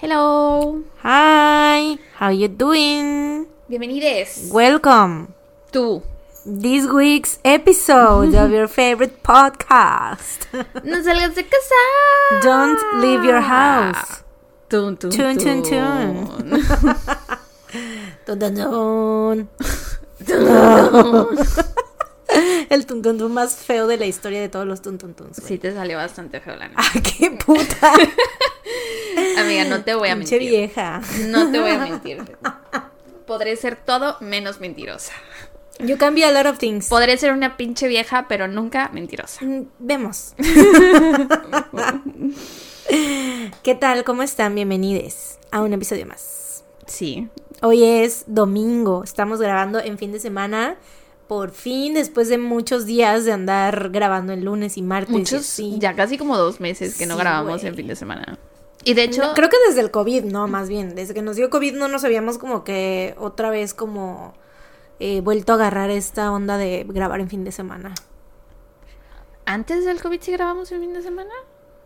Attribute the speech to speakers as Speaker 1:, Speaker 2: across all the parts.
Speaker 1: Hello.
Speaker 2: Hi, how you doing?
Speaker 1: Bienvenides.
Speaker 2: Welcome.
Speaker 1: Tú.
Speaker 2: This week's episode of your favorite podcast.
Speaker 1: No salgas de casa.
Speaker 2: Don't leave your house.
Speaker 1: Tun, tun,
Speaker 2: Tun, tun,
Speaker 1: tun.
Speaker 2: El tun, tun, tun más feo de la historia de todos los tun, tun, tuns, güey.
Speaker 1: Sí, te salió bastante feo la neta.
Speaker 2: Ah, qué puta.
Speaker 1: Amiga, no te voy a
Speaker 2: Pinche
Speaker 1: mentir.
Speaker 2: vieja.
Speaker 1: No te voy a mentir. Podré ser todo menos mentirosa.
Speaker 2: You can be a lot of things.
Speaker 1: Podré ser una pinche vieja, pero nunca mentirosa.
Speaker 2: Mm, Vemos. ¿Qué tal? ¿Cómo están? Bienvenidos a un episodio más.
Speaker 1: Sí.
Speaker 2: Hoy es domingo, estamos grabando en fin de semana. Por fin, después de muchos días de andar grabando el lunes y martes.
Speaker 1: Muchos, ya casi como dos meses que no
Speaker 2: Sí,
Speaker 1: grabamos en fin de semana. Y de hecho,
Speaker 2: No, creo que desde el COVID, no, más bien. Desde que nos dio COVID no nos habíamos como que otra vez como eh, vuelto a agarrar esta onda de grabar en fin de semana.
Speaker 1: antes del COVID sí grabamos el fin de semana.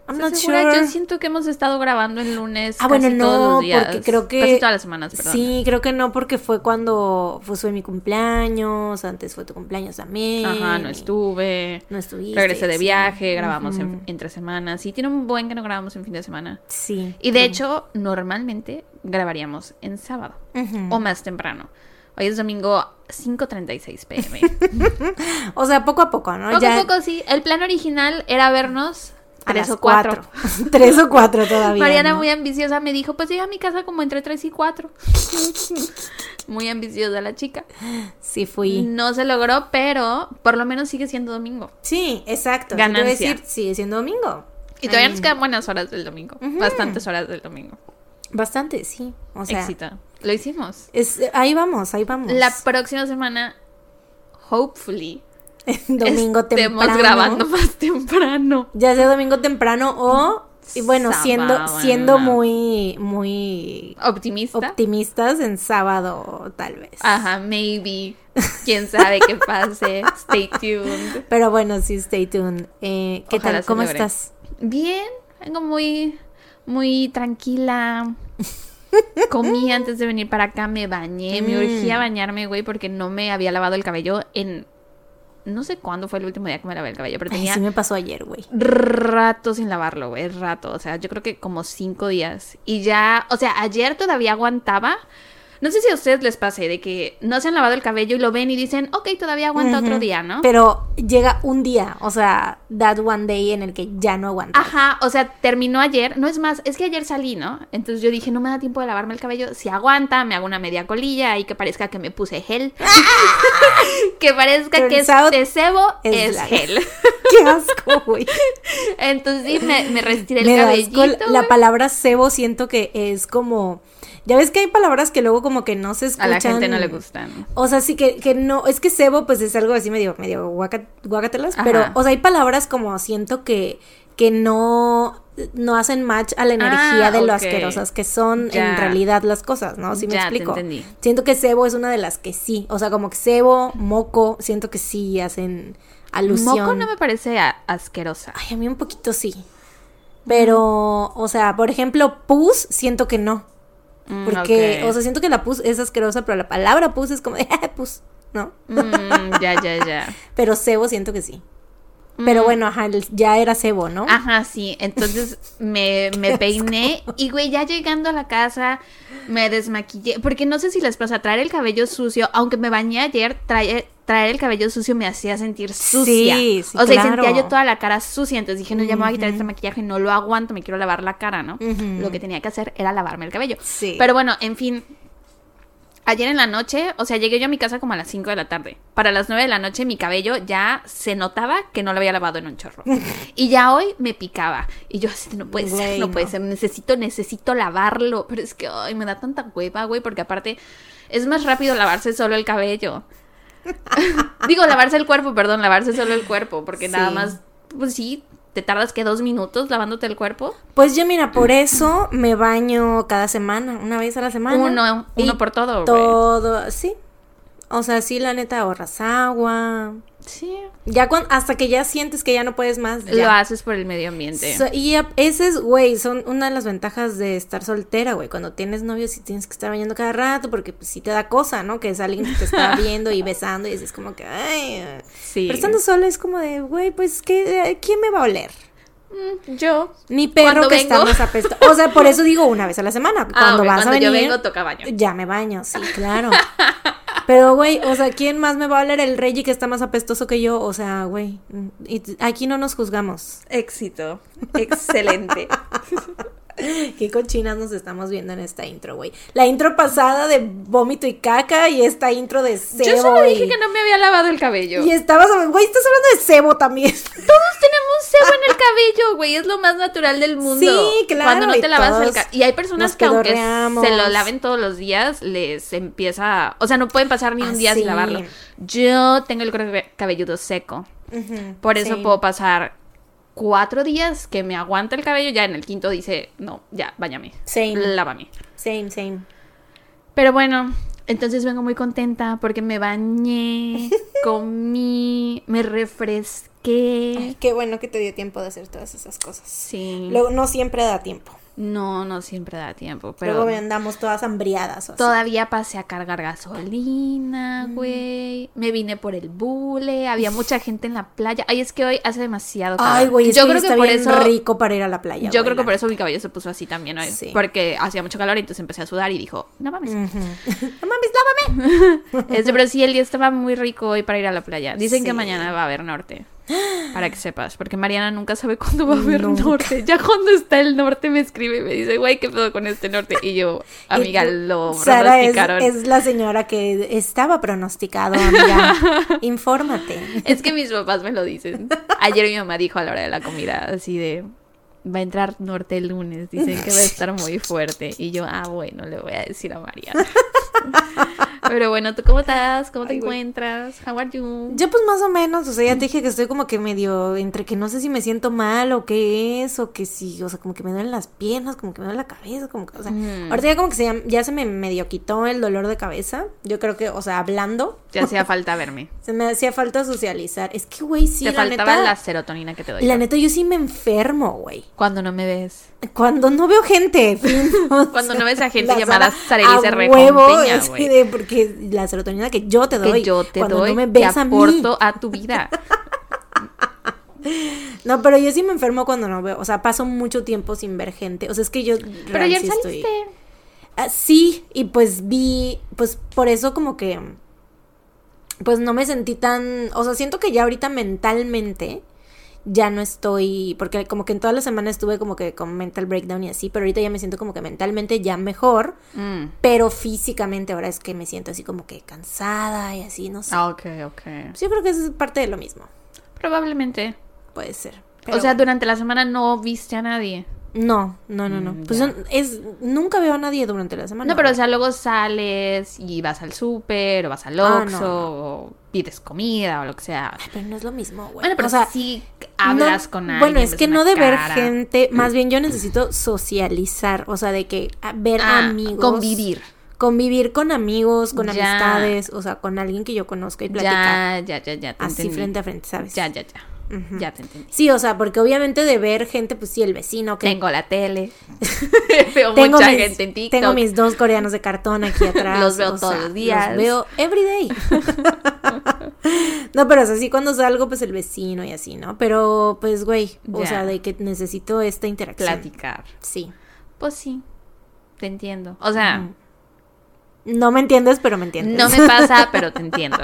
Speaker 2: I'm
Speaker 1: ¿Estás
Speaker 2: not
Speaker 1: segura?
Speaker 2: sure.
Speaker 1: Yo siento que hemos estado grabando el lunes
Speaker 2: Ah,
Speaker 1: casi
Speaker 2: bueno,
Speaker 1: todos
Speaker 2: no,
Speaker 1: los días.
Speaker 2: porque creo que...
Speaker 1: Casi todas las semanas, perdón.
Speaker 2: Sí, creo que no, porque fue cuando fue, fue mi cumpleaños, antes fue tu cumpleaños también.
Speaker 1: Ajá, no
Speaker 2: y
Speaker 1: estuve.
Speaker 2: No estuviste.
Speaker 1: Regresé de
Speaker 2: sí.
Speaker 1: viaje, grabamos en- entre semanas. Sí, tiene un buen que no grabamos en fin de semana.
Speaker 2: Sí.
Speaker 1: Y de hecho, normalmente grabaríamos en sábado o más temprano. Hoy es domingo 5.36 pm.
Speaker 2: O sea, poco a poco, ¿no?
Speaker 1: Poco
Speaker 2: Ya
Speaker 1: a poco, sí. El plan original era vernos tres o cuatro.
Speaker 2: tres o cuatro todavía.
Speaker 1: Mariana,
Speaker 2: ¿no?
Speaker 1: muy ambiciosa, me dijo, pues llega a mi casa como entre 3 y 4. muy ambiciosa la chica.
Speaker 2: Sí, fui.
Speaker 1: No se logró, pero por lo menos sigue siendo domingo.
Speaker 2: Sí, exacto. Ganancia. Decir, sigue siendo domingo.
Speaker 1: Y todavía nos quedan buenas horas del domingo. Bastantes horas del domingo.
Speaker 2: Bastante, sí. O sea.
Speaker 1: Lo hicimos.
Speaker 2: es, ahí vamos, ahí vamos.
Speaker 1: La próxima semana, hopefully,
Speaker 2: domingo
Speaker 1: estemos
Speaker 2: temprano.
Speaker 1: grabando más temprano.
Speaker 2: Ya sea domingo temprano o, y bueno, siendo,
Speaker 1: Sábado,
Speaker 2: siendo muy, muy
Speaker 1: Optimista.
Speaker 2: optimistas en sábado, tal vez.
Speaker 1: Ajá, maybe. Quién sabe qué pase. Stay tuned.
Speaker 2: Pero bueno, sí, stay tuned. Eh, ¿Qué
Speaker 1: Ojalá
Speaker 2: tal? ¿Cómo estás?
Speaker 1: Bien, vengo muy, muy tranquila. Comí antes de venir para acá, me bañé, me
Speaker 2: Mm.
Speaker 1: urgía bañarme, güey, porque no me había lavado el cabello en... No sé cuándo fue el último día que me lavé el cabello, pero
Speaker 2: Ay,
Speaker 1: tenía
Speaker 2: sí me pasó ayer, güey.
Speaker 1: rato sin lavarlo, güey, rato. O sea, yo creo que como cinco días. Y ya, o sea, ayer todavía aguantaba. No sé si a ustedes les pase de que no se han lavado el cabello y lo ven y dicen, ok, todavía aguanta otro día, ¿no?
Speaker 2: Pero llega un día, o sea, that one day en el que ya no aguantas.
Speaker 1: Ajá, o sea, terminó ayer. No es más, es que ayer salí, ¿no? Entonces yo dije, no me da tiempo de lavarme el cabello. Si aguanta, me hago una media colilla y que parezca que me puse gel. que parezca que es de cebo,
Speaker 2: es
Speaker 1: es, gel.
Speaker 2: Qué asco, güey.
Speaker 1: Entonces sí, me, me retiré el
Speaker 2: Me
Speaker 1: cabellito.
Speaker 2: asco. La palabra cebo siento que es como. Ya ves que hay palabras que luego como que no se
Speaker 1: A
Speaker 2: escuchan.
Speaker 1: la gente no le gustan.
Speaker 2: O sea, sí que, que no, es que cebo pues es algo así medio, medio guaca- guacatelas,
Speaker 1: Ajá.
Speaker 2: pero, o sea, hay palabras como siento que, que no, no hacen match a la energía
Speaker 1: Ah,
Speaker 2: de lo asquerosas que son
Speaker 1: Ya.
Speaker 2: en realidad las cosas, ¿no? ¿Sí me
Speaker 1: Ya, te
Speaker 2: explico?
Speaker 1: entendí.
Speaker 2: Siento que cebo es una de las que sí, o sea, como que cebo, moco, siento que sí hacen alusión.
Speaker 1: Moco no me parece a- asquerosa.
Speaker 2: Ay, a mí un poquito sí. Pero, o sea, por ejemplo, pus, siento que no.
Speaker 1: Mm,
Speaker 2: Porque, o sea, siento que la pus es asquerosa, pero la palabra pus es como de, "Ah, pus, ¿no?
Speaker 1: Mm, ya, ya, ya.
Speaker 2: Pero cebo siento que sí. Pero
Speaker 1: Mm.
Speaker 2: bueno, ajá, ya era cebo, ¿no?
Speaker 1: Ajá, sí. Entonces me, me peiné y, güey, ya llegando a la casa me desmaquillé. Porque no sé si les pasa, traer el cabello sucio, aunque me bañé ayer, traer, traer el cabello sucio me hacía sentir sucia.
Speaker 2: Sí, sí,
Speaker 1: o sea,
Speaker 2: claro.
Speaker 1: sentía yo toda la cara sucia. Entonces dije, no, ya me voy a quitar este maquillaje, no lo aguanto, me quiero lavar la cara, ¿no? Lo que tenía que hacer era lavarme el cabello.
Speaker 2: Sí.
Speaker 1: Pero bueno, en fin. Ayer en la noche, o sea, llegué yo a mi casa como a las 5 de la tarde. Para las 9 de la noche mi cabello ya se notaba que no lo había lavado en un chorro. y ya hoy me picaba. Y yo así, no puede ser,
Speaker 2: Güey,
Speaker 1: no puede
Speaker 2: no.
Speaker 1: ser, necesito, necesito lavarlo. Pero es que, ay, me da tanta hueva, güey, porque aparte es más rápido lavarse solo el cabello. Digo, lavarse el cuerpo, perdón, lavarse solo el cuerpo, porque nada más, pues sí, te tardas que dos minutos lavándote el cuerpo.
Speaker 2: Pues yo, mira, por eso me baño cada semana, una vez a la semana.
Speaker 1: Uno, uno
Speaker 2: Y
Speaker 1: por todo.
Speaker 2: Todo, sí. O sea, sí, la neta ahorras agua.
Speaker 1: Sí.
Speaker 2: Ya cuan- hasta que ya sientes que ya no puedes más.
Speaker 1: Lo haces por el medio ambiente.
Speaker 2: So- y ese es, güey, son una de las ventajas de estar soltera, güey. Cuando tienes novio, sí tienes que estar bañando cada rato, porque pues sí te da cosa, ¿no? Que es alguien que te está viendo y besando y es como que, ay.
Speaker 1: sí.
Speaker 2: Pero estando sola es como de, güey, pues, ¿qué, ¿quién me va a oler?
Speaker 1: Mm, yo.
Speaker 2: Mi perro
Speaker 1: Cuando
Speaker 2: que
Speaker 1: vengo.
Speaker 2: está más apestoso. O sea, por eso digo una vez a la semana.
Speaker 1: Ah,
Speaker 2: Cuando
Speaker 1: ok,
Speaker 2: vas a
Speaker 1: cuando yo
Speaker 2: venir,
Speaker 1: vengo toca baño.
Speaker 2: ya me baño, sí, claro. Pero, güey, o sea, ¿quién más me va a oler el rey que está más apestoso que yo? O sea, güey, aquí no nos juzgamos.
Speaker 1: Éxito. Excelente.
Speaker 2: Qué cochinas nos estamos viendo en esta intro, güey. La intro pasada de vómito y caca y esta intro de cebo.
Speaker 1: Yo solo dije
Speaker 2: y-
Speaker 1: que no me había lavado el cabello.
Speaker 2: Y estabas, güey, estás hablando de cebo también.
Speaker 1: Todos tenemos sebo en el cabello, güey. Es lo más natural del mundo.
Speaker 2: Sí, claro,
Speaker 1: Cuando no te lavas el cabello. Y hay personas que aunque se lo laven todos los días, les empieza... O sea, no pueden pasar ni un
Speaker 2: Ah,
Speaker 1: día sin lavarlo. Yo tengo el cabe- cabelludo seco. Por eso
Speaker 2: sí.
Speaker 1: puedo pasar cuatro días que me aguanta el cabello. Ya en el quinto dice, no, ya, bañame.
Speaker 2: Same.
Speaker 1: Lávame.
Speaker 2: Same, same.
Speaker 1: Pero bueno, entonces vengo muy contenta porque me bañé, comí, me refresqué.
Speaker 2: Ay, qué bueno que te dio tiempo de hacer todas esas cosas.
Speaker 1: Sí.
Speaker 2: Luego, no siempre da tiempo.
Speaker 1: No, no siempre da tiempo, pero
Speaker 2: Luego andamos todas hambriadas. o
Speaker 1: todavía pasé a cargar gasolina, güey. Me vine por el bule, había mucha gente en la playa. Ay, es que hoy hace demasiado calor.
Speaker 2: Ay, güey, es
Speaker 1: yo
Speaker 2: que
Speaker 1: creo
Speaker 2: está
Speaker 1: que por eso
Speaker 2: rico para ir a la playa.
Speaker 1: yo
Speaker 2: güey,
Speaker 1: creo que por eso mi cabello se puso así también hoy,
Speaker 2: Sí.
Speaker 1: porque hacía mucho calor y entonces empecé a sudar y dijo, "No mames."
Speaker 2: No mames, lávame.
Speaker 1: Este, pero sí, el día estaba muy rico hoy para ir a la playa. Dicen
Speaker 2: Sí.
Speaker 1: que mañana va a haber norte. Para que sepas, porque Mariana nunca sabe cuándo va a haber
Speaker 2: Nunca.
Speaker 1: norte. Ya cuando está el norte me escribe y me dice, güey, ¿qué pedo con este norte? Y yo, amiga, lo
Speaker 2: Sara es,
Speaker 1: pronosticaron. Es...
Speaker 2: es la señora que estaba pronosticado, amiga. Infórmate.
Speaker 1: que mis papás me lo dicen. Ayer mi mamá dijo a la hora de la comida, así de, va a entrar norte el lunes, dicen que va a estar muy fuerte. Y yo, ah, bueno, le voy a decir a Mariana. Pero bueno, ¿tú cómo estás? ¿Cómo te
Speaker 2: Ay,
Speaker 1: encuentras? How are you?
Speaker 2: Yo pues más o menos, o sea, ya te dije que estoy como que medio entre que no sé si me siento mal o qué es, o que sí, o sea, como que me duelen las piernas, como que me duele la cabeza, como que, o sea,
Speaker 1: Mm.
Speaker 2: ahorita ya como que se, ya, se me medio quitó el dolor de cabeza, yo creo que, o sea, hablando,
Speaker 1: Te hacía falta verme.
Speaker 2: se me hacía falta socializar, es que, güey, sí,
Speaker 1: te
Speaker 2: la
Speaker 1: faltaba
Speaker 2: neta,
Speaker 1: la serotonina que te doy.
Speaker 2: la
Speaker 1: yo.
Speaker 2: neta, yo sí me enfermo, güey,
Speaker 1: Cuando no me ves.
Speaker 2: cuando no veo gente,
Speaker 1: Cuando
Speaker 2: sea,
Speaker 1: no ves a gente
Speaker 2: la
Speaker 1: llamada
Speaker 2: Sara
Speaker 1: Sarely
Speaker 2: a
Speaker 1: se
Speaker 2: huevo,
Speaker 1: recompeña,
Speaker 2: así
Speaker 1: güey.
Speaker 2: La serotonina que yo te doy,
Speaker 1: Que yo te
Speaker 2: cuando
Speaker 1: doy,
Speaker 2: no me
Speaker 1: te
Speaker 2: ves a mí.
Speaker 1: aporto a tu vida.
Speaker 2: No, pero yo sí me enfermo cuando no veo, o sea, paso mucho tiempo sin ver gente. O sea, es que yo
Speaker 1: Pero ayer
Speaker 2: sí
Speaker 1: saliste.
Speaker 2: estoy. Ah, sí, y pues vi, pues por eso como que pues no me sentí tan, o sea, siento que ya ahorita mentalmente ya no estoy, porque como que en toda la semana estuve como que con mental breakdown y así, pero ahorita ya me siento como que mentalmente ya mejor,
Speaker 1: Mm.
Speaker 2: pero físicamente ahora es que me siento así como que cansada y así, no sé.
Speaker 1: Ah, ok, ok.
Speaker 2: Pues yo creo que eso es parte de lo mismo,
Speaker 1: Probablemente.
Speaker 2: puede ser.
Speaker 1: o sea,
Speaker 2: bueno.
Speaker 1: durante la semana no viste a nadie.
Speaker 2: No, no, no, no.
Speaker 1: Mm,
Speaker 2: pues son- es nunca veo a nadie durante la semana.
Speaker 1: No, pero o sea, luego sales y vas al súper o vas al
Speaker 2: Ah,
Speaker 1: Oxxo
Speaker 2: no, no.
Speaker 1: o pides comida o lo que sea.
Speaker 2: Ay, pero no es lo mismo, güey.
Speaker 1: Bueno, pero
Speaker 2: o sea,
Speaker 1: sí hablas
Speaker 2: no-
Speaker 1: con alguien.
Speaker 2: Bueno, es que no de ver gente, más bien yo necesito socializar, o sea, de que ver
Speaker 1: Ah,
Speaker 2: amigos.
Speaker 1: Convivir.
Speaker 2: Convivir con amigos, con
Speaker 1: Ya.
Speaker 2: amistades, o sea, con alguien que yo conozca y platicar.
Speaker 1: Ya, ya, ya, ya.
Speaker 2: Así
Speaker 1: entendí.
Speaker 2: frente a frente, ¿sabes?
Speaker 1: Ya, ya, ya. Ya te entendí.
Speaker 2: Sí, o sea, porque obviamente de ver gente, pues sí, el vecino que
Speaker 1: Tengo la tele. veo
Speaker 2: tengo
Speaker 1: mucha
Speaker 2: mis,
Speaker 1: gente en TikTok.
Speaker 2: tengo mis dos coreanos de cartón aquí atrás.
Speaker 1: Los veo
Speaker 2: o
Speaker 1: todos
Speaker 2: sea,
Speaker 1: los días.
Speaker 2: Los veo every day. no, pero o sea, sí cuando salgo, pues el vecino y así, ¿no? Pero, pues, güey, o sea, de que necesito esta interacción.
Speaker 1: platicar.
Speaker 2: Sí.
Speaker 1: Pues sí. Te entiendo. O sea.
Speaker 2: No me entiendes, pero me entiendes.
Speaker 1: no me pasa, pero te entiendo.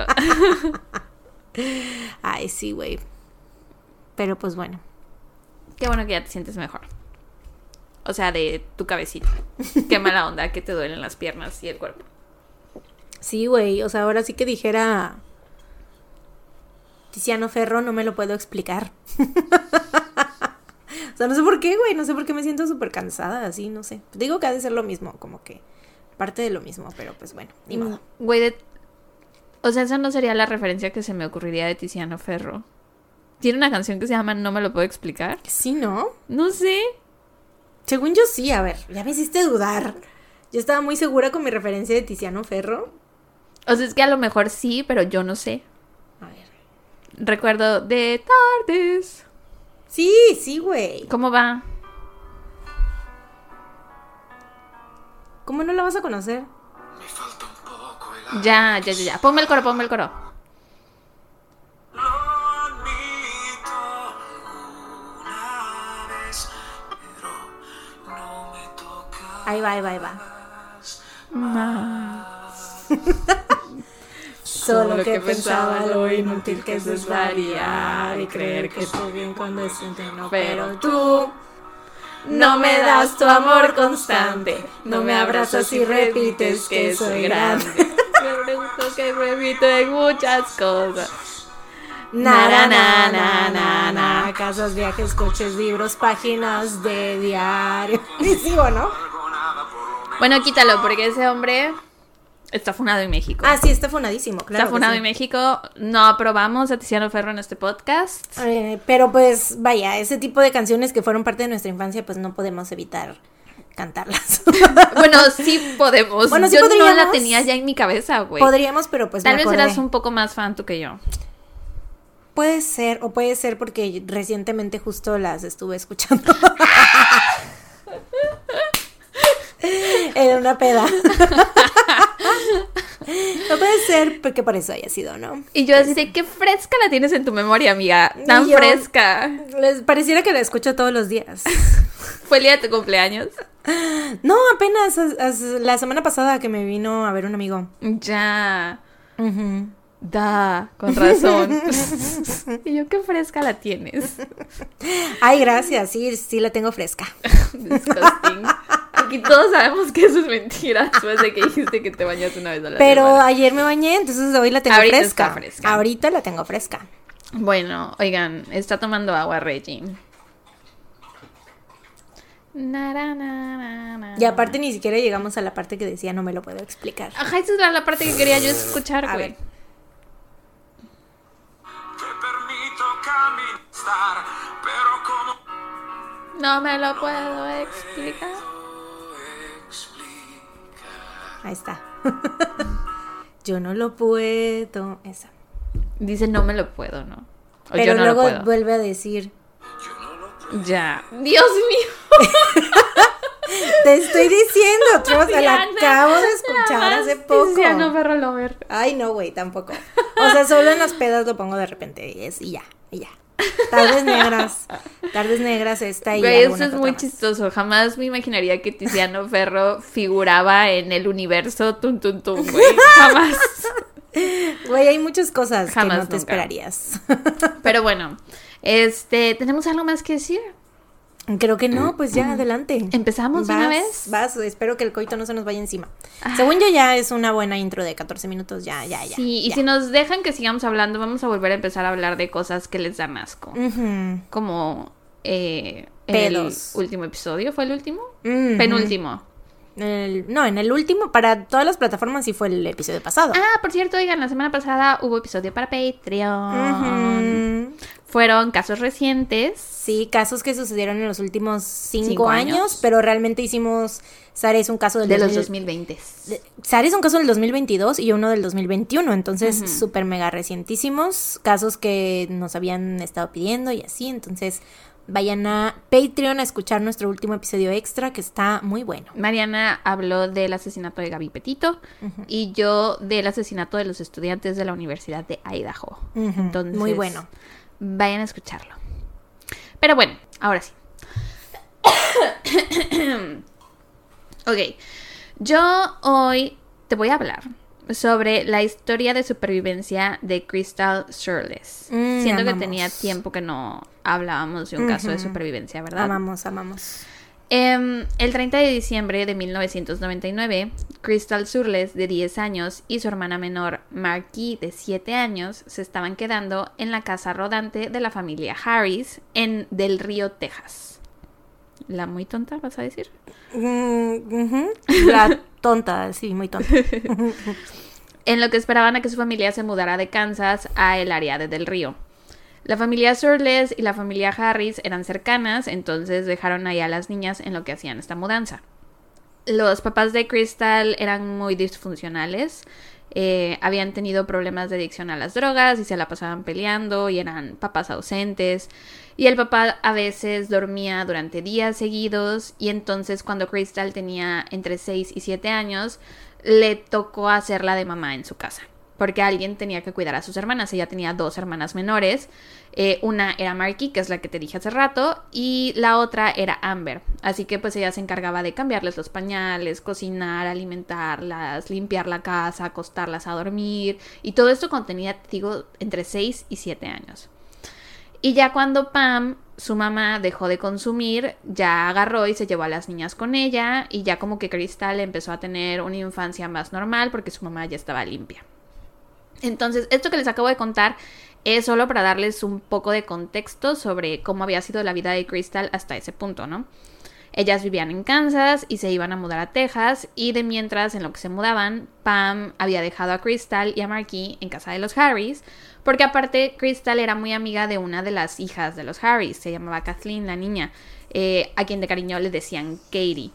Speaker 2: Ay, sí, güey. Pero pues bueno.
Speaker 1: Qué bueno que ya te sientes mejor. O sea, de tu cabecita. Qué mala onda que te duelen las piernas y el cuerpo.
Speaker 2: Sí, güey. O sea, ahora sí que dijera. Tiziano Ferro, no me lo puedo explicar. o sea, no sé por qué, güey. No sé por qué me siento súper cansada, así, no sé. Digo que ha de ser lo mismo, como que parte de lo mismo, pero pues bueno, ni modo.
Speaker 1: Güey, de... O sea, esa no sería la referencia que se me ocurriría de Tiziano Ferro. Tiene una canción que se llama No me lo puedo explicar.
Speaker 2: Sí, ¿no?
Speaker 1: No sé.
Speaker 2: Según yo sí, a ver, ya me hiciste dudar. Yo estaba muy segura con mi referencia de Tiziano Ferro.
Speaker 1: O sea, es que a lo mejor sí, pero yo no sé.
Speaker 2: A ver.
Speaker 1: recuerdo de tardes.
Speaker 2: Sí, sí, güey.
Speaker 1: ¿Cómo va?
Speaker 2: ¿Cómo no la vas a conocer?
Speaker 3: Mi falta un poco el
Speaker 1: Ya, ya, ya, ya. Ponme el coro, ponme el coro.
Speaker 2: Ahí va, ahí va, ahí va. Solo que pensaba lo inútil que es variar y creer que estoy bien cuando es no, pero tú no me das tu amor constante, no me abrazas y repites que soy grande.
Speaker 1: Me que repiten muchas cosas.
Speaker 2: Na, na, na, na, casas, viajes, coches, libros, páginas de diario. Y sigo, ¿no?
Speaker 1: Bueno, quítalo, porque ese hombre está funado en México.
Speaker 2: Ah, sí, está funadísimo, claro.
Speaker 1: está funado
Speaker 2: sí.
Speaker 1: en México. No aprobamos a Tiziano Ferro en este podcast.
Speaker 2: Eh, pero pues, vaya, ese tipo de canciones que fueron parte de nuestra infancia, pues no podemos evitar cantarlas.
Speaker 1: Bueno, sí podemos.
Speaker 2: Bueno, sí
Speaker 1: yo no la
Speaker 2: podríamos.
Speaker 1: tenía ya en mi cabeza, güey.
Speaker 2: Podríamos, pero pues
Speaker 1: Tal
Speaker 2: me
Speaker 1: vez eras un poco más fan tú que yo.
Speaker 2: Puede ser, o puede ser porque recientemente justo las estuve escuchando. en una peda. no puede ser porque por eso haya sido, ¿no?
Speaker 1: Y yo así de qué fresca la tienes en tu memoria, amiga. Tan
Speaker 2: yo-
Speaker 1: fresca.
Speaker 2: Les pareciera que la escucho todos los días.
Speaker 1: Fue el día de tu cumpleaños.
Speaker 2: No, apenas as- as- la semana pasada que me vino a ver un amigo.
Speaker 1: Ya.
Speaker 2: Ujú.
Speaker 1: Da, con razón. y yo qué fresca la tienes.
Speaker 2: Ay, gracias, sí, sí la tengo fresca.
Speaker 1: Disgusting. Aquí todos sabemos que eso es mentira después de que dijiste que te bañas una vez a la
Speaker 2: Pero
Speaker 1: semana.
Speaker 2: ayer me bañé, entonces hoy la tengo
Speaker 1: Ahorita
Speaker 2: fresca.
Speaker 1: está fresca.
Speaker 2: Ahorita la tengo fresca.
Speaker 1: Bueno, oigan, está tomando agua Reggie. Na, na, na, na, na.
Speaker 2: Y aparte ni siquiera llegamos a la parte que decía no me lo puedo explicar.
Speaker 1: Ajá, esa es la, la parte que quería yo escuchar,
Speaker 2: A
Speaker 1: güey.
Speaker 3: Pero como
Speaker 1: No me lo puedo explicar.
Speaker 2: Ahí está. Yo no lo puedo. Esa.
Speaker 1: Dice no me lo puedo, ¿no? O
Speaker 2: Pero
Speaker 1: yo no
Speaker 2: luego
Speaker 1: lo puedo.
Speaker 2: vuelve a decir,
Speaker 1: Ya. Dios mío.
Speaker 2: te estoy diciendo, Tros, la acabo de escuchar hace poco.
Speaker 1: Tiziano Ferro Lover.
Speaker 2: Ay, no, güey, tampoco. O sea, solo en las pedas lo pongo de repente y, es, y ya, y ya. Tardes negras. Tardes negras esta y
Speaker 1: Güey, eso es muy
Speaker 2: más.
Speaker 1: chistoso. Jamás me imaginaría que Tiziano Ferro figuraba en el universo Tun Tun Tun, güey. Jamás.
Speaker 2: Güey, hay muchas cosas
Speaker 1: Jamás,
Speaker 2: que no te esperarías.
Speaker 1: Pero bueno, este, ¿tenemos algo más que decir?
Speaker 2: Creo que no, pues ya, adelante.
Speaker 1: ¿Empezamos de una vez?
Speaker 2: Vas, espero que el coito no se nos vaya encima. Según yo ya es una buena intro de 14 minutos, ya, ya, ya.
Speaker 1: Sí, y si nos dejan que sigamos hablando, vamos a volver a empezar a hablar de cosas que les dan asco.
Speaker 2: Ujú.
Speaker 1: Como eh, en
Speaker 2: Pedos.
Speaker 1: el último episodio, ¿fue el último? Penúltimo.
Speaker 2: El- no, en el último, para todas las plataformas sí fue el episodio pasado.
Speaker 1: Ah, por cierto, oigan, la semana pasada hubo episodio para Patreon.
Speaker 2: Ujú.
Speaker 1: Fueron casos recientes.
Speaker 2: Sí, casos que sucedieron en los últimos cinco,
Speaker 1: Cinco
Speaker 2: años,
Speaker 1: años.
Speaker 2: pero realmente hicimos. Sara es un caso del
Speaker 1: De los
Speaker 2: 2000
Speaker 1: 2020.
Speaker 2: de- Sara es un caso del 2022 y uno del 2021, entonces súper mega recientísimos, casos que nos habían estado pidiendo y así, entonces vayan a Patreon a escuchar nuestro último episodio extra que está muy bueno.
Speaker 1: Mariana habló del asesinato de Gaby Petito y yo del asesinato de los estudiantes de la Universidad de Idaho. Entonces,
Speaker 2: muy bueno.
Speaker 1: Vayan a escucharlo. Pero bueno, ahora sí. ok, yo hoy te voy a hablar sobre la historia de supervivencia de Crystal Shirless.
Speaker 2: Mm,
Speaker 1: Siento que tenía tiempo que no hablábamos de un caso de supervivencia, ¿verdad?
Speaker 2: Amamos, amamos.
Speaker 1: Em, el 30 de diciembre de 1999, Crystal Surles, de 10 años, y su hermana menor, Marquis, de 7 años, se estaban quedando en la casa rodante de la familia Harris en Del Río, Texas. ¿La muy tonta, vas a decir?
Speaker 2: Mm. La tonta, sí, muy tonta.
Speaker 1: En lo que esperaban a que su familia se mudara de Kansas a el área de Del Río. La familia Surles y la familia Harris eran cercanas, entonces dejaron ahí a las niñas en lo que hacían esta mudanza. Los papás de Crystal eran muy disfuncionales Eh, habían tenido problemas de adicción a las drogas y se la pasaban peleando y eran papás ausentes. Y el papá a veces dormía durante días seguidos y entonces cuando Crystal tenía entre 6 y 7 años le tocó hacerla de mamá en su casa porque alguien tenía que cuidar a sus hermanas. Ella tenía dos hermanas menores. Eh, una era Marky, que es la que te dije hace rato, y la otra era Amber. Así que pues ella se encargaba de cambiarles los pañales, cocinar, alimentarlas, limpiar la casa, acostarlas a dormir, y todo esto contenía, digo, entre 6 y 7 años. Y ya cuando Pam, su mamá, dejó de consumir, ya agarró y se llevó a las niñas con ella, y ya como que Crystal empezó a tener una infancia más normal porque su mamá ya estaba limpia. Entonces, esto que les acabo de contar es solo para darles un poco de contexto sobre cómo había sido la vida de Crystal hasta ese punto, ¿no? Ellas vivían en Kansas y se iban a mudar a Texas y de mientras en lo que se mudaban, Pam había dejado a Crystal y a Marky en casa de los Harris, porque aparte Crystal era muy amiga de una de las hijas de los Harris, se llamaba Kathleen la niña, eh, a quien de cariño le decían Katie.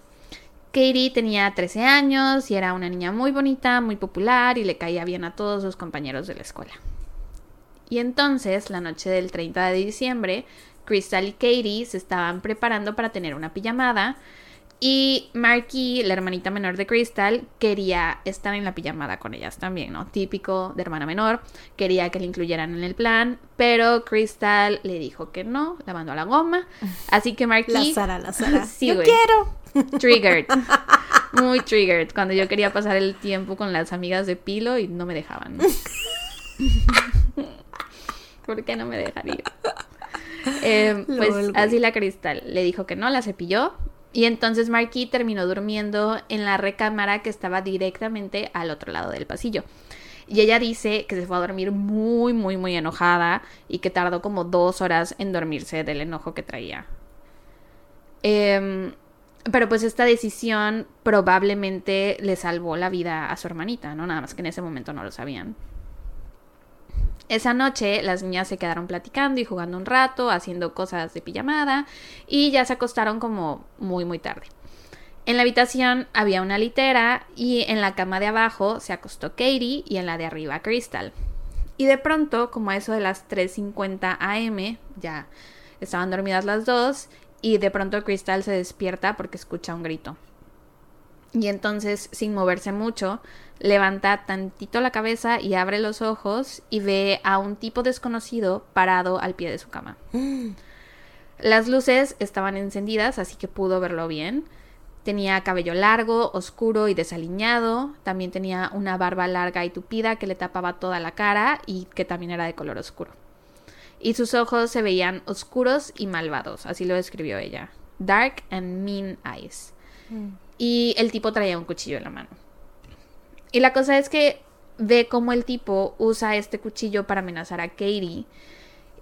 Speaker 1: Katie tenía 13 años y era una niña muy bonita, muy popular y le caía bien a todos sus compañeros de la escuela. Y entonces, la noche del 30 de diciembre, Crystal y Katie se estaban preparando para tener una pijamada y Marky, la hermanita menor de Crystal, quería estar en la pijamada con ellas también, ¿no? Típico de hermana menor, quería que le incluyeran en el plan, pero Crystal le dijo que no, la mandó a la goma. Así que Marky...
Speaker 2: La Sara, la Sara.
Speaker 1: Sí,
Speaker 2: Yo quiero.
Speaker 1: Triggered. Muy triggered. Cuando yo quería pasar el tiempo con las amigas de Pilo y no me dejaban. ¿Por qué no me dejan ir? Eh, pues
Speaker 2: Lol,
Speaker 1: así la cristal le dijo que no, la cepilló. Y entonces Marky terminó durmiendo en la recámara que estaba directamente al otro lado del pasillo. Y ella dice que se fue a dormir muy, muy, muy enojada y que tardó como dos horas en dormirse del enojo que traía. Em, pero pues esta decisión probablemente le salvó la vida a su hermanita, ¿no? Nada más que en ese momento no lo sabían. Esa noche las niñas se quedaron platicando y jugando un rato, haciendo cosas de pijamada y ya se acostaron como muy muy tarde. En la habitación había una litera y en la cama de abajo se acostó Katie y en la de arriba Crystal. Y de pronto, como a eso de las 3.50 am, ya estaban dormidas las dos y de pronto Crystal se despierta porque escucha un grito. Y entonces, sin moverse mucho, levanta tantito la cabeza y abre los ojos y ve a un tipo desconocido parado al pie de su cama. Las luces estaban encendidas, así que pudo verlo bien. Tenía cabello largo, oscuro y desaliñado. También tenía una barba larga y tupida que le tapaba toda la cara y que también era de color oscuro. Y sus ojos se veían oscuros y malvados, así lo describió ella. Dark and mean eyes. Y el tipo traía un cuchillo en la mano. Y la cosa es que ve cómo el tipo usa este cuchillo para amenazar a Katie.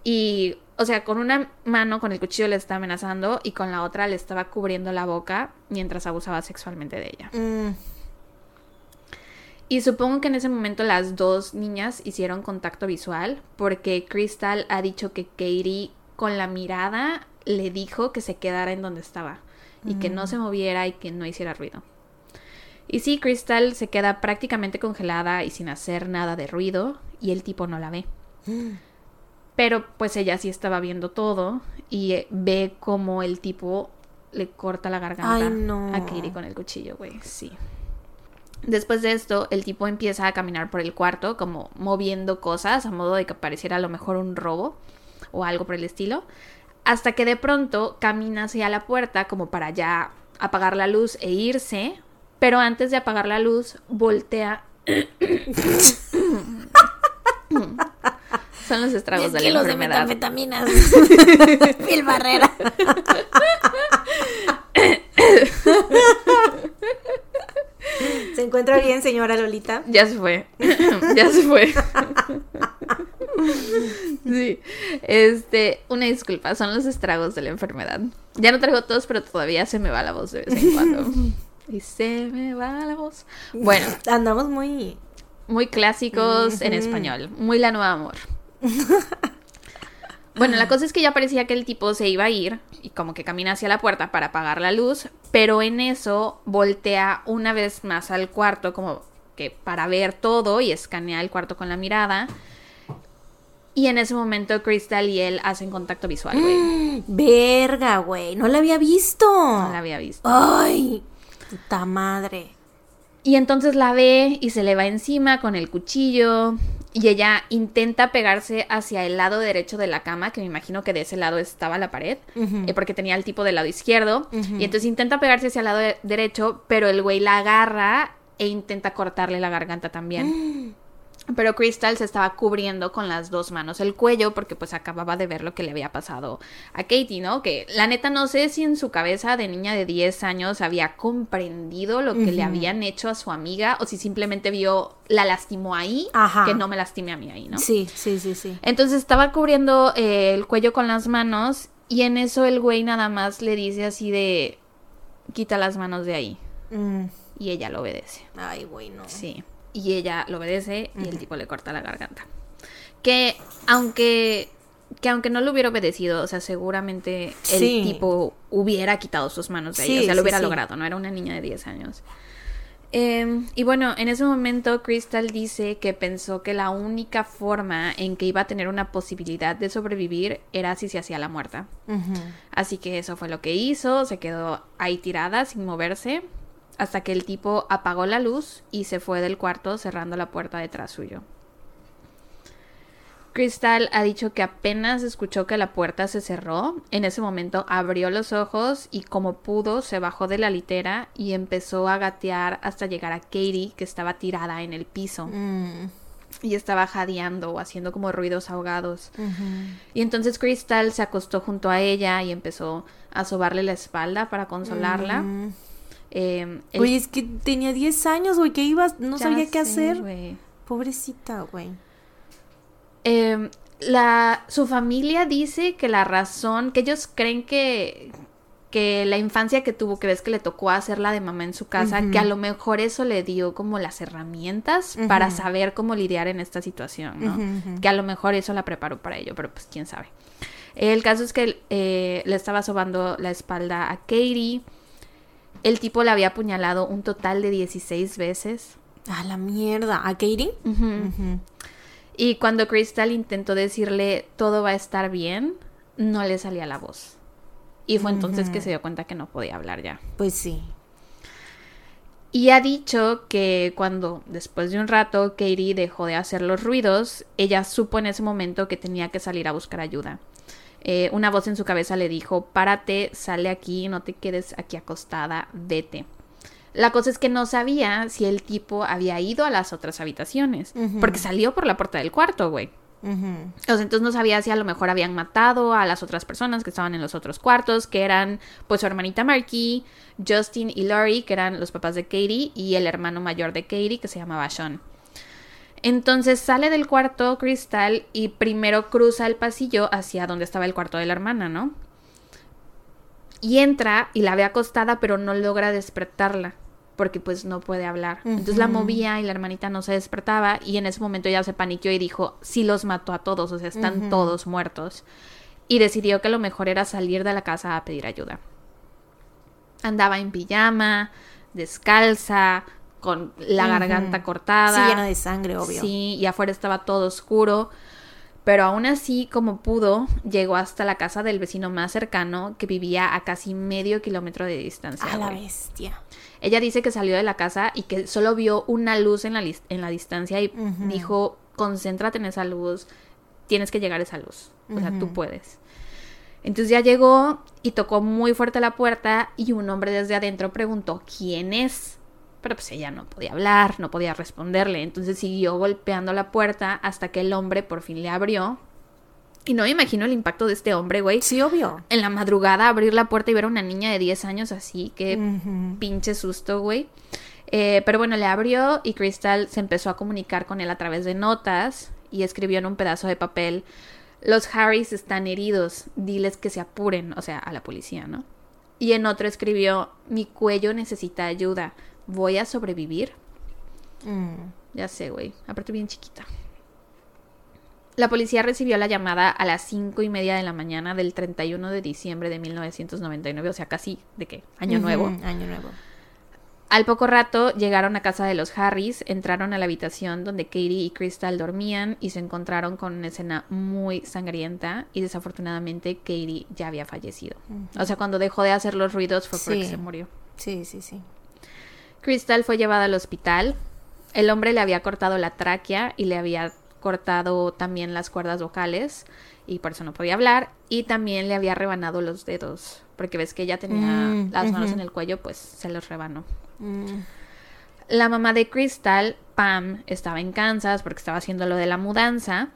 Speaker 1: Y, o sea, con una mano con el cuchillo le está amenazando y con la otra le estaba cubriendo la boca mientras abusaba sexualmente de ella.
Speaker 2: Mm,
Speaker 1: Y supongo que en ese momento las dos niñas hicieron contacto visual porque Crystal ha dicho que Katie con la mirada le dijo que se quedara en donde estaba y que no se moviera y que no hiciera ruido. Y sí, Crystal se queda prácticamente congelada y sin hacer nada de ruido y el tipo no la ve. Pero pues ella sí estaba viendo todo y eh, ve como el tipo le corta la garganta
Speaker 2: Ay, no.
Speaker 1: a Katie con el cuchillo, güey. Sí. Después de esto, el tipo empieza a caminar por el cuarto, como moviendo cosas, a modo de que pareciera a lo mejor un robo o algo por el estilo, hasta que de pronto camina hacia la puerta como para ya apagar la luz e irse, pero antes de apagar la luz, voltea. Son los estragos de la
Speaker 2: kilos de
Speaker 1: enfermedad.
Speaker 2: metanfetaminas. Phil Barrera. ¿Se encuentra bien, señora Lolita?
Speaker 1: Ya se fue. ya se fue. sí. Este, una disculpa, son los estragos de la enfermedad. Ya no traigo tos, pero todavía se me va la voz de vez en cuando. Y se me va la voz. Bueno,
Speaker 2: Andamos muy...
Speaker 1: muy clásicos en español. Muy la nueva amor. Bueno, la cosa es que ya parecía que el tipo se iba a ir y como que camina hacia la puerta para apagar la luz, pero en eso voltea una vez más al cuarto como que para ver todo y escanea el cuarto con la mirada. Y en ese momento Crystal y él hacen contacto visual, güey.
Speaker 2: Verga, güey. No la había visto.
Speaker 1: No la había visto.
Speaker 2: Ay, puta madre.
Speaker 1: Y entonces la ve y se le va encima con el cuchillo. Y ella intenta pegarse hacia el lado derecho de la cama, que me imagino que de ese lado estaba la pared, eh, porque tenía el tipo del lado izquierdo. Y entonces intenta pegarse hacia el lado de- derecho, pero el güey la agarra e intenta cortarle la garganta también. Pero Crystal se estaba cubriendo con las dos manos el cuello porque pues acababa de ver lo que le había pasado a Katie, ¿no? Que la neta no sé si en su cabeza de niña de 10 años había comprendido lo que le habían hecho a su amiga o si simplemente vio, la lastimó ahí,
Speaker 2: Ajá.
Speaker 1: que no me lastime a mí ahí, ¿no?
Speaker 2: Sí, sí, sí, sí.
Speaker 1: Entonces estaba cubriendo eh, el cuello con las manos y en eso el güey nada más le dice así de, quita las manos de ahí.
Speaker 2: Mm.
Speaker 1: Y ella lo obedece.
Speaker 2: Ay, güey, no.
Speaker 1: Sí. Y ella lo obedece y el tipo le corta la garganta. Que aunque que aunque no lo hubiera obedecido, o sea, seguramente el
Speaker 2: Sí.
Speaker 1: tipo hubiera quitado sus manos de
Speaker 2: Sí,
Speaker 1: o sea, lo hubiera
Speaker 2: sí.
Speaker 1: logrado, no era una niña de 10 años. Eh, y bueno, en ese momento Crystal dice que pensó que la única forma en que iba a tener una posibilidad de sobrevivir era si se hacía la muerta. Así que eso fue lo que hizo, se quedó ahí tirada sin moverse hasta que el tipo apagó la luz y se fue del cuarto cerrando la puerta detrás suyo. Crystal ha dicho que apenas escuchó que la puerta se cerró, en ese momento abrió los ojos y como pudo se bajó de la litera y empezó a gatear hasta llegar a Katie que estaba tirada en el piso
Speaker 2: Mm.
Speaker 1: y estaba jadeando o haciendo como ruidos ahogados. Y entonces Crystal se acostó junto a ella y empezó a sobarle la espalda para consolarla.
Speaker 2: Mm.
Speaker 1: Eh, el-
Speaker 2: Oye, es que tenía 10 años, güey, ¿qué ibas? No
Speaker 1: Ya
Speaker 2: sabía qué hacer. Pobrecita, güey.
Speaker 1: Eh, la, su familia dice que la razón, que ellos creen que, que la infancia que tuvo, que ves que le tocó hacerla de mamá en su casa, que a lo mejor eso le dio como las herramientas para saber cómo lidiar en esta situación, ¿no? Que a lo mejor eso la preparó para ello, pero pues quién sabe. El caso es que eh, le estaba sobando la espalda a Katie. El tipo la había apuñalado un total de 16 veces.
Speaker 2: A la mierda. ¿A Katie?
Speaker 1: Y cuando Crystal intentó decirle todo va a estar bien, no le salía la voz. Y fue entonces que se dio cuenta que no podía hablar ya.
Speaker 2: Pues sí.
Speaker 1: Y ha dicho que cuando, después de un rato, Katie dejó de hacer los ruidos, ella supo en ese momento que tenía que salir a buscar ayuda. Eh, una voz en su cabeza le dijo, párate, sale aquí, no te quedes aquí acostada, vete. La cosa es que no sabía si el tipo había ido a las otras habitaciones, porque salió por la puerta del cuarto, güey. O sea, entonces no sabía si a lo mejor habían matado a las otras personas que estaban en los otros cuartos, que eran pues su hermanita Marky, Justin y Lori, que eran los papás de Katie, y el hermano mayor de Katie, que se llamaba Sean. Entonces sale del cuarto Crystal y primero cruza el pasillo hacia donde estaba el cuarto de la hermana, ¿no? Y entra y la ve acostada, pero no logra despertarla. Porque pues no puede hablar. Entonces la movía y la hermanita no se despertaba. Y en ese momento ella se paniqueó y dijo, sí los mató a todos, o sea, están todos muertos. Y decidió que lo mejor era salir de la casa a pedir ayuda. Andaba en pijama, descalza, con la garganta cortada.
Speaker 2: Sí, llena de sangre, obvio.
Speaker 1: Sí, y afuera estaba todo oscuro. Pero aún así, como pudo, llegó hasta la casa del vecino más cercano que vivía a casi medio kilómetro de distancia.
Speaker 2: A la
Speaker 1: güey.
Speaker 2: bestia.
Speaker 1: Ella dice que salió de la casa y que solo vio una luz en la, en la distancia y dijo, concéntrate en esa luz, tienes que llegar a esa luz, o sea, tú puedes. Entonces ya llegó y tocó muy fuerte la puerta y un hombre desde adentro preguntó, ¿quién es? Pero pues ella no podía hablar, no podía responderle, entonces siguió golpeando la puerta hasta que el hombre por fin le abrió. Y no me imagino el impacto de este hombre, güey.
Speaker 2: Sí, obvio.
Speaker 1: En la madrugada abrir la puerta y ver a una niña de 10 años así, que
Speaker 2: Ujú.
Speaker 1: pinche susto, güey. Eh, pero bueno, le abrió y Crystal se empezó a comunicar con él a través de notas y escribió en un pedazo de papel, los Harrys están heridos, diles que se apuren, o sea, a la policía, ¿no? Y en otro escribió, mi cuello necesita ayuda, ¿voy a sobrevivir?
Speaker 2: Mm.
Speaker 1: Ya sé, güey, aparte bien chiquita. La policía recibió la llamada a las cinco y media de la mañana del 31 de diciembre de 1999, o sea, casi de qué, año nuevo.
Speaker 2: Año nuevo.
Speaker 1: Al poco rato llegaron a casa de los Harris, entraron a la habitación donde Katie y Crystal dormían y se encontraron con una escena muy sangrienta y desafortunadamente Katie ya había fallecido. O sea, cuando dejó de hacer los ruidos fue porque
Speaker 2: Sí.
Speaker 1: se murió.
Speaker 2: Sí, sí, sí.
Speaker 1: Crystal fue llevada al hospital. El hombre le había cortado la tráquea y le había cortado también las cuerdas vocales y por eso no podía hablar y también le había rebanado los dedos porque ves que ella tenía
Speaker 2: Mm,
Speaker 1: las manos en el cuello pues se los rebanó.
Speaker 2: Mm,
Speaker 1: La mamá de Crystal, Pam, estaba en Kansas porque estaba haciendo lo de la mudanza.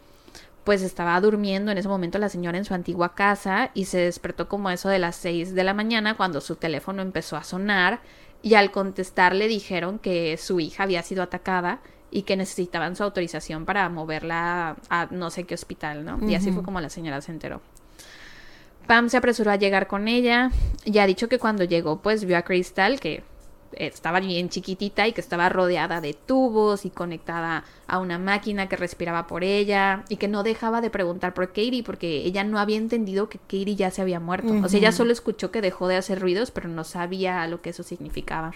Speaker 1: Pues estaba durmiendo en ese momento la señora en su antigua casa y se despertó como eso de las 6 de la mañana cuando su teléfono empezó a sonar y al contestar le dijeron que su hija había sido atacada y que necesitaban su autorización para moverla a no sé qué hospital, ¿no? Y así fue como la señora se enteró. Pam se apresuró a llegar con ella y ha dicho que cuando llegó pues vio a Crystal que estaba bien chiquitita y que estaba rodeada de tubos y conectada a una máquina que respiraba por ella y que no dejaba de preguntar por Katie porque ella no había entendido que Katie ya se había muerto. O sea, ella solo escuchó que dejó de hacer ruidos, pero no sabía lo que eso significaba.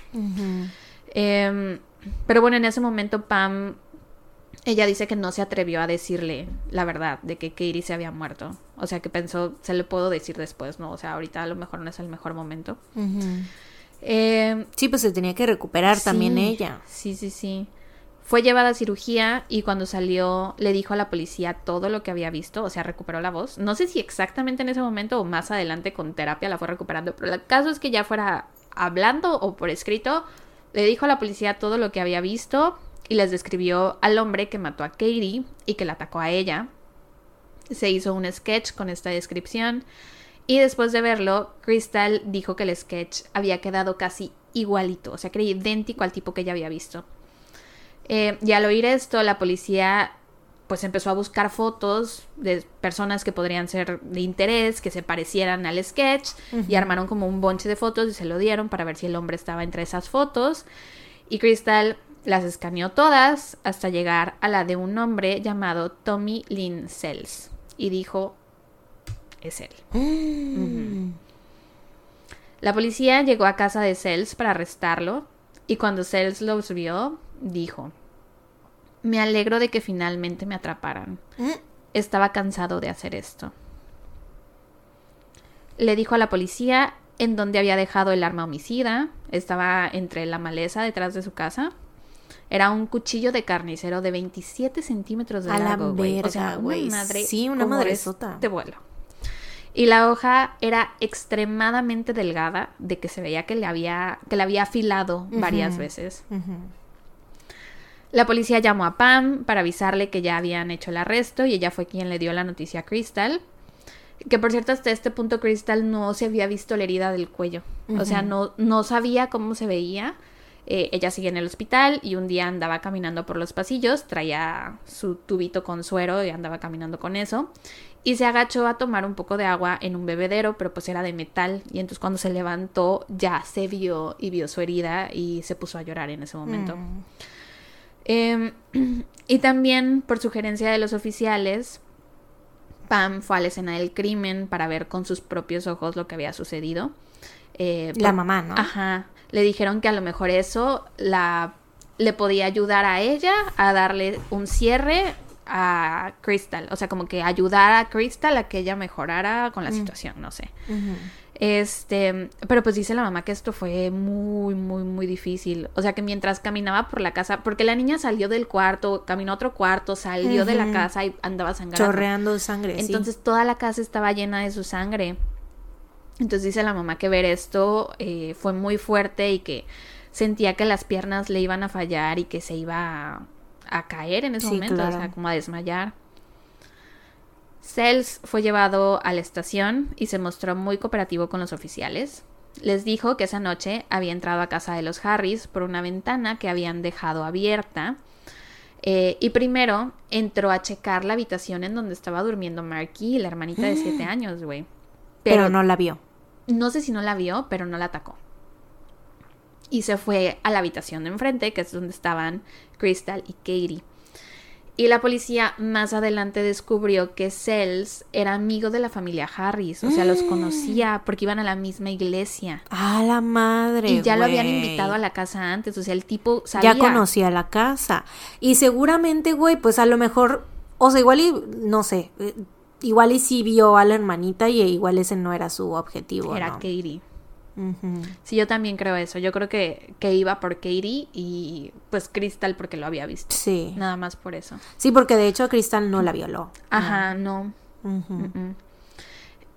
Speaker 1: Em, pero bueno, en ese momento Pam, ella dice que no se atrevió a decirle la verdad de que Katie se había muerto. O sea, que pensó, se le puedo decir después, ¿no? O sea, ahorita a lo mejor no es el mejor momento. Em,
Speaker 2: Sí, pues se tenía que recuperar también ella.
Speaker 1: Sí, sí, sí. Fue llevada a cirugía y cuando salió le dijo a la policía todo lo que había visto, o sea, recuperó la voz. No sé si exactamente en ese momento o más adelante con terapia la fue recuperando, pero el caso es que ya fuera hablando o por escrito, le dijo a la policía todo lo que había visto y les describió al hombre que mató a Katie y que la atacó a ella. Se hizo un sketch con esta descripción y después de verlo, Crystal dijo que el sketch había quedado casi igualito, o sea, que era idéntico al tipo que ella había visto. Eh, y al oír esto, la policía pues empezó a buscar fotos de personas que podrían ser de interés, que se parecieran al sketch, y armaron como un bonche de fotos y se lo dieron para ver si el hombre estaba entre esas fotos. Y Crystal las escaneó todas hasta llegar a la de un hombre llamado Tommy Lynn Sells. Y dijo, es él.
Speaker 2: Mm.
Speaker 1: La policía llegó a casa de Sells para arrestarlo y cuando Sells los vio, dijo, me alegro de que finalmente me atraparan.
Speaker 2: Mm.
Speaker 1: Estaba cansado de hacer esto. Le dijo a la policía en dónde había dejado el arma homicida. Estaba entre la maleza detrás de su casa. Era un cuchillo de carnicero de 27 centímetros de
Speaker 2: A
Speaker 1: largo, güey. O sea,
Speaker 2: güey.
Speaker 1: madre
Speaker 2: Sí, una madresota.
Speaker 1: De vuelo. Y la hoja era extremadamente delgada, de que se veía que le había, que la había afilado varias veces. La policía llamó a Pam para avisarle que ya habían hecho el arresto y ella fue quien le dio la noticia a Crystal. Que por cierto, hasta este punto Crystal no se había visto la herida del cuello. O sea, no, no sabía cómo se veía. Eh, ella sigue en el hospital y un día andaba caminando por los pasillos, traía su tubito con suero y andaba caminando con eso. Y se agachó a tomar un poco de agua en un bebedero, pero pues era de metal. Y entonces cuando se levantó ya se vio y vio su herida y se puso a llorar en ese momento.
Speaker 2: Mm.
Speaker 1: Eh, y también, por sugerencia de los oficiales, Pam fue a la escena del crimen para ver con sus propios ojos lo que había sucedido. Eh,
Speaker 2: La mamá, ¿no?
Speaker 1: Ajá. Le dijeron que a lo mejor eso la le podía ayudar a ella a darle un cierre a Crystal. O sea, como que ayudar a Crystal a que ella mejorara con la situación, no sé. Este, pero pues dice la mamá que esto fue muy, muy, muy difícil. O sea que mientras caminaba por la casa, porque la niña salió del cuarto, caminó a otro cuarto, salió de la casa y andaba sangrando.
Speaker 2: Chorreando sangre. sí.
Speaker 1: Entonces toda la casa estaba llena de su sangre. Entonces dice la mamá que ver esto eh, fue muy fuerte y que sentía que las piernas le iban a fallar y que se iba a, a caer en ese
Speaker 2: Sí,
Speaker 1: momento, o sea, como a desmayar. Sells fue llevado a la estación y se mostró muy cooperativo con los oficiales. Les dijo que esa noche había entrado a casa de los Harris por una ventana que habían dejado abierta. Eh, y primero entró a checar la habitación en donde estaba durmiendo Marky, la hermanita de 7 años, güey.
Speaker 2: Pero no la vio.
Speaker 1: No sé si no la vio, pero no la atacó. Y se fue a la habitación de enfrente, que es donde estaban Crystal y Katie. Y la policía más adelante descubrió que Sells era amigo de la familia Harris, o sea, los conocía porque iban a la misma iglesia.
Speaker 2: A la madre.
Speaker 1: Y ya lo habían invitado a la casa antes, o sea, el tipo sabía.
Speaker 2: Ya conocía la casa. Y seguramente, güey, pues a lo mejor, o sea, igual y, no sé, eh, igual y sí vio a la hermanita y igual ese no era su objetivo.
Speaker 1: Era
Speaker 2: ¿no?
Speaker 1: Katie. Sí, yo también creo eso. Yo creo que, que iba por Katie y pues Crystal porque lo había visto.
Speaker 2: Sí.
Speaker 1: Nada más por eso.
Speaker 2: Sí, porque de hecho Crystal no la violó.
Speaker 1: Ajá, no. Mm-mm.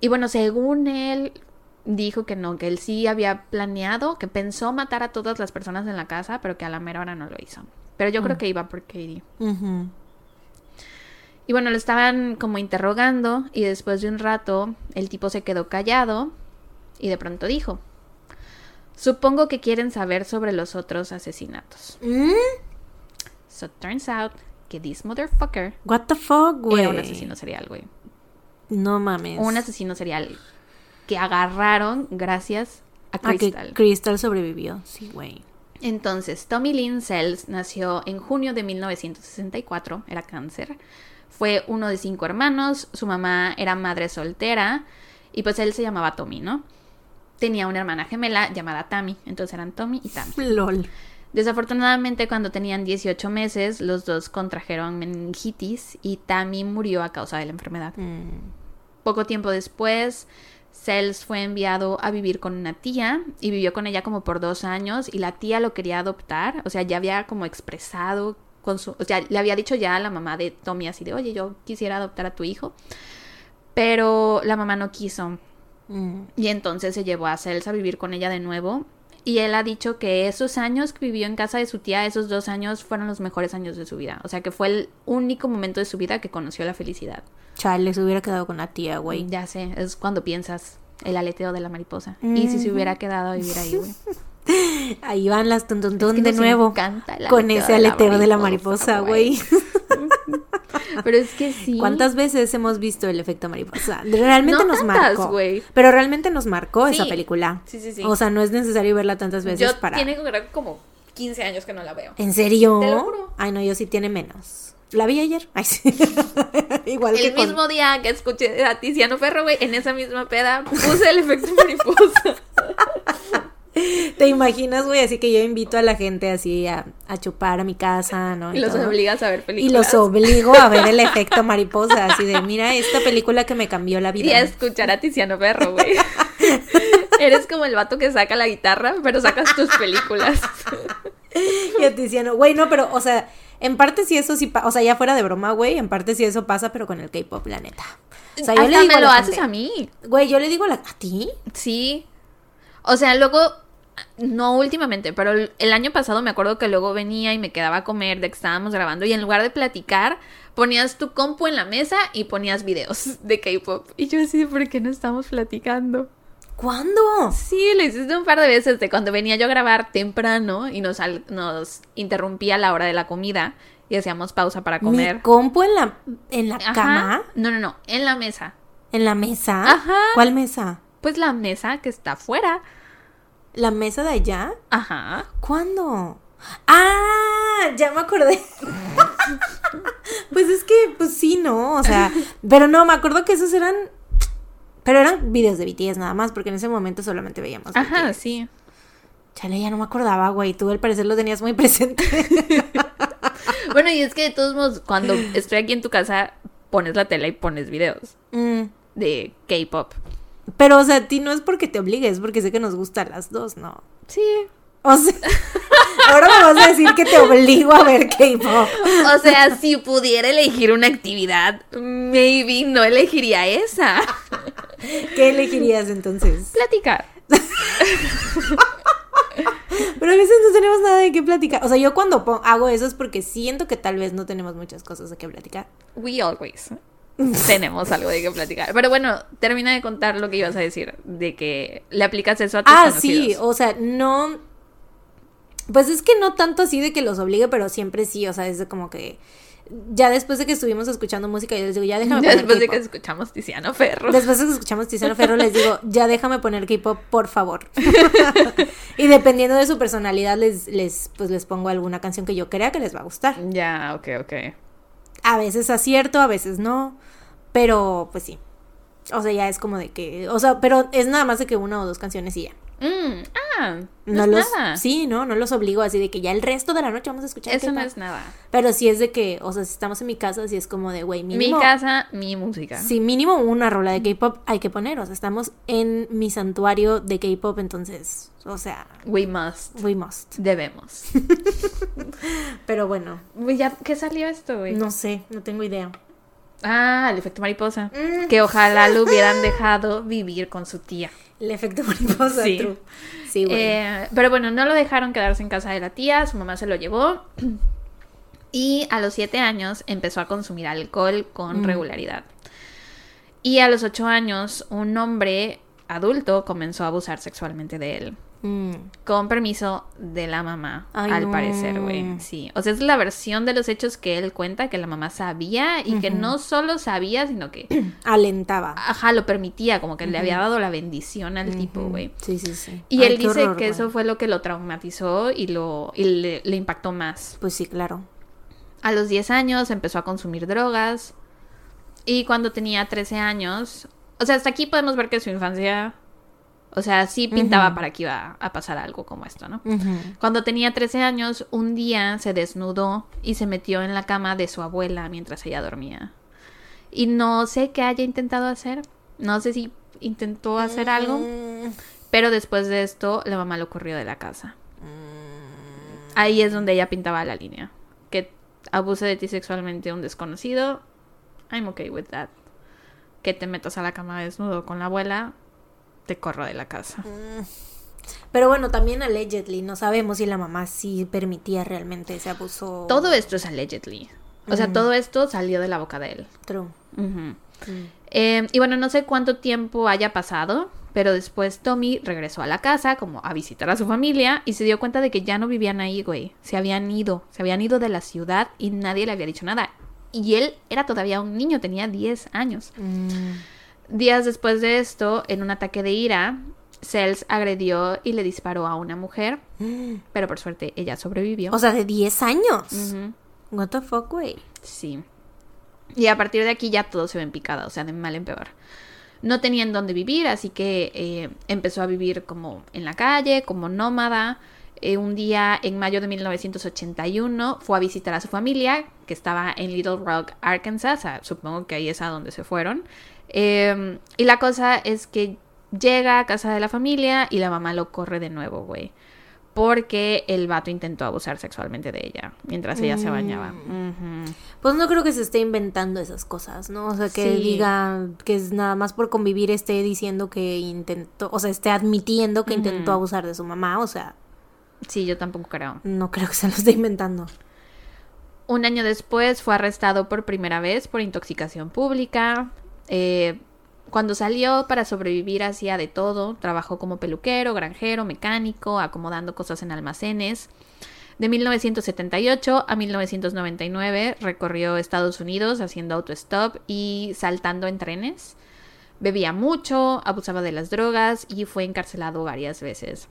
Speaker 1: Y bueno, según él, dijo que no, que él sí había planeado, que pensó matar a todas las personas en la casa, pero que a la mera hora no lo hizo. Pero yo creo que iba por Katie. Y bueno, lo estaban como interrogando y después de un rato el tipo se quedó callado y de pronto dijo, supongo que quieren saber sobre los otros asesinatos.
Speaker 2: Mm,
Speaker 1: So turns out que this motherfucker
Speaker 2: What the fuck, güey.
Speaker 1: era un asesino serial, güey.
Speaker 2: No mames.
Speaker 1: Un asesino serial que agarraron gracias a
Speaker 2: Ah, que
Speaker 1: Crystal.
Speaker 2: Crystal sobrevivió. Sí, güey.
Speaker 1: Entonces, Tommy Lynn Sells nació en junio de 1964, era cáncer. Fue uno de cinco hermanos, su mamá era madre soltera y pues él se llamaba Tommy, ¿no? Tenía una hermana gemela llamada Tammy, entonces eran Tommy y Tammy.
Speaker 2: LOL.
Speaker 1: Desafortunadamente, cuando tenían 18 meses, los dos contrajeron meningitis y Tammy murió a causa de la enfermedad.
Speaker 2: Mm.
Speaker 1: Poco tiempo después, Sells fue enviado a vivir con una tía y vivió con ella como por dos años y la tía lo quería adoptar, o sea, ya había como expresado con su, o sea, le había dicho ya a la mamá de Tommy así de, oye, yo quisiera adoptar a tu hijo, pero la mamá no quiso
Speaker 2: Mm.
Speaker 1: y entonces se llevó a Sells a vivir con ella de nuevo. Y él ha dicho que esos años que vivió en casa de su tía, esos dos años fueron los mejores años de su vida. O sea que fue el único momento de su vida que conoció la felicidad.
Speaker 2: Chale, se hubiera quedado con la tía, güey.
Speaker 1: Ya sé, es cuando piensas el aleteo de la mariposa. Y si se hubiera quedado a vivir ahí, güey.
Speaker 2: Ahí van las tuntuntun
Speaker 1: Es que
Speaker 2: de nuevo. Con ese aleteo de la
Speaker 1: mariposa,
Speaker 2: mariposa, güey.
Speaker 1: Pero es que sí.
Speaker 2: ¿Cuántas veces hemos visto el efecto mariposa? Realmente
Speaker 1: No
Speaker 2: nos
Speaker 1: tantas,
Speaker 2: marcó.
Speaker 1: güey.
Speaker 2: Pero realmente nos marcó esa película.
Speaker 1: Sí, sí, sí.
Speaker 2: O sea, no es necesario verla tantas veces
Speaker 1: Yo
Speaker 2: para.
Speaker 1: tiene como 15 años que no la veo.
Speaker 2: ¿En serio?
Speaker 1: Te lo juro.
Speaker 2: Ay, no, yo sí tiene menos. La vi ayer. Ay, sí. Igual que
Speaker 1: El
Speaker 2: con-
Speaker 1: mismo día que escuché a Tiziano Ferro, güey, en esa misma peda puse el efecto mariposa.
Speaker 2: ¿Te imaginas, güey? Así que yo invito a la gente así a, a chupar a mi casa, ¿no?
Speaker 1: y los
Speaker 2: todo.
Speaker 1: obligas a ver
Speaker 2: Y
Speaker 1: películas.
Speaker 2: los obligo a ver el efecto mariposa, así de, mira esta película que me cambió la
Speaker 1: Y
Speaker 2: vida.
Speaker 1: a escuchar a Tiziano Ferro, güey. Eres como el vato que saca la guitarra, pero sacas tus películas.
Speaker 2: Y a Tiziano, güey, no, pero, o sea, en parte sí eso sí, pa- o sea, ya fuera de broma, güey, en parte sí eso pasa, pero con el K-pop, la neta. O sea, yo
Speaker 1: Hasta
Speaker 2: le digo
Speaker 1: me lo haces
Speaker 2: gente,
Speaker 1: a mí.
Speaker 2: Güey, yo le digo la, ¿a ti?
Speaker 1: Sí. O sea, luego, no últimamente, pero el, año pasado me acuerdo que luego venía y me quedaba a comer de que estábamos grabando y en lugar de platicar, ponías tu compu en la mesa y ponías videos de K-pop. Y yo así, ¿por qué no estamos platicando?
Speaker 2: ¿Cuándo?
Speaker 1: Sí, lo hiciste un par de veces de cuando venía yo a grabar temprano y nos, nos interrumpía la hora de la comida y hacíamos pausa para comer.
Speaker 2: ¿Mi compu en la, en la
Speaker 1: Ajá.
Speaker 2: cama?
Speaker 1: No, no, no, en la mesa.
Speaker 2: ¿En la mesa?
Speaker 1: Ajá.
Speaker 2: ¿Cuál mesa?
Speaker 1: Pues la mesa que está afuera.
Speaker 2: ¿La mesa de allá?
Speaker 1: Ajá.
Speaker 2: ¿Cuándo? Ah, ya me acordé. pues es que, pues sí, no, o sea, pero no, me acuerdo que esos eran, pero eran videos de BTS nada más, porque en ese momento solamente veíamos.
Speaker 1: Ajá,
Speaker 2: BTS.
Speaker 1: sí.
Speaker 2: Chale, ya no me acordaba, güey, tú al parecer lo tenías muy presente.
Speaker 1: Bueno, y es que de todos modos, cuando estoy aquí en tu casa, pones la tele y pones videos
Speaker 2: Mm,
Speaker 1: de K-pop.
Speaker 2: Pero, o sea, a ti no es porque te obligues, porque sé que nos gustan las dos, ¿no?
Speaker 1: Sí.
Speaker 2: O sea, ahora me vas a decir que te obligo a ver K-pop.
Speaker 1: O sea, si pudiera elegir una actividad, maybe no elegiría esa.
Speaker 2: ¿Qué elegirías entonces?
Speaker 1: Platicar.
Speaker 2: Pero a veces no tenemos nada de qué platicar. O sea, yo cuando hago eso es porque siento que tal vez no tenemos muchas cosas de qué platicar.
Speaker 1: We always tenemos algo de qué platicar. Pero bueno, termina de contar lo que ibas a decir, de que le aplicas eso a tus
Speaker 2: Ah, sí, o sea, no... Pues es que no tanto así de que los obligue, pero siempre sí, o sea, es como que... Ya después de que estuvimos escuchando música, yo les digo, ya déjame poner
Speaker 1: después de que escuchamos Tiziano Ferro.
Speaker 2: Después de que escuchamos Tiziano Ferro, les digo, ya déjame poner K-pop, por favor. y dependiendo de su personalidad, les, les, pues les pongo alguna canción que yo crea que les va a gustar.
Speaker 1: Ya, ok, ok.
Speaker 2: A veces acierto, a veces no. Pero, pues sí. O sea, ya es como de que. O sea, pero es nada más de que una o dos canciones y ya.
Speaker 1: Mm, ah, no,
Speaker 2: No
Speaker 1: es
Speaker 2: los.
Speaker 1: nada.
Speaker 2: Sí, no, no los obligo así de que ya el resto de la noche vamos a escuchar.
Speaker 1: Eso no es nada.
Speaker 2: Pero sí es de que, o sea, si estamos en mi casa, sí es como de, güey, mínimo.
Speaker 1: Mi casa, mi música.
Speaker 2: Sí, mínimo una rola de K-pop hay que poner. O sea, estamos en mi santuario de K-pop, entonces, o sea,
Speaker 1: We must.
Speaker 2: we must.
Speaker 1: Debemos.
Speaker 2: Pero bueno,
Speaker 1: ¿ya qué salió esto, güey?
Speaker 2: no sé, no tengo idea.
Speaker 1: Ah, el efecto mariposa.
Speaker 2: Mm.
Speaker 1: Que ojalá lo hubieran dejado vivir con su tía.
Speaker 2: El efecto mariposa,
Speaker 1: Sí.
Speaker 2: true. Sí.
Speaker 1: Eh, pero bueno, no lo dejaron quedarse en casa de la tía, su mamá se lo llevó. Y a los siete años empezó a consumir alcohol con
Speaker 2: Mm.
Speaker 1: regularidad. Y a los ocho años, un hombre adulto comenzó a abusar sexualmente de él.
Speaker 2: Mm.
Speaker 1: Con permiso de la mamá,
Speaker 2: Ay,
Speaker 1: al
Speaker 2: no.
Speaker 1: parecer, güey. Sí. O sea, es la versión de los hechos que él cuenta, que la mamá sabía y que no solo sabía, sino que,
Speaker 2: Alentaba.
Speaker 1: ajá, lo permitía, como que le había dado la bendición al tipo, güey.
Speaker 2: Sí, sí, sí.
Speaker 1: Y
Speaker 2: Ay,
Speaker 1: él dice
Speaker 2: horror,
Speaker 1: que eso fue lo que lo traumatizó y, lo, y le, le impactó más.
Speaker 2: Pues sí, claro.
Speaker 1: A los 10 años empezó a consumir drogas y cuando tenía 13 años, o sea, hasta aquí podemos ver que su infancia, o sea, sí pintaba para que iba a pasar algo como esto, ¿no? Cuando tenía 13 años, un día se desnudó y se metió en la cama de su abuela mientras ella dormía. Y no sé qué haya intentado hacer, no sé si intentó hacer algo,
Speaker 2: Mm,
Speaker 1: pero después de esto la mamá lo corrió de la casa.
Speaker 2: mm.
Speaker 1: Ahí es donde ella pintaba la línea. Que abuse de ti sexualmente un desconocido. I'm okay with that. Que te metas a la cama desnudo con la abuela. Te corro de la casa.
Speaker 2: Pero bueno, también allegedly, no sabemos si la mamá sí permitía realmente ese abuso.
Speaker 1: Todo esto es allegedly. O sea, todo esto salió de la boca de él.
Speaker 2: True. Mm.
Speaker 1: Eh, y bueno, no sé cuánto tiempo haya pasado, pero después Tommy regresó a la casa como a visitar a su familia y se dio cuenta de que ya no vivían ahí, güey. Se habían ido, se habían ido de la ciudad y nadie le había dicho nada. Y él era todavía un niño, tenía 10 años.
Speaker 2: Mm.
Speaker 1: Días después de esto, en un ataque de ira, Cells agredió y le disparó a una mujer, pero por suerte ella sobrevivió.
Speaker 2: O sea, de 10 años.
Speaker 1: Ujú.
Speaker 2: What the fuck, güey.
Speaker 1: Sí. Y a partir de aquí ya todo se ve en picada, o sea, de mal en peor. No tenía en dónde vivir, así que eh, empezó a vivir como en la calle, como nómada. Eh, un día, en mayo de 1981, fue a visitar a su familia, que estaba en Little Rock, Arkansas. o sea, supongo que ahí es a donde se fueron. Eh, y la cosa es que llega a casa de la familia y la mamá lo corre de nuevo, güey. Porque el vato intentó abusar sexualmente de ella mientras ella se bañaba. Ujú.
Speaker 2: Pues no creo que se esté inventando esas cosas, ¿no? O sea, que
Speaker 1: Sí.
Speaker 2: diga que es nada más por convivir esté diciendo que intentó, o sea, esté admitiendo que intentó abusar de su mamá, o sea,
Speaker 1: Sí, yo tampoco creo.
Speaker 2: no creo que se lo esté inventando.
Speaker 1: Un año después fue arrestado por primera vez por intoxicación pública. Eh, cuando salió para sobrevivir hacía de todo. Trabajó como peluquero, granjero, mecánico, acomodando cosas en almacenes. De 1978 a 1999 recorrió Estados Unidos haciendo autostop y saltando en trenes. Bebía mucho, abusaba de las drogas y fue encarcelado varias veces.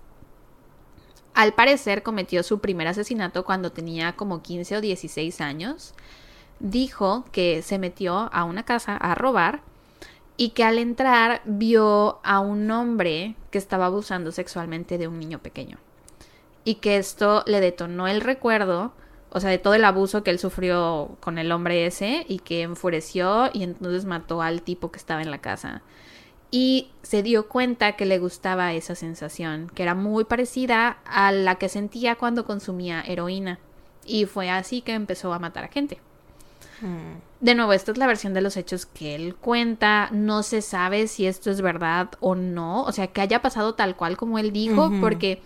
Speaker 1: Al parecer cometió su primer asesinato cuando tenía como 15 o 16 años. Dijo que se metió a una casa a robar y que al entrar vio a un hombre que estaba abusando sexualmente de un niño pequeño. Y que esto le detonó el recuerdo, o sea, de todo el abuso que él sufrió con el hombre ese y que enfureció y entonces mató al tipo que estaba en la casa y se dio cuenta que le gustaba esa sensación, que era muy parecida a la que sentía cuando consumía heroína. Y fue así que empezó a matar a gente.
Speaker 2: Mm.
Speaker 1: De nuevo, esta es la versión de los hechos que él cuenta. No se sabe si esto es verdad o no. O sea, que haya pasado tal cual como él dijo, porque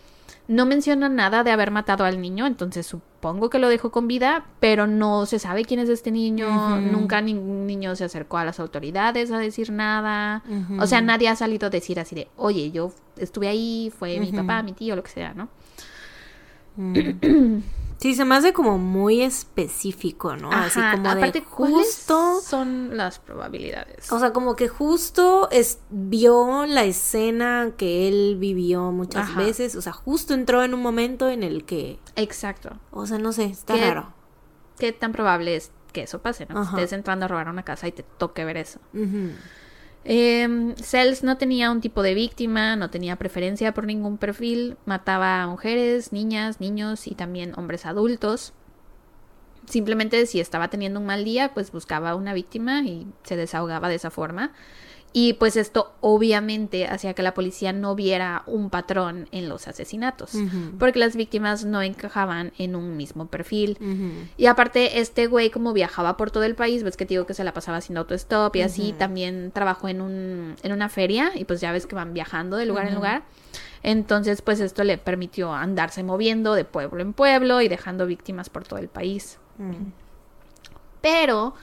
Speaker 1: no menciona nada de haber matado al niño. Entonces supongo que lo dejó con vida, pero no se sabe quién es este niño. Nunca ningún niño se acercó a las autoridades a decir nada. O sea, nadie ha salido a decir así de, oye, yo estuve ahí, fue mi papá, mi tío, lo que sea, ¿no?
Speaker 2: Sí, se me hace como muy específico, ¿no? Así como
Speaker 1: aparte,
Speaker 2: de
Speaker 1: ¿cuáles
Speaker 2: justo.
Speaker 1: son las probabilidades?
Speaker 2: O sea, como que justo es, vio la escena que él vivió muchas
Speaker 1: Ajá.
Speaker 2: veces. O sea, justo entró en un momento en el que.
Speaker 1: Exacto.
Speaker 2: O sea, no sé, está
Speaker 1: ¿Qué?
Speaker 2: raro.
Speaker 1: ¿Qué tan probable es que eso pase, ¿no? Que. Estés entrando a robar una casa y te toque ver eso.
Speaker 2: Ujú.
Speaker 1: Eh, Cells no tenía un tipo de víctima, no tenía preferencia por ningún perfil, mataba a mujeres, niñas, niños y también hombres adultos. Simplemente si estaba teniendo un mal día, pues buscaba una víctima y se desahogaba de esa forma. Y pues esto obviamente hacía que la policía no viera un patrón en los asesinatos, porque las víctimas no encajaban en un mismo perfil. Y aparte, este güey como viajaba por todo el país, ves que te digo que se la pasaba haciendo autostop y así, también trabajó en, un, en una feria y pues ya ves que van viajando de lugar en lugar. Entonces, pues esto le permitió andarse moviendo de pueblo en pueblo y dejando víctimas por todo el país. Pero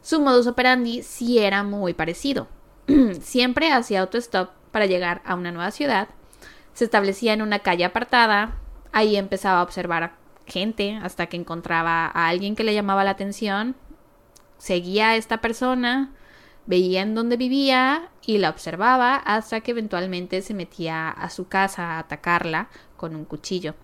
Speaker 1: su modus operandi sí era muy parecido. Siempre hacía autostop para llegar a una nueva ciudad. Se establecía en una calle apartada. Ahí empezaba a observar gente hasta que encontraba a alguien que le llamaba la atención. Seguía a esta persona, veía en dónde vivía y la observaba hasta que eventualmente se metía a su casa a atacarla con un cuchillo.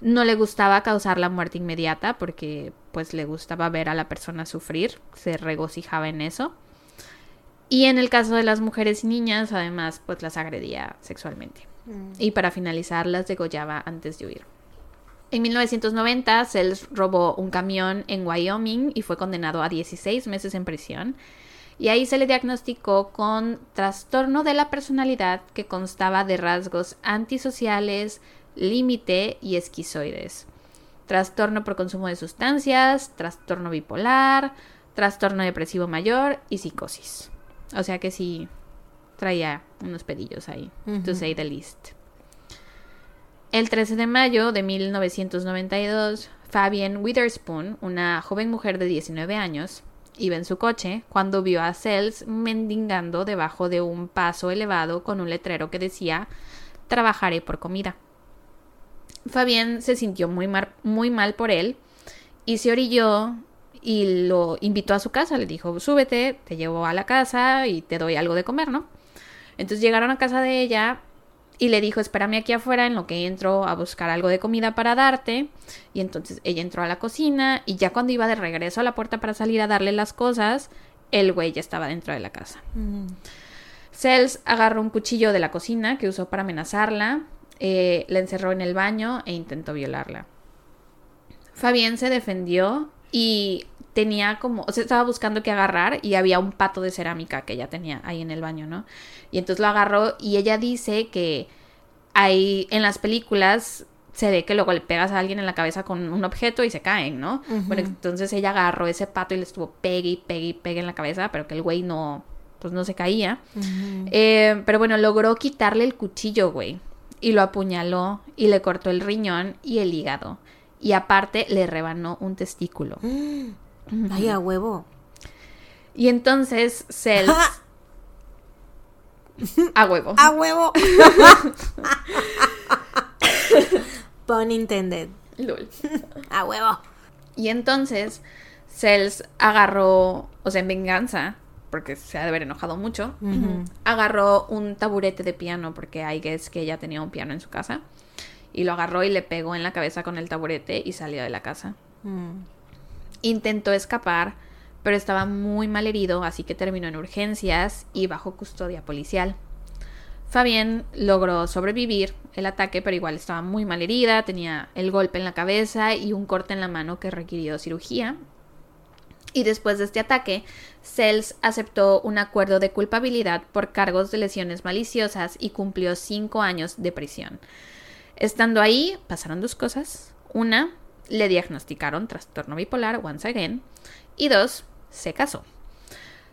Speaker 1: No le gustaba causar la muerte inmediata porque pues le gustaba ver a la persona sufrir, se regocijaba en eso. Y en el caso de las mujeres y niñas, además, pues las agredía sexualmente. Y para finalizar, las degollaba antes de huir. En 1990, Sells robó un camión en Wyoming y fue condenado a 16 meses en prisión. Y ahí se le diagnosticó con trastorno de la personalidad que constaba de rasgos antisociales, límite y esquizoides. Trastorno por consumo de sustancias, trastorno bipolar, trastorno depresivo mayor y psicosis. O sea que sí traía unos pedillos ahí, to say the least. El 13 de mayo de 1992, Fabienne Witherspoon, una joven mujer de 19 años, iba en su coche cuando vio a Sells mendigando debajo de un paso elevado con un letrero que decía trabajaré por comida. Fabienne se sintió muy, mar- muy mal por él y se orilló y lo invitó a su casa. Le dijo, súbete, te llevo a la casa y te doy algo de comer, ¿no? Entonces llegaron a casa de ella y le dijo, espérame aquí afuera en lo que entro a buscar algo de comida para darte. Y entonces ella entró a la cocina y ya cuando iba de regreso a la puerta para salir a darle las cosas, el güey ya estaba dentro de la casa. Sells agarró un cuchillo de la cocina que usó para amenazarla, eh, la encerró en el baño e intentó violarla. Fabienne se defendió y tenía como, o sea, estaba buscando qué agarrar y había un pato de cerámica que ella tenía ahí en el baño, ¿no? Y entonces lo agarró y ella dice que hay en las películas se ve que luego le pegas a alguien en la cabeza con un objeto y se caen, ¿no? Bueno, entonces ella agarró ese pato y le estuvo pegue y pegue y pegue en la cabeza, pero que el güey no, pues no se caía. Eh, pero bueno, logró quitarle el cuchillo, güey. Y lo apuñaló y le cortó el riñón y el hígado. Y aparte le rebanó un testículo.
Speaker 2: Ay, a huevo.
Speaker 1: Y entonces Cells... a huevo.
Speaker 2: A huevo. Pun intended.
Speaker 1: Lol.
Speaker 2: A huevo.
Speaker 1: Y entonces Cells agarró, o sea, en venganza, porque se ha de haber enojado mucho, agarró un taburete de piano, porque hay que es que ella tenía un piano en su casa, y lo agarró y le pegó en la cabeza con el taburete y salió de la casa.
Speaker 2: Mm.
Speaker 1: Intentó escapar, pero estaba muy mal herido, así que terminó en urgencias y bajo custodia policial. Fabienne logró sobrevivir el ataque, pero igual estaba muy mal herida, tenía el golpe en la cabeza y un corte en la mano que requirió cirugía. Y después de este ataque, Sells aceptó un acuerdo de culpabilidad por cargos de lesiones maliciosas y cumplió cinco años de prisión. Estando ahí, pasaron dos cosas. Una, le diagnosticaron trastorno bipolar once again. Y dos, se casó.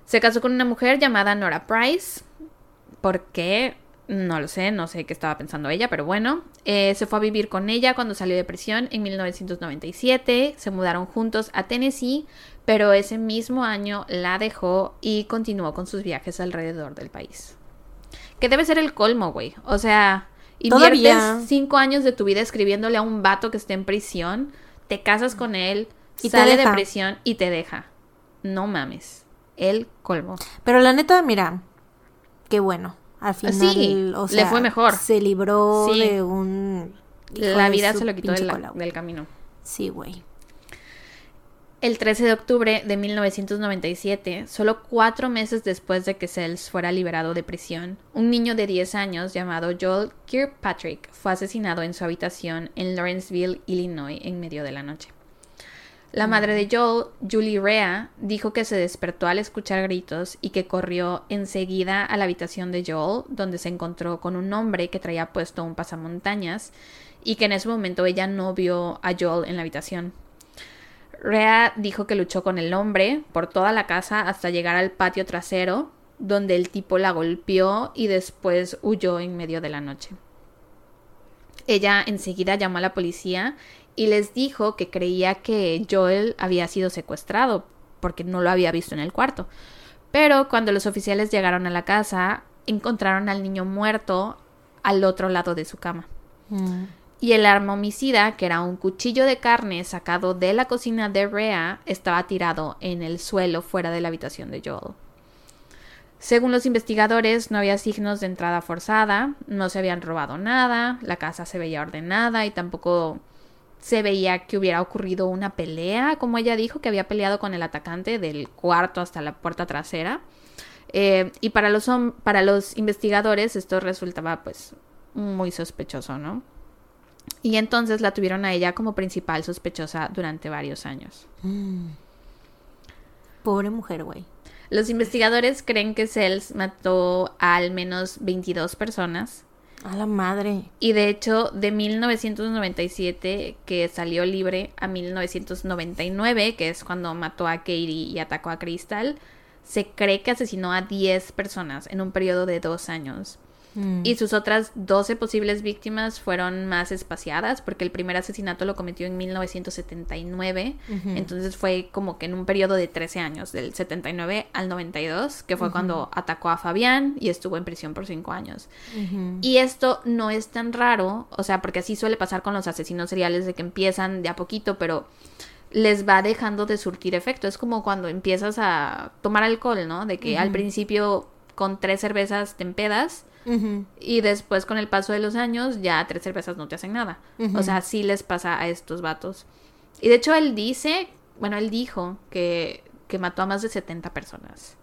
Speaker 1: Se casó con una mujer llamada Nora Price. ¿Por qué? No lo sé, no sé qué estaba pensando ella, pero bueno. Eh, se fue a vivir con ella cuando salió de prisión en 1997. Se mudaron juntos a Tennessee, pero ese mismo año la dejó y continuó con sus viajes alrededor del país. Que debe ser el colmo, güey. O sea, inviertes
Speaker 2: Todavía.
Speaker 1: cinco años de tu vida escribiéndole a un vato que esté en prisión, te casas con él,
Speaker 2: Y
Speaker 1: sale de prisión y te deja. No mames. El colmo.
Speaker 2: Pero la neta, mira, qué bueno. Al final,
Speaker 1: Sí,
Speaker 2: o
Speaker 1: le fue mejor.
Speaker 2: Se libró
Speaker 1: Sí.
Speaker 2: de un.
Speaker 1: La vida se lo quitó del camino.
Speaker 2: Sí, güey.
Speaker 1: El 13 de octubre de 1997, solo cuatro meses después de que Sells fuera liberado de prisión, un niño de 10 años llamado Joel Kirkpatrick fue asesinado en su habitación en Lawrenceville, Illinois, en medio de la noche. La madre de Joel, Julie Rea, dijo que se despertó al escuchar gritos y que corrió enseguida a la habitación de Joel, donde se encontró con un hombre que traía puesto un pasamontañas y que en ese momento ella no vio a Joel en la habitación. Rea dijo que luchó con el hombre por toda la casa hasta llegar al patio trasero, donde el tipo la golpeó y después huyó en medio de la noche. Ella enseguida llamó a la policía y les dijo que creía que Joel había sido secuestrado porque no lo había visto en el cuarto. Pero cuando los oficiales llegaron a la casa, encontraron al niño muerto al otro lado de su cama.
Speaker 2: Mm.
Speaker 1: Y el arma homicida, que era un cuchillo de carne sacado de la cocina de Rhea, estaba tirado en el suelo fuera de la habitación de Joel. Según los investigadores, no había signos de entrada forzada, no se habían robado nada, la casa se veía ordenada y tampoco se veía que hubiera ocurrido una pelea, como ella dijo, que había peleado con el atacante del cuarto hasta la puerta trasera. Eh, y para los, para los investigadores esto resultaba pues muy sospechoso, ¿no? Y entonces la tuvieron a ella como principal sospechosa durante varios años.
Speaker 2: Pobre mujer, güey.
Speaker 1: Los investigadores creen que Sells mató a al menos 22 personas.
Speaker 2: A la madre.
Speaker 1: Y de hecho, de 1997, que salió libre, a 1999, que es cuando mató a Katie y atacó a Crystal, se cree que asesinó a 10 personas en un periodo de dos años.
Speaker 2: Mm.
Speaker 1: Y sus otras 12 posibles víctimas fueron más espaciadas, porque el primer asesinato lo cometió en 1979.
Speaker 2: Ujú.
Speaker 1: Entonces fue como que en un periodo de 13 años, del 79 al 92, que fue cuando atacó a Fabián y estuvo en prisión por 5 años. Y esto no es tan raro, o sea, porque así suele pasar con los asesinos seriales de que empiezan de a poquito, pero les va dejando de surtir efecto. Es como cuando empiezas a tomar alcohol, ¿no? De que al principio con tres cervezas te empedas Y después con el paso de los años ya tres cervezas no te hacen nada. O sea, sí les pasa a estos vatos. Y de hecho él dice, bueno, él dijo que, que mató a más de 70 personas.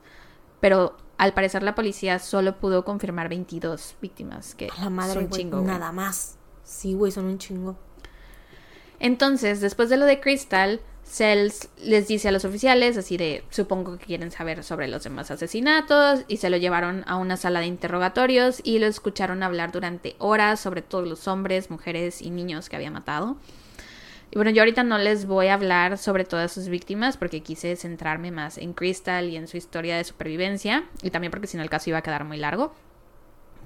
Speaker 1: Pero al parecer la policía solo pudo confirmar 22 víctimas, que
Speaker 2: la madre,
Speaker 1: son
Speaker 2: güey.
Speaker 1: chingo.
Speaker 2: Nada más. Sí, güey, son un chingo.
Speaker 1: Entonces, después de lo de Crystal, Sells les dice a los oficiales, así de, supongo que quieren saber sobre los demás asesinatos, y se lo llevaron a una sala de interrogatorios y lo escucharon hablar durante horas sobre todos los hombres, mujeres y niños que había matado. Y bueno, yo ahorita no les voy a hablar sobre todas sus víctimas porque quise centrarme más en Crystal y en su historia de supervivencia, y también porque si no el caso iba a quedar muy largo.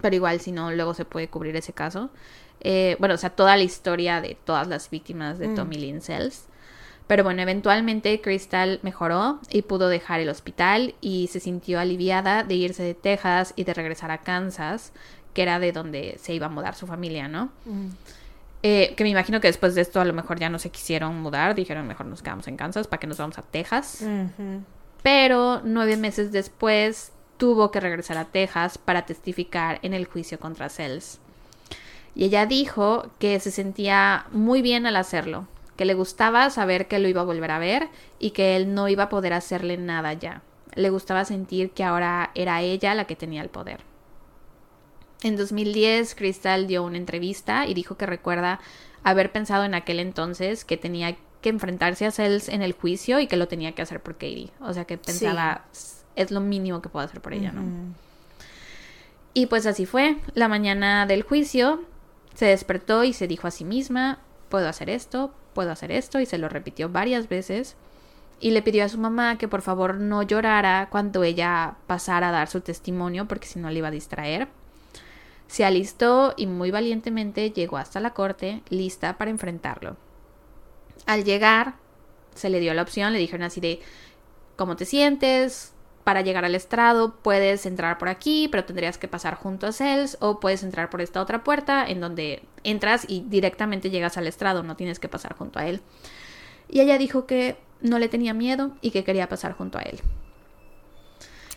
Speaker 1: Pero igual, si no, luego se puede cubrir ese caso. Eh, bueno, o sea, toda la historia de todas las víctimas de
Speaker 2: Mm.
Speaker 1: Tommy Lynn Sells. Pero bueno, eventualmente Crystal mejoró y pudo dejar el hospital y se sintió aliviada de irse de Texas y de regresar a Kansas, que era de donde se iba a mudar su familia, ¿no?
Speaker 2: Mm.
Speaker 1: Eh, que me imagino que después de esto a lo mejor ya no se quisieron mudar, dijeron mejor nos quedamos en Kansas para que nos vamos a Texas. Pero nueve meses después tuvo que regresar a Texas para testificar en el juicio contra Sells. Y ella dijo que se sentía muy bien al hacerlo, que le gustaba saber que lo iba a volver a ver y que él no iba a poder hacerle nada ya. Le gustaba sentir que ahora era ella la que tenía el poder. En 2010, Crystal dio una entrevista y dijo que recuerda haber pensado en aquel entonces que tenía que enfrentarse a Sells en el juicio y que lo tenía que hacer por Katie. O sea que pensaba, es lo mínimo que puedo hacer por ella, ¿no? Y pues así fue. La mañana del juicio se despertó y se dijo a sí misma, puedo hacer esto, puedo hacer esto, y se lo repitió varias veces. Y le pidió a su mamá que por favor no llorara cuando ella pasara a dar su testimonio, porque si no le iba a distraer. Se alistó y muy valientemente llegó hasta la corte, lista para enfrentarlo. Al llegar, se le dio la opción, le dijeron así de, ¿cómo te sientes? Para llegar al estrado puedes entrar por aquí, pero tendrías que pasar junto a Cells o puedes entrar por esta otra puerta en donde entras y directamente llegas al estrado, no tienes que pasar junto a él. Y ella dijo que no le tenía miedo y que quería pasar junto a él.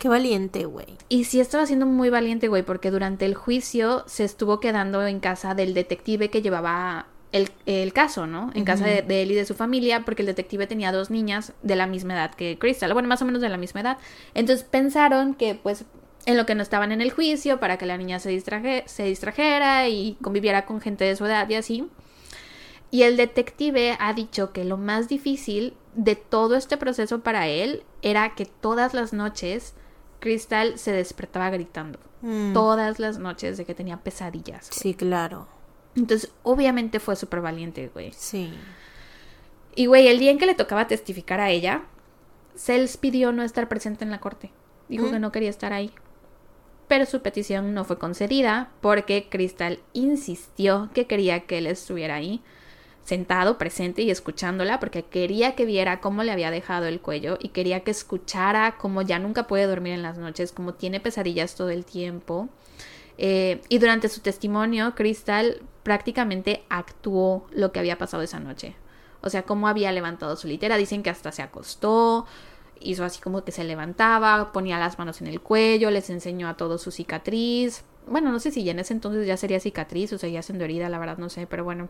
Speaker 2: Qué valiente, güey.
Speaker 1: Y sí estaba siendo muy valiente, güey, porque durante el juicio se estuvo quedando en casa del detective que llevaba el, el caso, ¿no? En casa de, de él y de su familia, porque el detective tenía dos niñas de la misma edad que Crystal, bueno, más o menos de la misma edad. Entonces pensaron que, pues, en lo que no estaban en el juicio, para que la niña se, distraje, se distrajera y conviviera con gente de su edad y así. Y el detective ha dicho que lo más difícil de todo este proceso para él era que todas las noches Crystal se despertaba gritando.
Speaker 2: Mm.
Speaker 1: Todas las noches de que tenía pesadillas.
Speaker 2: Sí, claro.
Speaker 1: Entonces, obviamente fue súper valiente, güey.
Speaker 2: Sí.
Speaker 1: Y, güey, el día en que le tocaba testificar a ella, Sells pidió no estar presente en la corte. Dijo
Speaker 2: Mm.
Speaker 1: que no quería estar ahí. Pero su petición no fue concedida porque Crystal insistió que quería que él estuviera ahí, sentado, presente y escuchándola, porque quería que viera cómo le había dejado el cuello y quería que escuchara cómo ya nunca puede dormir en las noches, cómo tiene pesadillas todo el tiempo. Eh, y durante su testimonio, Crystal prácticamente actuó lo que había pasado esa noche. O sea, cómo había levantado su litera. Dicen que hasta se acostó, hizo así como que se levantaba, ponía las manos en el cuello, les enseñó a todos su cicatriz. Bueno, no sé si ya en ese entonces ya sería cicatriz o seguía siendo herida, la verdad no sé, pero bueno.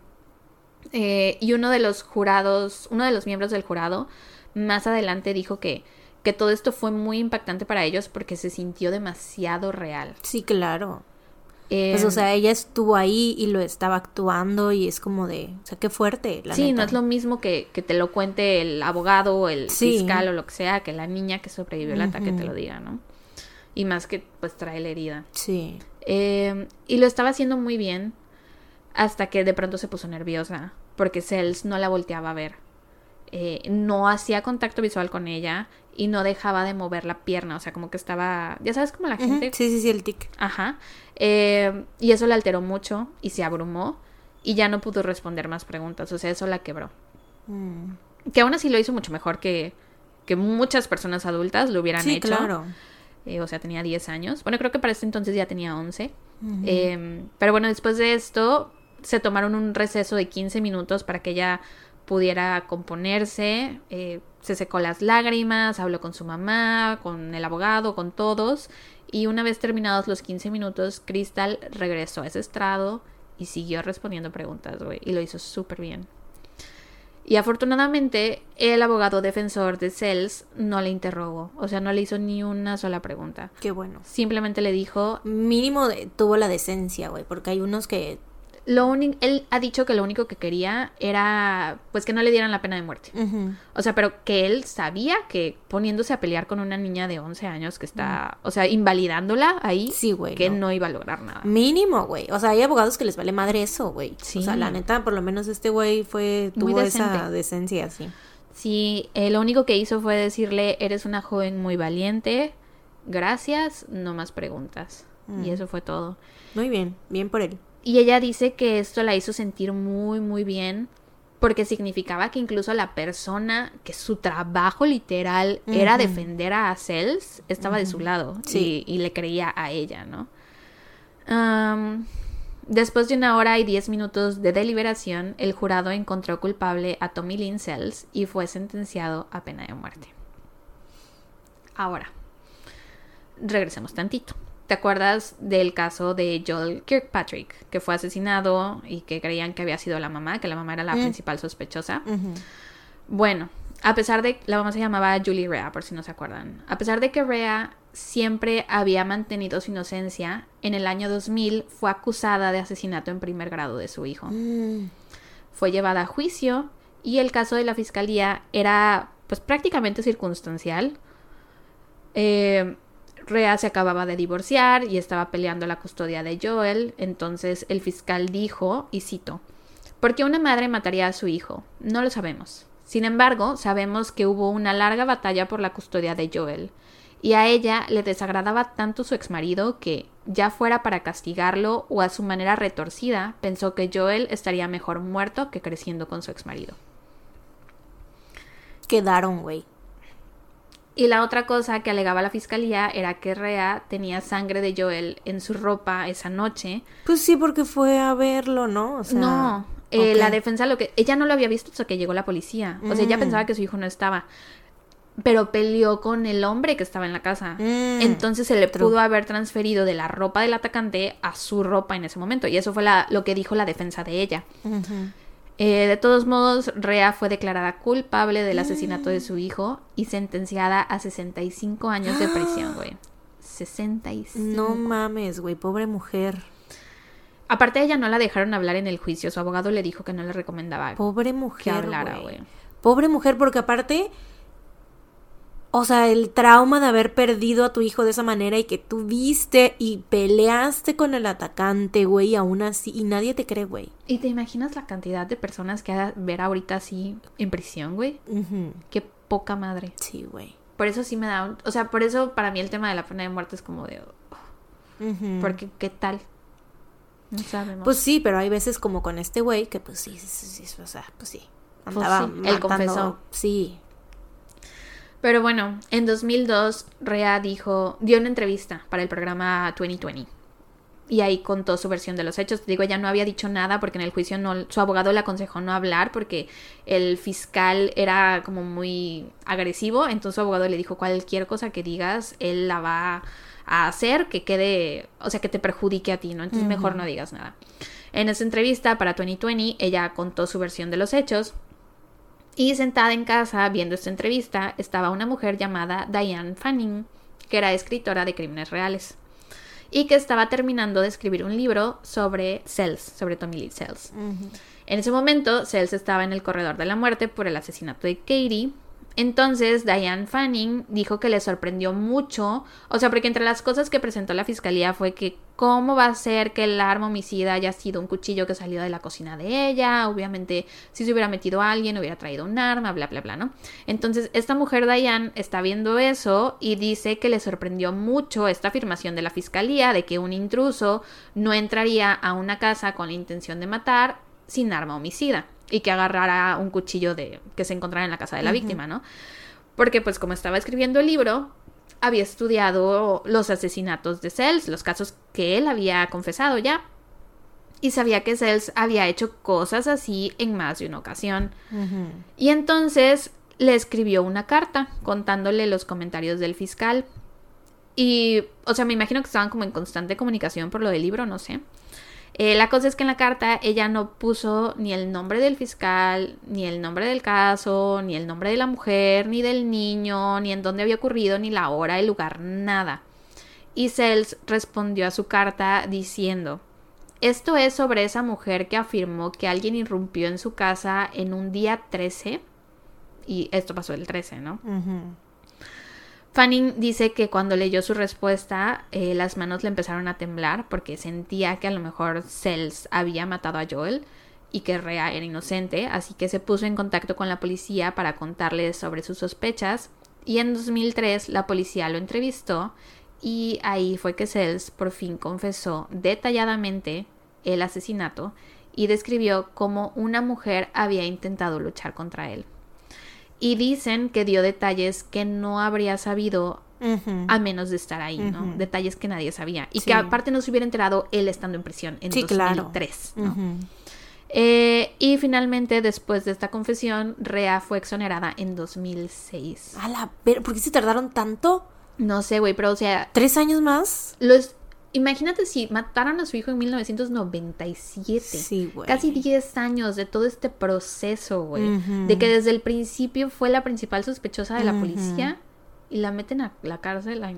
Speaker 1: Eh, y uno de los jurados, uno de los miembros del jurado, más adelante dijo que, que todo esto fue muy impactante para ellos porque se sintió demasiado real.
Speaker 2: Sí, claro.
Speaker 1: Eh,
Speaker 2: Pues, o sea, ella estuvo ahí y lo estaba actuando y es como de, o sea, qué fuerte, la
Speaker 1: sí, no es lo mismo que, que te lo cuente el abogado o el
Speaker 2: Sí.
Speaker 1: fiscal o lo que sea, que la niña que sobrevivió al ataque te lo diga, ¿no? Y más que pues trae la herida.
Speaker 2: Sí.
Speaker 1: Eh, y lo estaba haciendo muy bien hasta que de pronto se puso nerviosa porque Cells no la volteaba a ver. Eh, no hacía contacto visual con ella y no dejaba de mover la pierna, o sea, como que estaba, ya sabes, como la gente...
Speaker 2: Sí, sí, sí, el tic.
Speaker 1: Ajá. Eh, y eso la alteró mucho y se abrumó y ya no pudo responder más preguntas, o sea, eso la quebró.
Speaker 2: Mm.
Speaker 1: Que aún así lo hizo mucho mejor que, que muchas personas adultas lo hubieran
Speaker 2: Sí,
Speaker 1: hecho.
Speaker 2: claro.
Speaker 1: Eh, o sea, tenía 10 años. Bueno, creo que para ese entonces ya tenía 11.
Speaker 2: Ujú.
Speaker 1: Eh, pero bueno, después de esto se tomaron un receso de 15 minutos para que ella pudiera componerse. Eh, se secó las lágrimas, habló con su mamá, con el abogado, con todos. Y una vez terminados los 15 minutos, Crystal regresó a ese estrado y siguió respondiendo preguntas, güey. Y lo hizo súper bien. Y afortunadamente, el abogado defensor de Cells no le interrogó. O sea, no le hizo ni una sola pregunta.
Speaker 2: Qué bueno.
Speaker 1: Simplemente le dijo,
Speaker 2: Mínimo de- tuvo la decencia, güey, porque hay unos que...
Speaker 1: lo único, él ha dicho que lo único que quería era, pues que no le dieran la pena de muerte. O sea, pero que él sabía que poniéndose a pelear con una niña de 11 años que está, o sea, invalidándola ahí,
Speaker 2: Sí, güey.
Speaker 1: que
Speaker 2: no.
Speaker 1: no. iba a lograr nada.
Speaker 2: Mínimo, güey. O sea, hay abogados que les vale madre eso, güey.
Speaker 1: Sí.
Speaker 2: O sea, la neta, por lo menos este güey fue,
Speaker 1: Muy
Speaker 2: tuvo esa decencia, sí.
Speaker 1: Sí, eh, lo único que hizo fue decirle, eres una joven muy valiente, gracias, no más preguntas.
Speaker 2: Mm.
Speaker 1: Y eso fue todo.
Speaker 2: Muy bien, bien por él.
Speaker 1: Y ella dice que esto la hizo sentir muy, muy bien, porque significaba que incluso la persona que su trabajo literal era defender a Cells estaba de su lado
Speaker 2: Sí.
Speaker 1: y, y le creía a ella, ¿no? Después de una hora y diez minutos de deliberación, el jurado encontró culpable a Tommy Lynn Cells y fue sentenciado a pena de muerte. Ahora, regresemos tantito. ¿Te acuerdas del caso de Joel Kirkpatrick, que fue asesinado y que creían que había sido la mamá, que la mamá era la
Speaker 2: Mm.
Speaker 1: principal sospechosa? Bueno, a pesar de la mamá se llamaba Julie Rea, por si no se acuerdan. A pesar de que Rea siempre había mantenido su inocencia, en el año 2000 fue acusada de asesinato en primer grado de su hijo.
Speaker 2: Mm.
Speaker 1: Fue llevada a juicio y el caso de la fiscalía era pues prácticamente circunstancial. Eh, Rea se acababa de divorciar y estaba peleando la custodia de Joel, entonces el fiscal dijo, y cito, ¿por qué una madre mataría a su hijo? No lo sabemos. Sin embargo, sabemos que hubo una larga batalla por la custodia de Joel, y a ella le desagradaba tanto su exmarido que, ya fuera para castigarlo o a su manera retorcida, pensó que Joel estaría mejor muerto que creciendo con su exmarido.
Speaker 2: Quedaron, güey.
Speaker 1: Y la otra cosa que alegaba la fiscalía era que Rea tenía sangre de Joel en su ropa esa noche.
Speaker 2: Pues sí, porque fue a verlo, ¿no? O sea,
Speaker 1: no, eh, la defensa lo que ella no lo había visto hasta que llegó la policía. O sea, ella
Speaker 2: Mm.
Speaker 1: pensaba que su hijo no estaba. Pero peleó con el hombre que estaba en la casa.
Speaker 2: Mm,
Speaker 1: Entonces se le
Speaker 2: true.
Speaker 1: pudo haber transferido de la ropa del atacante a su ropa en ese momento. Y eso fue la- lo que dijo la defensa de ella.
Speaker 2: Ujú.
Speaker 1: Eh, de todos modos, Rea fue declarada culpable del asesinato de su hijo y sentenciada a 65 años de prisión, güey. 65.
Speaker 2: No mames, güey, pobre mujer.
Speaker 1: Aparte, ella no la dejaron hablar en el juicio. Su abogado le dijo que no le recomendaba
Speaker 2: Pobre
Speaker 1: que
Speaker 2: mujer.
Speaker 1: hablara,
Speaker 2: güey.
Speaker 1: güey.
Speaker 2: Pobre mujer, porque aparte, o sea, el trauma de haber perdido a tu hijo de esa manera y que tú viste y peleaste con el atacante, güey, y aún así, y nadie te cree, güey.
Speaker 1: ¿Y te imaginas la cantidad de personas que de ver ahorita así en prisión, güey?
Speaker 2: Ujú.
Speaker 1: Qué poca madre.
Speaker 2: Sí, güey.
Speaker 1: Por eso sí me da... un- O sea, por eso para mí el tema de la pena de muerte es como de... Porque, ¿qué tal? No sabemos.
Speaker 2: Pues sí, pero hay veces como con este güey que pues sí, sí, sí, sí, o sea, pues sí.
Speaker 1: Pues
Speaker 2: Andaba
Speaker 1: sí, él confesó.
Speaker 2: Sí.
Speaker 1: Pero bueno, en 2002, Rea dijo, dio una entrevista para el programa 2020. Y ahí contó su versión de los hechos. Te digo, ella no había dicho nada porque en el juicio no, su abogado le aconsejó no hablar porque el fiscal era como muy agresivo. Entonces su abogado le dijo, cualquier cosa que digas, él la va a hacer que quede, o sea, que te perjudique a ti, ¿no? Entonces mejor no digas nada. En esa entrevista para 2020, ella contó su versión de los hechos. Y sentada en casa viendo esta entrevista estaba una mujer llamada Diane Fanning, que era escritora de crímenes reales y que estaba terminando de escribir un libro sobre Cells, sobre Tommy Lee Cells. En ese momento, Cells estaba en el corredor de la muerte por el asesinato de Katie. Entonces, Diane Fanning dijo que le sorprendió mucho, o sea, porque entre las cosas que presentó la fiscalía fue que cómo va a ser que el arma homicida haya sido un cuchillo que salió de la cocina de ella, obviamente si se hubiera metido a alguien hubiera traído un arma, bla, bla, bla, ¿no? Entonces, esta mujer Diane está viendo eso y dice que le sorprendió mucho esta afirmación de la fiscalía de que un intruso no entraría a una casa con la intención de matar sin arma homicida y que agarrara un cuchillo de que se encontrara en la casa de la víctima, ¿no? Porque pues como estaba escribiendo el libro, había estudiado los asesinatos de Cells, los casos que él había confesado ya. Y sabía que Cells había hecho cosas así en más de una ocasión. Y entonces le escribió una carta contándole los comentarios del fiscal. Y, o sea, me imagino que estaban como en constante comunicación por lo del libro, no sé. Eh, la cosa es que en la carta ella no puso ni el nombre del fiscal, ni el nombre del caso, ni el nombre de la mujer, ni del niño, ni en dónde había ocurrido, ni la hora, el lugar, nada. Y Cells respondió a su carta diciendo, esto es sobre esa mujer que afirmó que alguien irrumpió en su casa en un día 13, y esto pasó el 13, ¿no? Fanning dice que cuando leyó su respuesta, eh, las manos le empezaron a temblar porque sentía que a lo mejor Cells había matado a Joel y que Rea era inocente, así que se puso en contacto con la policía para contarles sobre sus sospechas. Y en 2003 la policía lo entrevistó y ahí fue que Cells por fin confesó detalladamente el asesinato y describió cómo una mujer había intentado luchar contra él. Y dicen que dio detalles que no habría sabido a menos de estar ahí, ¿no? Detalles que nadie sabía. Y
Speaker 2: Sí.
Speaker 1: que aparte no se hubiera enterado él estando en prisión en
Speaker 2: Sí, claro.
Speaker 1: 2003, ¿no?
Speaker 2: Ujú.
Speaker 1: Eh, y finalmente, después de esta confesión, Rea fue exonerada en 2006.
Speaker 2: A la ver, ¿por qué se tardaron tanto?
Speaker 1: No sé, güey, pero o sea,
Speaker 2: ¿Tres años más?
Speaker 1: los... Imagínate si mataron a su hijo en 1997.
Speaker 2: Sí, güey.
Speaker 1: Casi 10 años de todo este proceso, güey. De que desde el principio fue la principal sospechosa de la policía y la meten a la cárcel. ay.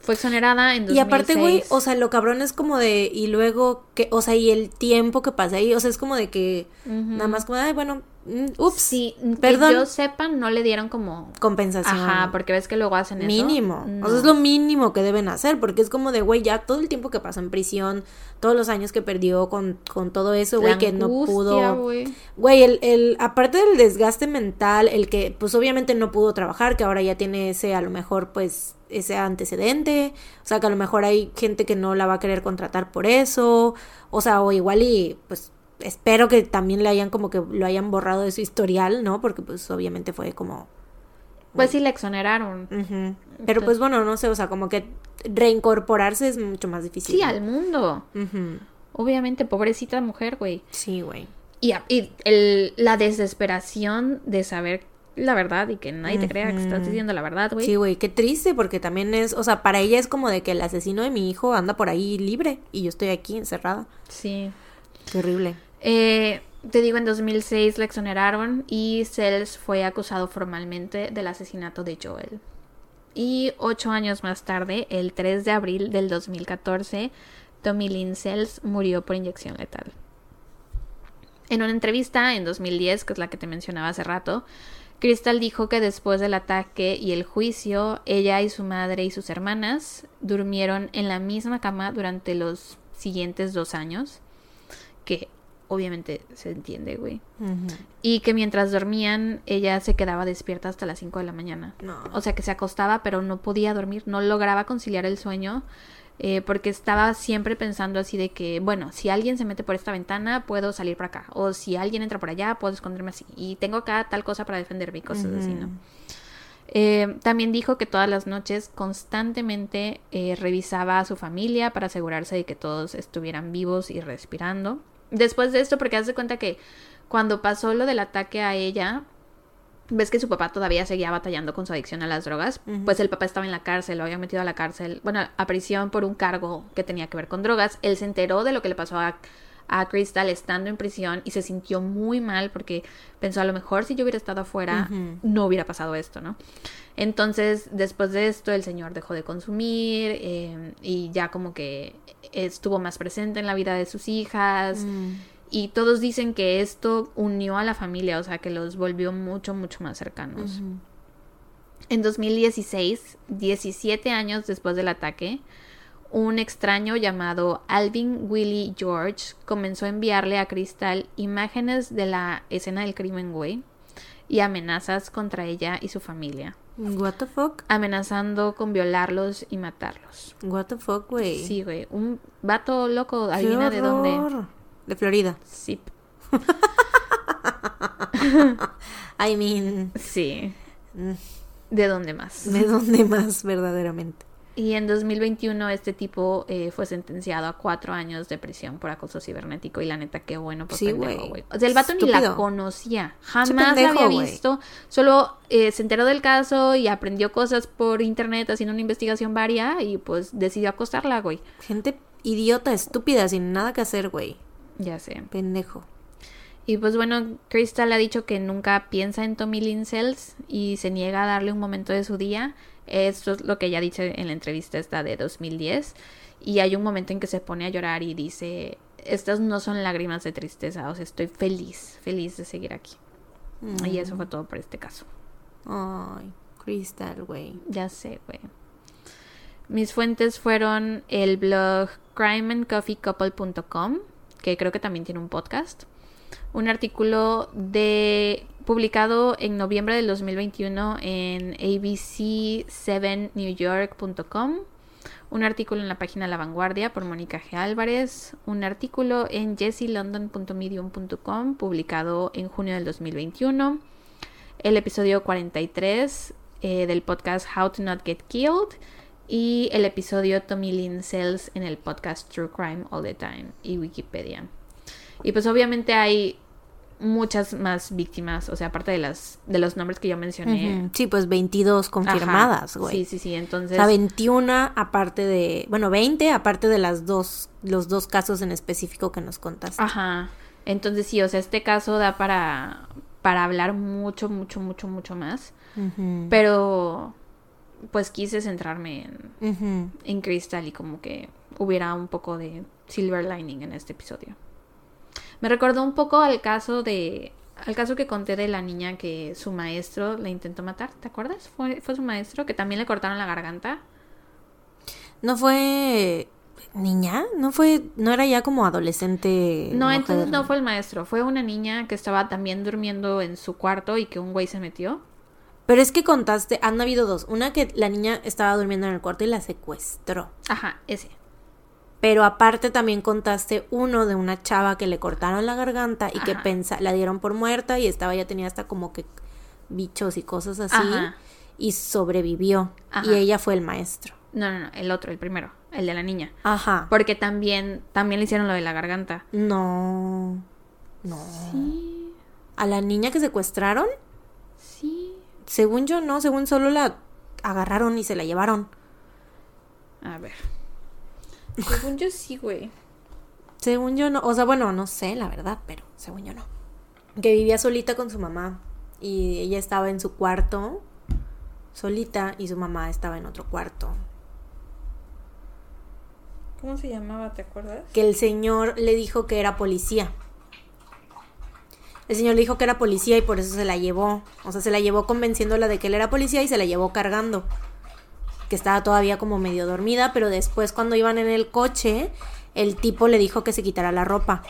Speaker 1: Fue exonerada en 2006.
Speaker 2: Y aparte, güey, o sea, lo cabrón es como de, y luego, que, o sea, y el tiempo que pasa ahí, o sea, es como de que, nada más como, ay, bueno, ups,
Speaker 1: Sí,
Speaker 2: perdón.
Speaker 1: que yo sepa, no le dieron como...
Speaker 2: compensación.
Speaker 1: Ajá, porque ves que luego hacen eso.
Speaker 2: Mínimo.
Speaker 1: No.
Speaker 2: O sea, es lo mínimo que deben hacer, porque es como de, güey, ya todo el tiempo que pasó en prisión, todos los años que perdió con, con todo eso, güey, que no pudo.
Speaker 1: Güey,
Speaker 2: el, el, aparte del desgaste mental, el que pues obviamente no pudo trabajar, que ahora ya tiene ese, a lo mejor, pues, ese antecedente, o sea, que a lo mejor hay gente que no la va a querer contratar por eso, o sea, o igual y, pues, espero que también le hayan como que lo hayan borrado de su historial, ¿no? Porque pues obviamente fue como...
Speaker 1: Pues sí, la exoneraron.
Speaker 2: Pero pues bueno, no sé, o sea, como que reincorporarse es mucho más difícil.
Speaker 1: Sí, al mundo. Obviamente, pobrecita mujer, güey.
Speaker 2: Sí, güey.
Speaker 1: Y, y el- la desesperación de saber la verdad y que nadie te crea que estás diciendo la verdad, güey.
Speaker 2: Sí, güey, qué triste porque también es, o sea, para ella es como de que el asesino de mi hijo anda por ahí libre y yo estoy aquí encerrada.
Speaker 1: Sí.
Speaker 2: Qué horrible.
Speaker 1: Eh, te digo, en 2006 la exoneraron y Sells fue acusado formalmente del asesinato de Joel. Y ocho años más tarde, el 3 de abril del 2014, Tommy Lynn Sells murió por inyección letal. En una entrevista en 2010, que es la que te mencionaba hace rato, Crystal dijo que después del ataque y el juicio, ella y su madre y sus hermanas durmieron en la misma cama durante los siguientes dos años, que obviamente se entiende, güey. Y que mientras dormían, ella se quedaba despierta hasta las 5 de la mañana.
Speaker 2: No.
Speaker 1: O sea, que se acostaba, pero no podía dormir, no lograba conciliar el sueño. eh, porque estaba siempre pensando así de que, bueno, si alguien se mete por esta ventana, puedo salir por acá. O si alguien entra por allá, puedo esconderme así. Y tengo acá tal cosa para defenderme y cosas así, ¿no? Eh, también dijo que todas las noches constantemente eh, revisaba a su familia para asegurarse de que todos estuvieran vivos y respirando. Después de esto, porque haz de cuenta que cuando pasó lo del ataque a ella, ves que su papá todavía seguía batallando con su adicción a las drogas, pues el papá estaba en la cárcel, lo había metido a la cárcel, bueno, a prisión por un cargo que tenía que ver con drogas. Él se enteró de lo que le pasó a, a Crystal estando en prisión y se sintió muy mal porque pensó a lo mejor si yo hubiera estado afuera no hubiera pasado esto, ¿no? Entonces, después de esto, el señor dejó de consumir eh, y ya como que estuvo más presente en la vida de sus hijas. Y todos dicen que esto unió a la familia, o sea, que los volvió mucho, mucho más cercanos. En 2016, 17 años después del ataque, un extraño llamado Alvin Willie George comenzó a enviarle a Crystal imágenes de la escena del crimen, güey, y amenazas contra ella y su familia,
Speaker 2: What the fuck?
Speaker 1: amenazando con violarlos y matarlos.
Speaker 2: What the fuck, güey.
Speaker 1: Sí, güey, un vato loco, adivina de dónde.
Speaker 2: De Florida.
Speaker 1: Sí,
Speaker 2: I mean,
Speaker 1: sí.
Speaker 2: mm,
Speaker 1: ¿De dónde más?
Speaker 2: ¿de dónde más verdaderamente?
Speaker 1: Y en 2021 este tipo eh, fue sentenciado a cuatro años de prisión por acoso cibernético. Y la neta, qué bueno por
Speaker 2: Sí,
Speaker 1: pendejo,
Speaker 2: güey.
Speaker 1: O sea, el vato ni la conocía. Jamás la había visto. Solo eh, se enteró del caso y aprendió cosas por internet haciendo una investigación varia. Y pues decidió acostarla, güey.
Speaker 2: Gente idiota, estúpida, sin nada que hacer, güey.
Speaker 1: Ya sé.
Speaker 2: Pendejo.
Speaker 1: Y pues bueno, Crystal ha dicho que nunca piensa en Tommy Lynn Sells y se niega a darle un momento de su día. Esto es lo que ella dice en la entrevista esta de 2010. Y hay un momento en que se pone a llorar y dice, estas no son lágrimas de tristeza, o sea, estoy feliz, feliz de seguir aquí. Y eso fue todo por este caso.
Speaker 2: Ay, Crystal, güey.
Speaker 1: Ya sé, güey. Mis fuentes fueron el blog crimeandcoffeecouple.com, que creo que también tiene un podcast. Un artículo de publicado en noviembre del 2021 en abc7newyork.com. Un artículo en la página La Vanguardia por Mónica G. Álvarez. Un artículo en jessilondon.medium.com publicado en junio del 2021 el episodio 43 eh, del podcast How to Not Get Killed y el episodio Tommy Lynn Sells en el podcast True Crime All the Time y Wikipedia. Y pues obviamente hay muchas más víctimas, o sea, aparte de las de los nombres que yo mencioné.
Speaker 2: Sí, pues 22 confirmadas, güey.
Speaker 1: Sí, sí, sí,
Speaker 2: O sea, 21 aparte de, bueno, 20 aparte de las dos, los dos casos en específico que nos contaste.
Speaker 1: Ajá. Entonces sí, o sea, este caso da para para hablar mucho, mucho, mucho, mucho más. Pero pues quise centrarme en, en Crystal y como que hubiera un poco de silver lining en este episodio. Me recordó un poco al caso de al caso que conté de la niña que su maestro le intentó matar, ¿te acuerdas? Fue, fue su maestro que también le cortaron la garganta.
Speaker 2: No fue niña, no fue, no era ya como adolescente.
Speaker 1: No,
Speaker 2: mujer?
Speaker 1: entonces no fue el maestro, fue una niña que estaba también durmiendo en su cuarto y que un güey se metió.
Speaker 2: Pero es que contaste, han habido dos. Una que la niña estaba durmiendo en el cuarto y la secuestró.
Speaker 1: Ajá, ese.
Speaker 2: Pero aparte también contaste uno de una chava que le cortaron la garganta y que pensa, la dieron por muerta y estaba ya tenía hasta como que bichos y cosas así
Speaker 1: Ajá.
Speaker 2: y sobrevivió
Speaker 1: Ajá.
Speaker 2: y ella fue el maestro.
Speaker 1: No, no, no, el otro, el primero, el de la niña.
Speaker 2: Ajá.
Speaker 1: Porque también también le hicieron lo de la garganta.
Speaker 2: No. No.
Speaker 1: Sí,
Speaker 2: ¿A la niña que secuestraron?
Speaker 1: sí.
Speaker 2: Según yo no, según solo la agarraron y se la llevaron.
Speaker 1: A ver. Según yo sí, güey.
Speaker 2: Según yo no, o sea, bueno, no sé, la verdad, pero según yo no. que vivía solita con su mamá y ella estaba en su cuarto solita y su mamá estaba en otro cuarto.
Speaker 1: ¿Cómo se llamaba? ¿Te acuerdas?
Speaker 2: Que el señor le dijo que era policía. El señor le dijo que era policía y por eso se la llevó. O sea, se la llevó convenciéndola de que él era policía y se la llevó cargando. Que estaba todavía como medio dormida, pero después cuando iban en el coche, el tipo le dijo que se quitara la ropa.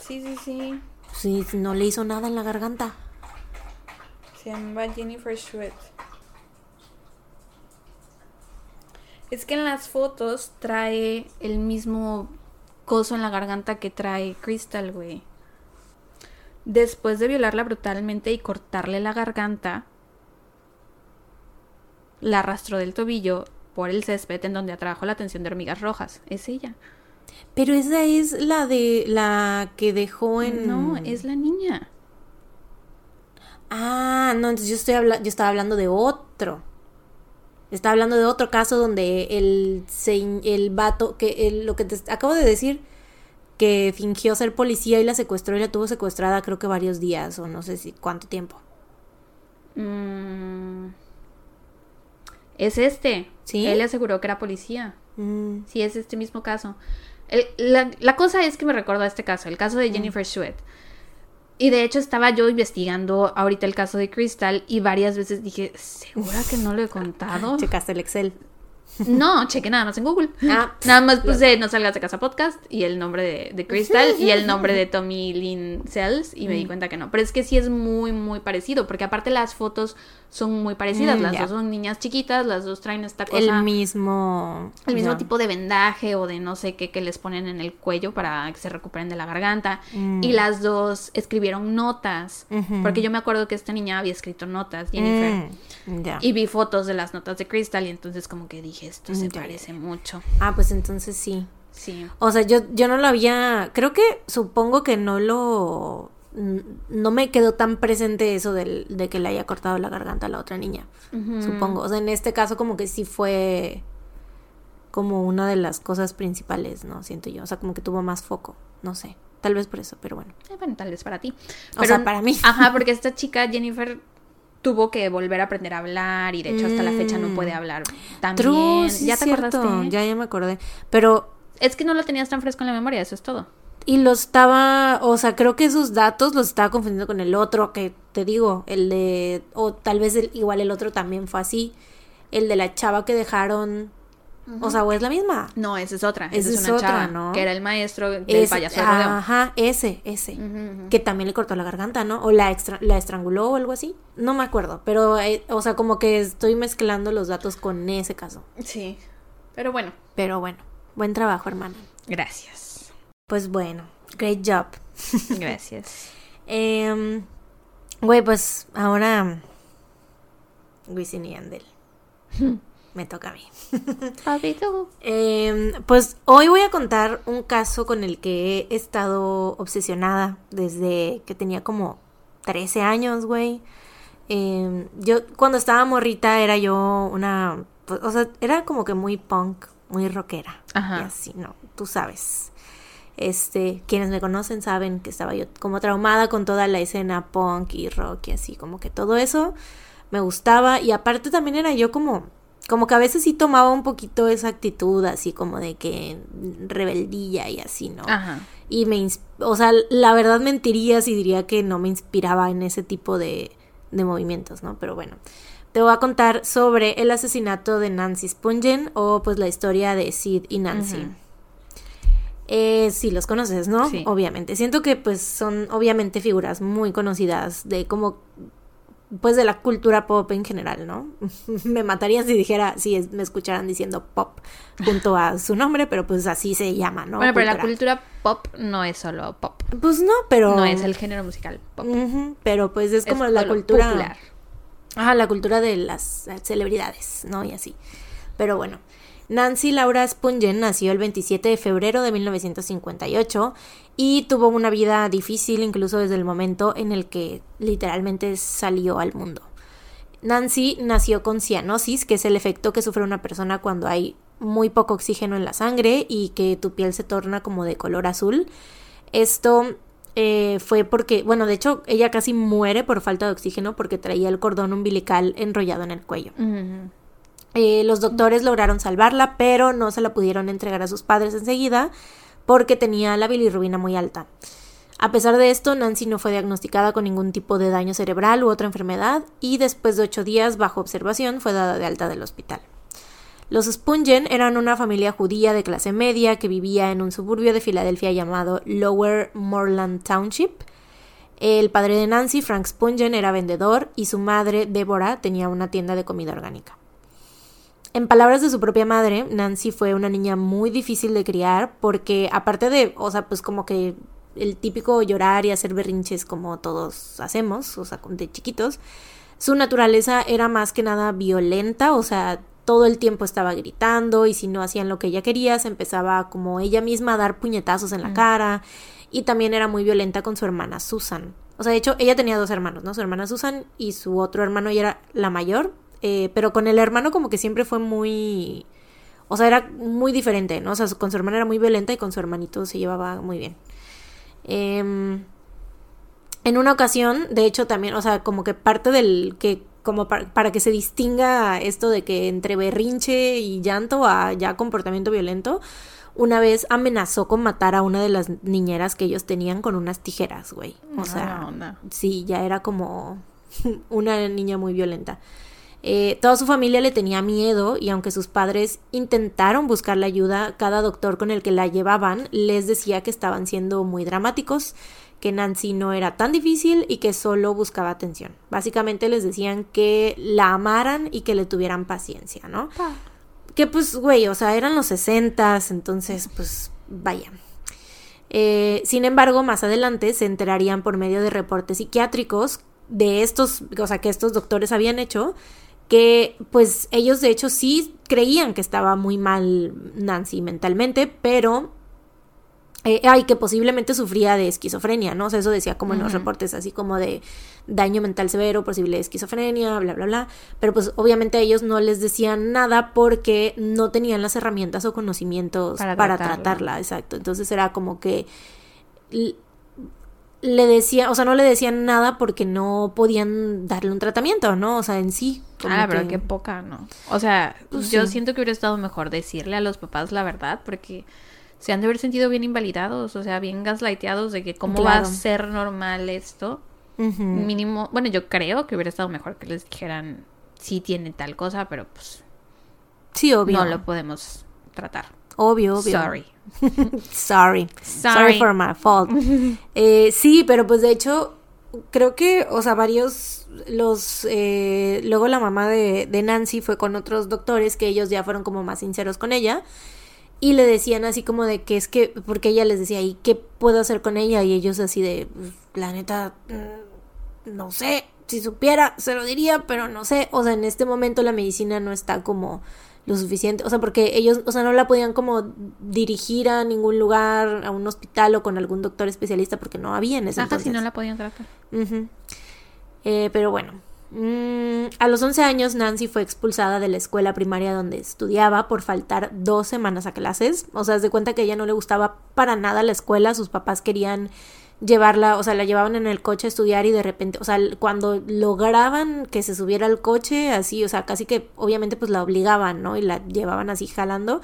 Speaker 1: Sí, sí, sí.
Speaker 2: Sí, no le hizo nada en la garganta.
Speaker 1: Se llamaba Jennifer Sweat. Es que en las fotos trae el mismo coso en la garganta que trae Crystal, güey. Después de violarla brutalmente y cortarle la garganta, la arrastró del tobillo por el césped en donde atrajo la atención de hormigas rojas. Es ella.
Speaker 2: Pero esa es la de la que dejó en.
Speaker 1: No, es la niña.
Speaker 2: Ah, no, entonces yo estoy habla- yo estaba hablando de otro. Estaba hablando de otro caso donde el se- el vato que el- lo que te acabo de decir que fingió ser policía y la secuestró y la tuvo secuestrada creo que varios días o no sé si cuánto tiempo.
Speaker 1: Mm. Es este.
Speaker 2: ¿Sí?
Speaker 1: Él le aseguró que era policía.
Speaker 2: Mm,
Speaker 1: Sí, es este mismo caso. El- la, la cosa es que me recordó a este caso, el caso de Jennifer Sweat. Y de hecho estaba yo investigando ahorita el caso de Crystal y varias veces dije, ¿segura que no lo he contado?
Speaker 2: checaste el Excel.
Speaker 1: No, cheque nada más en Google.
Speaker 2: Ah.
Speaker 1: nada más puse No salgas de casa podcast y el nombre de, de Crystal y el nombre de Tommy Lynn Sells y me
Speaker 2: Mm.
Speaker 1: di cuenta que no. Pero es que sí es muy, muy parecido porque aparte las fotos son muy parecidas.
Speaker 2: Mm,
Speaker 1: las dos son niñas chiquitas, las dos traen esta cosa.
Speaker 2: El mismo
Speaker 1: El mismo tipo de vendaje o de no sé qué que les ponen en el cuello para que se recuperen de la garganta.
Speaker 2: Mm.
Speaker 1: Y las dos escribieron notas. Porque yo me acuerdo que esta niña había escrito notas, Jennifer.
Speaker 2: Mm.
Speaker 1: Y vi fotos de las notas de Crystal y entonces como que dije, esto se
Speaker 2: ya,
Speaker 1: parece mucho.
Speaker 2: Ah, pues entonces sí.
Speaker 1: Sí.
Speaker 2: O sea, yo, yo no lo había. Creo que supongo que no lo. No me quedó tan presente eso del, de que le haya cortado la garganta a la otra niña. Supongo. O sea, en este caso, como que sí fue. Como una de las cosas principales, ¿no? Siento yo. O sea, como que tuvo más foco. No sé. Tal vez por eso, pero bueno.
Speaker 1: Eh, bueno, tal vez para ti.
Speaker 2: O sea, para mí.
Speaker 1: Ajá, porque esta chica, Jennifer, tuvo que volver a aprender a hablar y de hecho hasta la fecha no
Speaker 2: Mm.
Speaker 1: puede hablar tan
Speaker 2: True, sí
Speaker 1: ¿Ya te
Speaker 2: cierto.
Speaker 1: acordaste?
Speaker 2: Ya, ya me acordé. Pero
Speaker 1: Es que no lo tenías tan fresco en la memoria, eso es todo.
Speaker 2: Y lo estaba, o sea, creo que esos datos los estaba confundiendo con el otro que te digo, el de, o tal vez el- igual el otro también fue así, el de la chava que dejaron, o sea, o es la misma.
Speaker 1: No, esa es otra.
Speaker 2: Esa
Speaker 1: Esa es una
Speaker 2: otra,
Speaker 1: chava,
Speaker 2: ¿no?
Speaker 1: Que era el maestro del
Speaker 2: Ese-
Speaker 1: payaso de.
Speaker 2: Ajá, ese, ese. Que también le cortó la garganta, ¿no? O la, extra- la estranguló o algo así. No me acuerdo, pero, eh, o sea, como que estoy mezclando los datos con ese caso.
Speaker 1: Sí. Pero bueno,
Speaker 2: Pero bueno, buen trabajo, hermana.
Speaker 1: gracias.
Speaker 2: Pues bueno, great job.
Speaker 1: Gracias.
Speaker 2: Em, güey, pues ahora. Wisin y Yandel. Me toca a mí.
Speaker 1: Papito.
Speaker 2: Em, pues hoy voy a contar un caso con el que he estado obsesionada desde que tenía como 13 años, güey. Em, yo cuando estaba morrita era yo una, pues, o sea, era como que muy punk, muy rockera.
Speaker 1: Ajá.
Speaker 2: Y así, no, tú sabes. Este, quienes me conocen saben que estaba yo como traumada con toda la escena punk y rock y así, como que todo eso me gustaba y aparte también era yo como como que a veces sí tomaba un poquito esa actitud así como de que rebeldía y así, ¿no?
Speaker 1: Ajá.
Speaker 2: Y me, o sea, la verdad mentiría si diría que no me inspiraba en ese tipo de, de movimientos, ¿no? Pero bueno, te voy a contar sobre el asesinato de Nancy Spungen o pues la historia de Sid y Nancy. Eh, sí, los conoces, ¿no?
Speaker 1: Sí.
Speaker 2: Obviamente. Siento que pues son obviamente figuras muy conocidas de como pues de la cultura pop en general, ¿no? me matarían si dijera, si es- me escucharan diciendo pop junto a su nombre, pero pues así se llama, ¿no?
Speaker 1: bueno, pero la
Speaker 2: Cultura.
Speaker 1: pop no es solo pop.
Speaker 2: Pues no, pero
Speaker 1: No es el género musical pop.
Speaker 2: Pero pues es como
Speaker 1: Es
Speaker 2: la cultura
Speaker 1: popular.
Speaker 2: Ajá, la cultura de las eh, celebridades, ¿no? Y así. Pero bueno, Nancy Laura Spungen nació el 27 de febrero de 1958 y tuvo una vida difícil incluso desde el momento en el que literalmente salió al mundo. Nancy nació con cianosis, que es el efecto que sufre una persona cuando hay muy poco oxígeno en la sangre y que tu piel se torna como de color azul. Esto eh, fue porque, bueno, de hecho, ella casi muere por falta de oxígeno porque traía el cordón umbilical enrollado en el cuello. Eh, los doctores lograron salvarla, pero no se la pudieron entregar a sus padres enseguida porque tenía la bilirrubina muy alta. A pesar de esto, Nancy no fue diagnosticada con ningún tipo de daño cerebral u otra enfermedad y después de ocho días bajo observación fue dada de alta del hospital. Los Spungen eran una familia judía de clase media que vivía en un suburbio de Filadelfia llamado Lower Moreland Township. El padre de Nancy, Frank Spungen, era vendedor y su madre, Deborah, tenía una tienda de comida orgánica. En palabras de su propia madre, Nancy fue una niña muy difícil de criar porque aparte de, o sea, pues como que el típico llorar y hacer berrinches como todos hacemos, o sea, de chiquitos, su naturaleza era más que nada violenta, o sea, todo el tiempo estaba gritando y si no hacían lo que ella quería, se empezaba como ella misma a dar puñetazos en la cara y también era muy violenta con su hermana Susan. O sea, de hecho, ella tenía dos hermanos, ¿no? Su hermana Susan y su otro hermano, ella era la mayor, eh, pero con el hermano como que siempre fue muy... O sea, era muy diferente, ¿no? O sea, con su hermana era muy violenta y con su hermanito se llevaba muy bien. Em, en una ocasión, de hecho, también, o sea, como que parte del que, como para, para que se distinga esto de que entre berrinche y llanto a ya comportamiento violento, una vez amenazó con matar a una de las niñeras que ellos tenían con unas tijeras, güey. O sea,
Speaker 1: Mala onda.
Speaker 2: sí, ya era como una niña muy violenta. Eh, toda su familia le tenía miedo y aunque sus padres intentaron buscar la ayuda, cada doctor con el que la llevaban les decía que estaban siendo muy dramáticos, que Nancy no era tan difícil y que solo buscaba atención. Básicamente les decían que la amaran y que le tuvieran paciencia, ¿no? Que pues, güey, o sea, eran los sesentas, entonces, pues, vaya. Eh, sin embargo, más adelante se enterarían por medio de reportes psiquiátricos de estos, o sea, que estos doctores habían hecho, que pues ellos de hecho sí creían que estaba muy mal Nancy mentalmente, pero... Eh, ay, que posiblemente sufría de esquizofrenia, ¿no? O sea, eso decía como en los reportes, así como de daño mental severo, posible esquizofrenia, bla, bla, bla. Pero pues obviamente a ellos no les decían nada porque no tenían las herramientas o conocimientos
Speaker 1: Para
Speaker 2: para,
Speaker 1: tratarla.
Speaker 2: tratarla, exacto. Entonces era como que le decía, o sea, no le decían nada porque no podían darle un tratamiento, ¿no? O sea, en sí.
Speaker 1: Ah, pero
Speaker 2: que-
Speaker 1: qué poca, ¿no? O sea,
Speaker 2: Pues
Speaker 1: yo
Speaker 2: sí.
Speaker 1: siento que hubiera estado mejor decirle a los papás la verdad, porque se han de haber sentido bien invalidados, o sea, bien gaslighteados de que cómo va a ser normal esto.
Speaker 2: Ujú.
Speaker 1: Mínimo, bueno, yo creo que hubiera estado mejor que les dijeran sí tiene tal cosa, pero pues
Speaker 2: Sí, obvio.
Speaker 1: no lo podemos tratar.
Speaker 2: Obvio, obvio.
Speaker 1: Sorry.
Speaker 2: Sorry.
Speaker 1: Sorry.
Speaker 2: Sorry for my fault. Eh, sí, pero pues de hecho, creo que, o sea, varios, los, eh, luego la mamá de, de Nancy fue con otros doctores que ellos ya fueron como más sinceros con ella y le decían así como de que es que, porque ella les decía, ¿y qué puedo hacer con ella? Y ellos así de, "Pues, la neta, mm, no sé, si supiera, se lo diría, pero no sé, o sea, en este momento la medicina no está como lo suficiente, o sea, porque ellos, o sea, no la podían como dirigir a ningún lugar, a un hospital o con algún doctor especialista porque no había en ese
Speaker 1: Ajá, si no la podían tratar.
Speaker 2: Eh, pero bueno, Mm, a los 11 años Nancy fue expulsada de la escuela primaria donde estudiaba por faltar dos semanas a clases. O sea, haz de cuenta que a ella no le gustaba para nada la escuela, sus papás querían llevarla, o sea, la llevaban en el coche a estudiar y de repente, o sea, cuando lograban que se subiera al coche, así, o sea, casi que obviamente pues la obligaban, ¿no? Y la llevaban así jalando.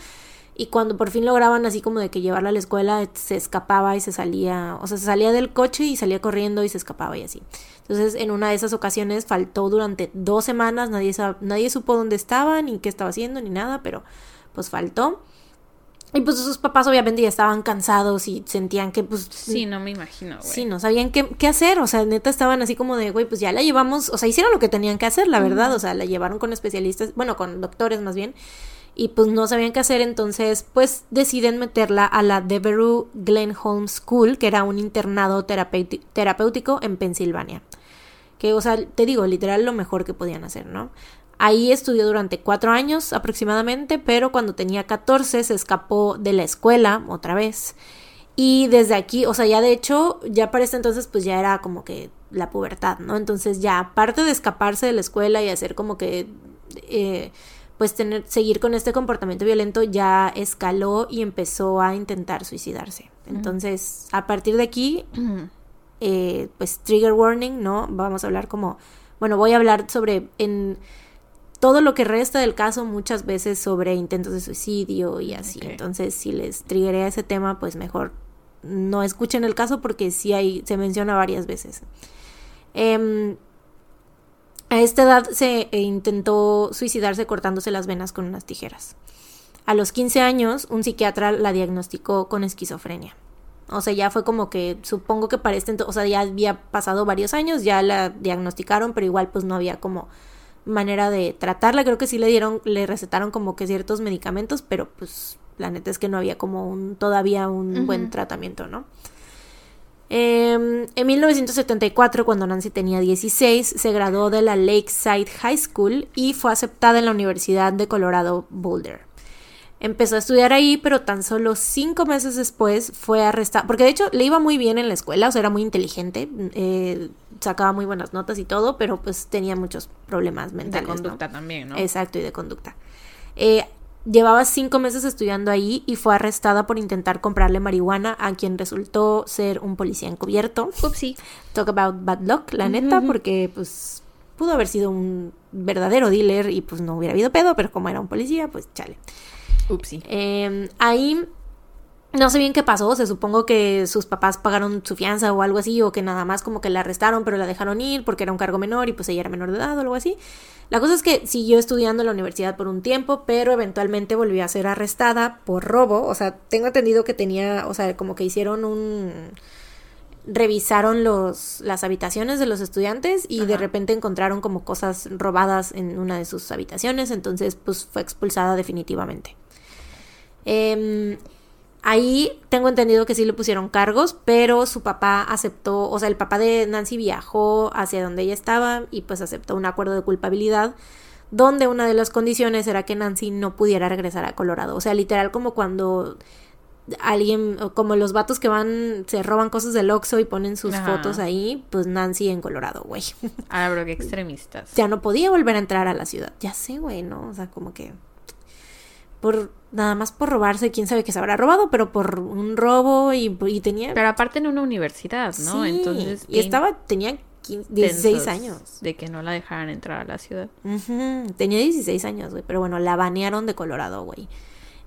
Speaker 2: Y cuando por fin lograban así como de que llevarla a la escuela, se escapaba y se salía, o sea, se salía del coche y salía corriendo y se escapaba y así. Entonces, en una de esas ocasiones faltó durante dos semanas, nadie, nadie supo dónde estaba, ni qué estaba haciendo, ni nada, pero pues faltó. Y pues sus papás obviamente ya estaban cansados y sentían que pues...
Speaker 1: Sí, no me imagino, güey.
Speaker 2: Sí, no sabían qué, qué hacer, o sea, neta estaban así como de, güey, pues ya la llevamos, o sea, hicieron lo que tenían que hacer, la verdad, o sea, la llevaron con especialistas, bueno, con doctores más bien, y pues no sabían qué hacer, entonces pues deciden meterla a la Devereux Glenholm School, que era un internado terapéutico en Pensilvania. Que, o sea, te digo, literal lo mejor que podían hacer, ¿no? Ahí estudió durante cuatro años aproximadamente, pero cuando tenía 14 se escapó de la escuela otra vez. Y desde aquí, o sea, ya de hecho, ya para este entonces, pues ya era como que la pubertad, ¿no? Entonces ya, aparte de escaparse de la escuela y hacer como que, eh, pues tener, seguir con este comportamiento violento, ya escaló y empezó a intentar suicidarse. Entonces, a partir de aquí, eh, pues trigger warning, ¿no? Vamos a hablar como, bueno, voy a hablar sobre en todo lo que resta del caso muchas veces sobre intentos de suicidio y así. Entonces, si les triggeré ese tema, pues mejor no escuchen el caso porque sí hay, se menciona varias veces. Em, a esta edad se eh, intentó suicidarse cortándose las venas con unas tijeras. A los 15 años, un psiquiatra la diagnosticó con esquizofrenia. O sea, ya fue como que, supongo que para este ento- o sea, ya había pasado varios años, ya la diagnosticaron, pero igual pues no había como manera de tratarla. Creo que sí le dieron, le recetaron como que ciertos medicamentos, pero pues la neta es que no había como un, todavía un buen tratamiento, ¿no? Eh, en 1974, cuando Nancy tenía 16, se graduó de la Lakeside High School y fue aceptada en la Universidad de Colorado Boulder. Empezó a estudiar ahí, pero tan solo cinco meses después fue arrestada. Porque de hecho le iba muy bien en la escuela, o sea, era muy inteligente, eh, sacaba muy buenas notas y todo, pero pues tenía muchos problemas
Speaker 1: De
Speaker 2: mentales. ¿no?
Speaker 1: conducta también, ¿no?
Speaker 2: Exacto, y de conducta. Eh, llevaba cinco meses estudiando ahí y fue arrestada por intentar comprarle marihuana a quien resultó ser un policía encubierto.
Speaker 1: Upsi.
Speaker 2: Talk about bad luck, la neta, porque pues pudo haber sido un verdadero dealer y pues no hubiera habido pedo, pero como era un policía, pues chale.
Speaker 1: Upsi.
Speaker 2: Eh, ahí no sé bien qué pasó, se supongo que sus papás pagaron su fianza o algo así, o que nada más como que la arrestaron, pero la dejaron ir porque era un cargo menor y pues ella era menor de edad o algo así. La cosa es que siguió estudiando en la universidad por un tiempo, pero eventualmente volvió a ser arrestada por robo. O sea, tengo entendido que tenía, o sea, como que hicieron un revisaron los las habitaciones de los estudiantes y de repente encontraron como cosas robadas en una de sus habitaciones, entonces pues fue expulsada definitivamente. Em, ahí tengo entendido que sí le pusieron cargos, pero su papá aceptó, o sea, el papá de Nancy viajó hacia donde ella estaba y pues aceptó un acuerdo de culpabilidad donde una de las condiciones era que Nancy no pudiera regresar a Colorado. O sea, literal como cuando alguien, como los vatos que van, se roban cosas del Oxxo y ponen sus
Speaker 1: Ajá.
Speaker 2: fotos ahí, pues Nancy en Colorado, güey.
Speaker 1: Ahora, bro, qué extremistas.
Speaker 2: ya no podía volver a entrar a la ciudad. Ya sé, güey, ¿no? O sea, como que por nada más por robarse, quién sabe qué se habrá robado, pero por un robo y, y tenía
Speaker 1: Pero aparte en una universidad, ¿no?
Speaker 2: Sí,
Speaker 1: Entonces.
Speaker 2: y estaba tenía 15 16
Speaker 1: tensos
Speaker 2: años.
Speaker 1: De que no la dejaran entrar a la ciudad.
Speaker 2: Tenía 16 años, güey, pero bueno, la banearon de Colorado, güey.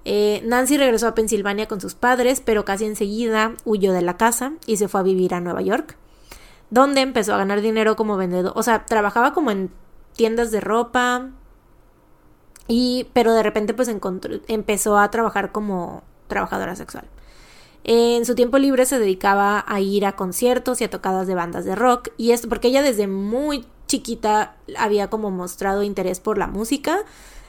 Speaker 2: Eh, Nancy regresó a Pensilvania con sus padres, pero casi enseguida huyó de la casa y se fue a vivir a Nueva York, donde empezó a ganar dinero como vendedor. O sea, trabajaba como en tiendas de ropa, y, pero de repente pues encontró, empezó a trabajar como trabajadora sexual. En su tiempo libre se dedicaba a ir a conciertos y a tocadas de bandas de rock. Y esto porque ella desde muy chiquita había como mostrado interés por la música.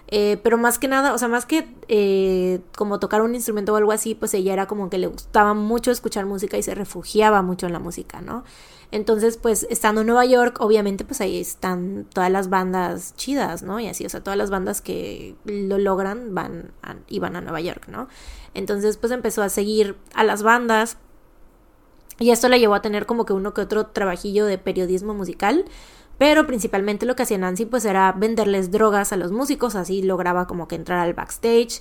Speaker 2: eh, pero más que nada, o sea, más que eh, como tocar un instrumento o algo así, pues ella era como que le gustaba mucho escuchar música y se refugiaba mucho en la música, ¿no? Entonces, pues estando en Nueva York, obviamente, pues ahí están todas las bandas chidas, ¿no? Y así, o sea, todas las bandas que lo logran van a, y van a Nueva York, ¿no? Entonces, pues empezó a seguir a las bandas. Y esto la llevó a tener como que uno que otro trabajillo de periodismo musical. Pero principalmente lo que hacía Nancy pues era venderles drogas a los músicos, así lograba como que entrar al backstage.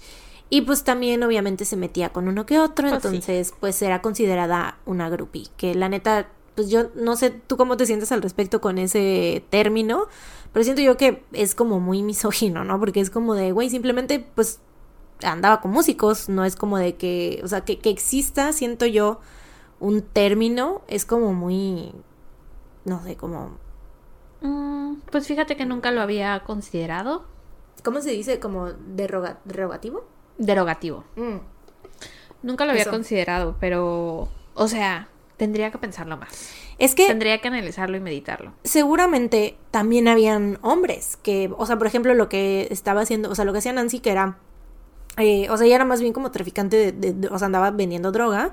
Speaker 2: Y pues también obviamente se metía con uno que otro,
Speaker 1: sí.
Speaker 2: entonces pues era considerada una groupie. Que la neta, pues yo no sé tú cómo te sientes al respecto con ese término, pero siento yo que es como muy misógino, ¿no? Porque es como de, güey, simplemente pues andaba con músicos, no es como de que, o sea, que, que exista, siento yo, un término, es como muy, no sé, como,
Speaker 1: Mm, pues fíjate que nunca lo había considerado.
Speaker 2: ¿cómo se dice? Como derroga- derogativo.
Speaker 1: Derogativo.
Speaker 2: Mm.
Speaker 1: Nunca lo había
Speaker 2: Eso.
Speaker 1: considerado, pero. O sea, tendría que pensarlo más.
Speaker 2: Es que
Speaker 1: Tendría que analizarlo y meditarlo.
Speaker 2: seguramente también habían hombres que, o sea, por ejemplo, lo que estaba haciendo, o sea, lo que hacía Nancy que era, eh, o sea, ella era más bien como traficante de, de- de- o sea, andaba vendiendo droga,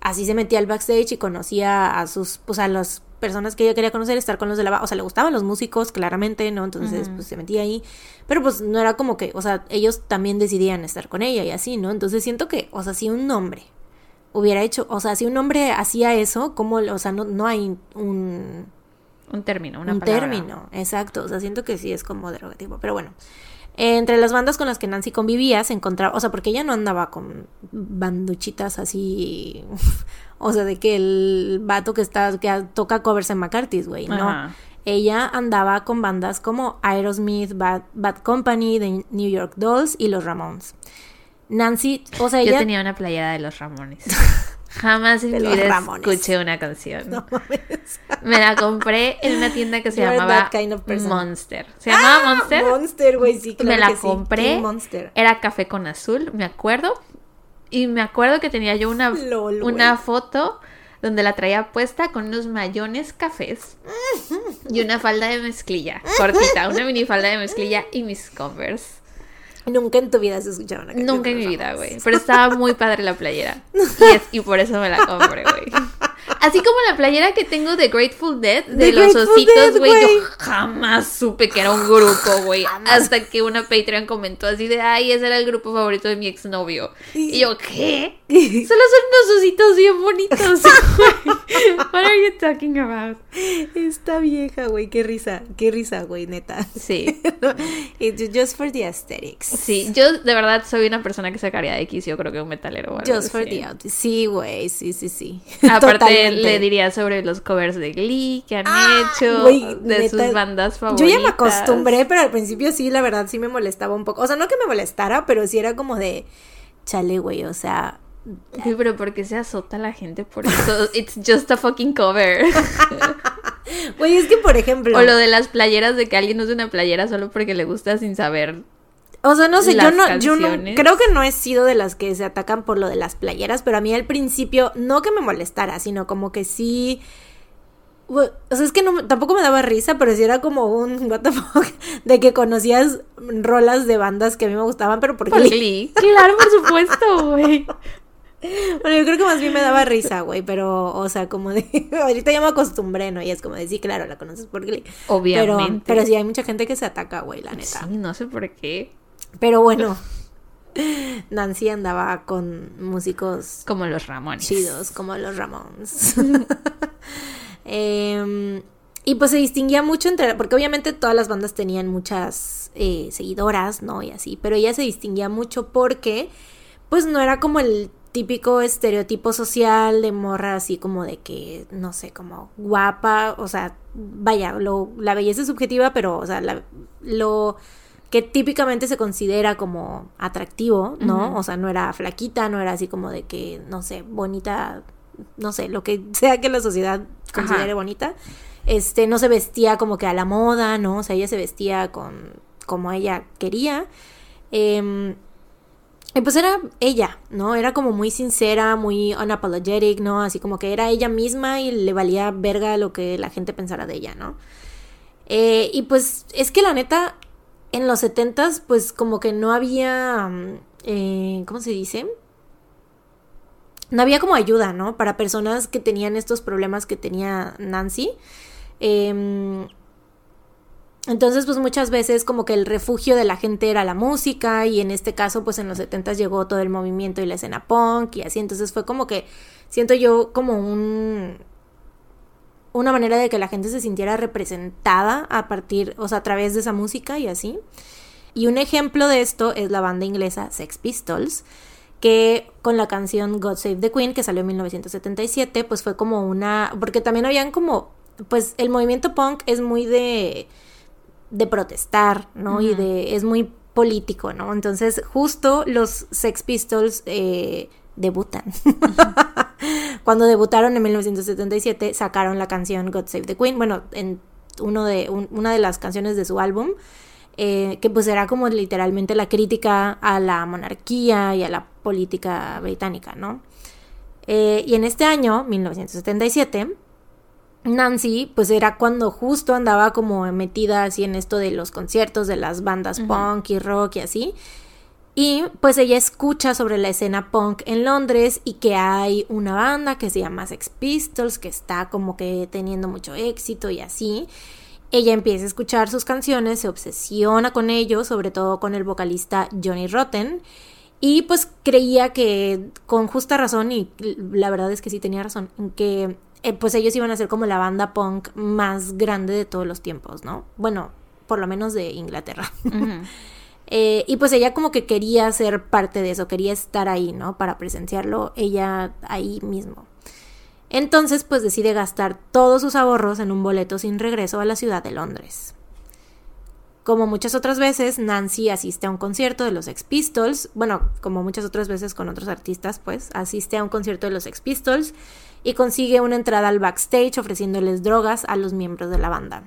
Speaker 2: así se metía al backstage y conocía a sus, pues a las personas que ella quería conocer, estar con los de la, o sea, le gustaban los músicos, claramente, ¿no? Entonces, pues se metía ahí, pero pues no era como que, o sea, ellos también decidían estar con ella y así, ¿no? Entonces siento que, o sea, si un hombre hubiera hecho, o sea, si un hombre hacía eso, como, o sea, no, no hay un
Speaker 1: Un término, una
Speaker 2: un
Speaker 1: palabra.
Speaker 2: término, exacto. O sea, siento que sí es como derogativo, pero bueno. Entre las bandas con las que Nancy convivía se encontraba, o sea, porque ella no andaba con banduchitas así, o sea, de que el vato que está, que toca covers en McCarthy's, güey, no.
Speaker 1: Ajá.
Speaker 2: Ella andaba con bandas como Aerosmith, Bad, Bad Company, The New York Dolls y los Ramones. Nancy, o sea,
Speaker 1: Yo
Speaker 2: ella...
Speaker 1: tenía una playera de los Ramones. Jamás en mi vida escuché una canción.
Speaker 2: No mames.
Speaker 1: Me la compré en una tienda que se
Speaker 2: You're
Speaker 1: llamaba
Speaker 2: kind of.
Speaker 1: Monster. ¿Se llamaba
Speaker 2: ¡Ah!
Speaker 1: Monster?
Speaker 2: Monster, güey, sí, claro
Speaker 1: me la
Speaker 2: que
Speaker 1: compré.
Speaker 2: Monster.
Speaker 1: Era café con azul, me acuerdo. Y me acuerdo que tenía yo una,
Speaker 2: Lol,
Speaker 1: una foto donde la traía puesta con unos mayones cafés y una falda de mezclilla cortita, una minifalda de mezclilla y mis Converse.
Speaker 2: Nunca en tu vida has escuchado una canción
Speaker 1: Nunca en mi vida, güey. Pero estaba muy padre la playera. Y, es- y por eso me la compré, güey. Así como la playera que tengo de Grateful Dead, de los
Speaker 2: Grateful
Speaker 1: ositos, güey. Yo jamás supe que era un grupo, güey. Hasta que una Patreon comentó así de, ay, ese era el grupo favorito de mi exnovio. Y yo, ¿qué? Solo son unos ositos bien bonitos. What are you talking about?
Speaker 2: Esta vieja, güey, qué risa, qué risa, güey, neta.
Speaker 1: Sí.
Speaker 2: It's just for the aesthetics.
Speaker 1: Sí, yo de verdad soy una persona que sacaría de X, yo creo que un metalero.
Speaker 2: Just for
Speaker 1: así.
Speaker 2: the out. Sí, güey, sí, sí, sí.
Speaker 1: Aparte Le diría sobre los covers de Glee que han
Speaker 2: Ah,
Speaker 1: hecho, de
Speaker 2: neta,
Speaker 1: sus bandas
Speaker 2: Yo
Speaker 1: favoritas.
Speaker 2: ya me acostumbré, pero al principio sí, la verdad, sí me molestaba un poco. O sea, no que me molestara, pero sí era como de, chale, güey, o sea,
Speaker 1: Sí, pero ¿por qué se azota la gente por eso? It's just a fucking cover.
Speaker 2: güey, es que por ejemplo,
Speaker 1: o lo de las playeras de que alguien use una playera solo porque le gusta sin saber.
Speaker 2: O sea, no sé, yo no, yo no, creo que no he sido de las que se atacan por lo de las playeras, pero a mí al principio, no que me molestara, sino como que sí... O sea, es que no, tampoco me daba risa, pero sí era como un what the fuck, de que conocías rolas de bandas que a mí me gustaban, pero porque
Speaker 1: Por Glee. Claro, por supuesto, güey.
Speaker 2: Bueno, yo creo que más bien me daba risa, güey, pero, o sea, como de, ahorita ya me acostumbré, ¿no? Y es como de, sí, claro, la conoces por Glee.
Speaker 1: Obviamente.
Speaker 2: Pero, pero sí, hay mucha gente que se ataca, güey, la neta.
Speaker 1: Sí, no sé por qué.
Speaker 2: Pero bueno, Nancy andaba con músicos
Speaker 1: Como los Ramones.
Speaker 2: chidos, como los Ramones. Em, y pues se distinguía mucho entre, porque obviamente todas las bandas tenían muchas eh, seguidoras, ¿no? Y así, pero ella se distinguía mucho porque, pues no era como el típico estereotipo social de morra así como de que, no sé, como guapa, o sea, vaya, lo, la belleza es subjetiva, pero, o sea, la- lo que típicamente se considera como atractivo, ¿no? O sea, no era flaquita, no era así como de que, no sé, bonita, no sé, lo que sea que la sociedad considere
Speaker 1: Ajá.
Speaker 2: bonita. Este, no se vestía como que a la moda, ¿no? O sea, ella se vestía con como ella quería. Em, y pues era ella, ¿no? Era como muy sincera, muy unapologetic, ¿no? Así como que era ella misma y le valía verga lo que la gente pensara de ella, ¿no? Eh, y pues es que la neta, en los setentas, pues como que no había, mm, eh, ¿cómo se dice? No había como ayuda, ¿no? Para personas que tenían estos problemas que tenía Nancy. Em, entonces, pues muchas veces como que el refugio de la gente era la música y en este caso, pues en los 70 llegó todo el movimiento y la escena punk y así. Entonces fue como que, siento yo, como un... Una manera de que la gente se sintiera representada a partir, o sea, a través de esa música y así. Y un ejemplo de esto es la banda inglesa Sex Pistols, que con la canción God Save the Queen, que salió en 1977, pues fue como una... Porque también habían como... Pues el movimiento punk es muy de... de protestar, ¿no? Y de... es muy político, ¿no? Entonces justo los Sex Pistols eh, debutan. Cuando debutaron en 1977 sacaron la canción God Save the Queen, bueno, en uno de, un- una de las canciones de su álbum, eh, que pues era como literalmente la crítica a la monarquía y a la política británica, ¿no? Eh, y en este año, 1977, Nancy, pues era cuando justo andaba como metida así en esto de los conciertos de las bandas punk y rock y así. Y pues ella escucha sobre la escena punk en Londres y que hay una banda que se llama Sex Pistols que está como que teniendo mucho éxito y así. Ella empieza a escuchar sus canciones, se obsesiona con ellos, sobre todo con el vocalista Johnny Rotten. Y pues creía que con justa razón, y la verdad es que sí tenía razón, en que eh, pues ellos iban a ser como la banda punk más grande de todos los tiempos, ¿no? Bueno, por lo menos de Inglaterra. Eh, y pues ella como que quería ser parte de eso, quería estar ahí, ¿no? Para presenciarlo ella ahí mismo. Entonces pues decide gastar todos sus ahorros en un boleto sin regreso a la ciudad de Londres. Como muchas otras veces, Nancy asiste a un concierto de los Sex Pistols, bueno, como muchas otras veces con otros artistas, pues asiste a un concierto de los Sex Pistols y consigue una entrada al backstage ofreciéndoles drogas a los miembros de la banda.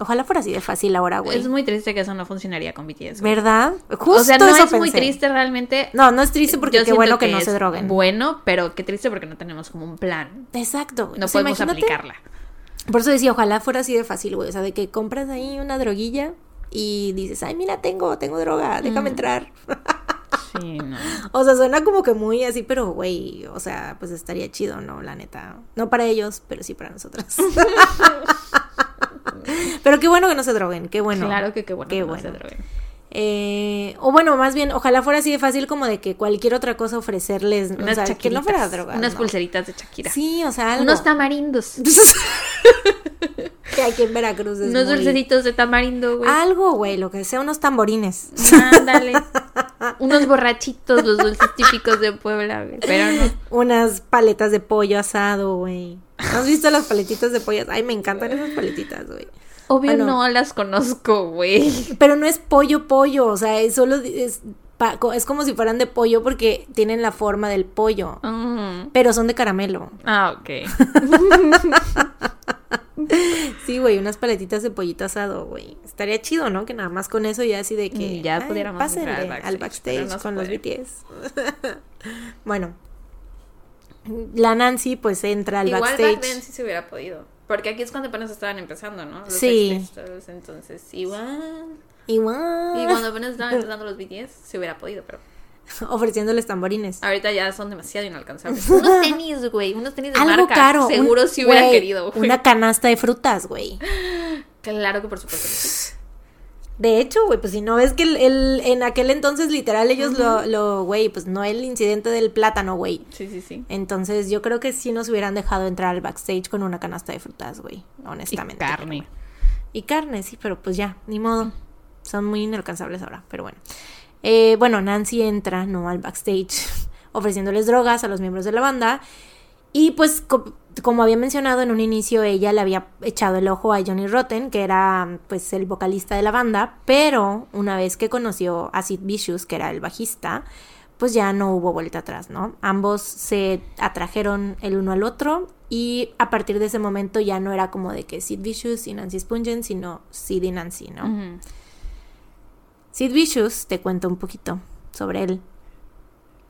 Speaker 2: Ojalá fuera así de fácil ahora, güey.
Speaker 1: Es muy triste que eso no funcionaría con BTS. güey.
Speaker 2: ¿Verdad? Justo
Speaker 1: o sea, no
Speaker 2: eso
Speaker 1: es muy triste realmente.
Speaker 2: No, no es triste porque
Speaker 1: Yo
Speaker 2: qué bueno que, no se droguen.
Speaker 1: Bueno, pero qué triste porque no tenemos como un plan.
Speaker 2: Exacto. güey.
Speaker 1: No
Speaker 2: O sea,
Speaker 1: podemos
Speaker 2: imagínate-
Speaker 1: aplicarla.
Speaker 2: Por eso decía, ojalá fuera así de fácil, güey. O sea, de que compras ahí una droguilla y dices, ay, mira, tengo, tengo droga, déjame entrar.
Speaker 1: Sí, no.
Speaker 2: O sea, suena como que muy así, pero, güey, o sea, pues estaría chido, ¿no? La neta. No para ellos, pero sí para nosotras. pero qué bueno que no se droguen, qué bueno.
Speaker 1: claro que qué bueno.
Speaker 2: Qué
Speaker 1: que no
Speaker 2: bueno.
Speaker 1: se droguen.
Speaker 2: Eh, o bueno, más bien, ojalá fuera así de fácil como de que cualquier otra cosa ofrecerles,
Speaker 1: Unas
Speaker 2: o sea, que no fuera droga.
Speaker 1: Unas
Speaker 2: ¿no?
Speaker 1: pulseritas de Shakira.
Speaker 2: Sí, o sea, algo.
Speaker 1: Unos tamarindos.
Speaker 2: que aquí en Veracruz es
Speaker 1: unos
Speaker 2: muy-
Speaker 1: dulcecitos de tamarindo, güey.
Speaker 2: Algo, güey, lo que sea, unos tamborines.
Speaker 1: Ándale. Unos borrachitos, los dulces típicos de Puebla, güey. Pero no.
Speaker 2: Unas paletas de pollo asado, güey. ¿No ¿Has visto las paletitas de pollo? Ay, me encantan esas paletitas, güey.
Speaker 1: Obvio
Speaker 2: Bueno.
Speaker 1: no las conozco, güey.
Speaker 2: Pero no es pollo, pollo, o sea, es solo es, es como si fueran de pollo porque tienen la forma del pollo,
Speaker 1: Mm.
Speaker 2: pero son de caramelo.
Speaker 1: Ah, ok.
Speaker 2: Sí, güey, unas paletitas de pollito asado, güey. Estaría chido, ¿no? Que nada más con eso ya así de que
Speaker 1: ya pudiéramos al
Speaker 2: al
Speaker 1: backstage,
Speaker 2: backstage,
Speaker 1: no se
Speaker 2: con los. BTS. bueno, la Nancy pues entra al
Speaker 1: Igual
Speaker 2: backstage.
Speaker 1: back then sí se hubiera podido. Porque aquí es cuando apenas estaban empezando, ¿no? Los
Speaker 2: Sí.
Speaker 1: Entonces igual.
Speaker 2: Igual.
Speaker 1: Y cuando apenas estaban empezando los BTS, se hubiera podido, pero
Speaker 2: Ofreciéndoles tamborines.
Speaker 1: ahorita ya son demasiado inalcanzables. Unos tenis, güey, unos tenis de
Speaker 2: Algo
Speaker 1: marca.
Speaker 2: caro. un-
Speaker 1: Seguro si hubiera querido, güey.
Speaker 2: Una canasta de frutas, güey.
Speaker 1: Claro que por supuesto que sí.
Speaker 2: De hecho, güey, pues si no ves que el, el- en aquel entonces literal ellos lo, lo, güey, pues no el incidente del plátano, güey.
Speaker 1: Sí, sí, sí.
Speaker 2: Entonces yo creo que sí nos hubieran dejado entrar al backstage con una canasta de frutas, güey,
Speaker 1: Y
Speaker 2: honestamente.
Speaker 1: carne.
Speaker 2: Y carne, sí, pero pues ya, ni modo. Son muy inalcanzables ahora, pero bueno. Eh, bueno, Nancy entra, ¿no? Al backstage, ofreciéndoles drogas a los miembros de la banda. Y pues, como había mencionado en un inicio, ella le había echado el ojo a Johnny Rotten, que era pues el vocalista de la banda, pero una vez que conoció a Sid Vicious, que era el bajista, pues ya no hubo vuelta atrás, ¿no? Ambos se atrajeron el uno al otro y a partir de ese momento ya no era como de que Sid Vicious y Nancy Spungen, sino Sid y Nancy, ¿no? Sid Vicious, te cuento un poquito sobre él.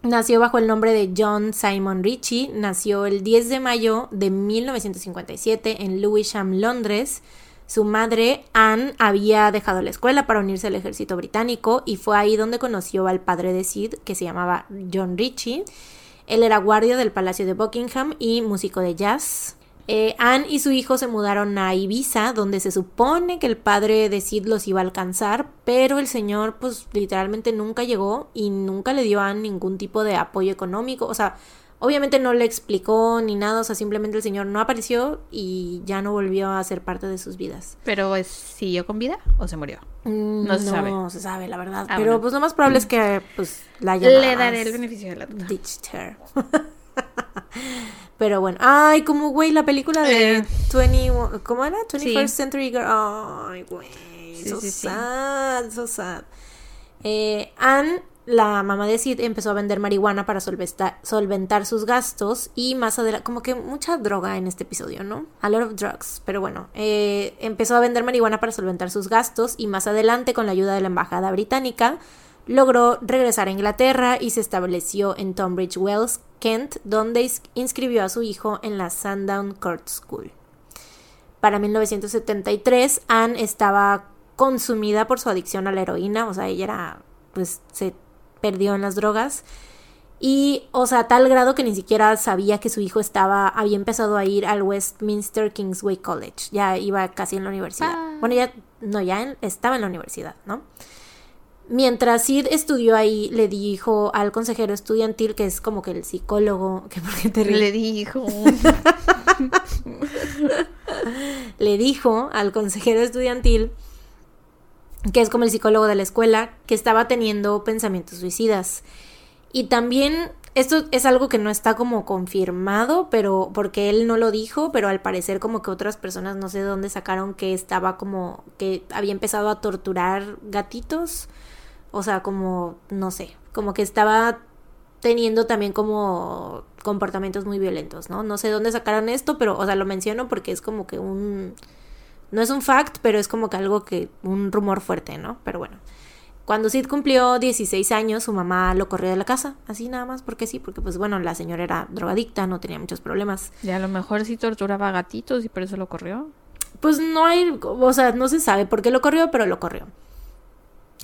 Speaker 2: Nació bajo el nombre de John Simon Ritchie, nació el 10 de mayo de 1957 en Lewisham, Londres. Su madre, Anne, había dejado la escuela para unirse al ejército británico y fue ahí donde conoció al padre de Sid, que se llamaba John Ritchie. Él era guardia del Palacio de Buckingham y músico de jazz. Eh, Anne y su hijo se mudaron a Ibiza, donde se supone que el padre de Sid los iba a alcanzar, pero el señor pues literalmente nunca llegó y nunca le dio a Anne ningún tipo de apoyo económico, o sea, obviamente no le explicó ni nada, o sea, simplemente el señor no apareció y ya no volvió a ser parte de sus vidas.
Speaker 1: Pero ¿es- siguió con vida o se murió?
Speaker 2: Mm,
Speaker 1: No se sabe.
Speaker 2: No se sabe, la verdad,
Speaker 1: Ah,
Speaker 2: pero
Speaker 1: bueno.
Speaker 2: pues lo más probable es que pues la haya
Speaker 1: Le daré el beneficio de la duda.
Speaker 2: Pero bueno, ay, como güey, la película de
Speaker 1: Eh.
Speaker 2: 20, ¿cómo era? 21st
Speaker 1: Sí.
Speaker 2: Century Girl. Ay, güey,
Speaker 1: Sí,
Speaker 2: so
Speaker 1: sí,
Speaker 2: sad, so sad. Eh, Anne, la mamá de Sid, empezó a vender marihuana para solvesta- solventar sus gastos y más adelante, como que mucha droga en este episodio, ¿no? A lot of drugs, pero bueno, eh, empezó a vender marihuana para solventar sus gastos y más adelante, con la ayuda de la embajada británica, logró regresar a Inglaterra y se estableció en Tunbridge Wells, Kent, donde inscribió a su hijo en la Sandown Court School. Para 1973, Anne estaba consumida por su adicción a la heroína, o sea, ella era, pues, se perdió en las drogas. Y, o sea, a tal grado que ni siquiera sabía que su hijo estaba, había empezado a ir al Westminster Kingsway College. Ya iba casi en la universidad.
Speaker 1: Ah.
Speaker 2: Bueno, ya, no, ya en- estaba en la universidad, ¿no? Mientras Sid estudió ahí, le dijo al consejero estudiantil, que es como que el psicólogo, que por qué te ríes?
Speaker 1: Le dijo.
Speaker 2: le dijo al consejero estudiantil que es como el psicólogo de la escuela, que estaba teniendo pensamientos suicidas. Y también esto es algo que no está como confirmado, pero porque él no lo dijo, pero al parecer como que otras personas no sé de dónde sacaron que estaba como que había empezado a torturar gatitos, o sea, como no sé, como que estaba teniendo también como comportamientos muy violentos, ¿no? No sé dónde sacaron esto, pero o sea, lo menciono porque es como que un no es un fact, pero es como que algo que un rumor fuerte, ¿no? Pero bueno. Cuando Sid cumplió 16 años, su mamá lo corrió de la casa, así nada más, porque sí, porque pues bueno, la señora era drogadicta, no tenía muchos problemas.
Speaker 1: Y a lo mejor sí torturaba gatitos y por eso lo corrió.
Speaker 2: Pues no hay, o sea, no se sabe por qué lo corrió, pero lo corrió.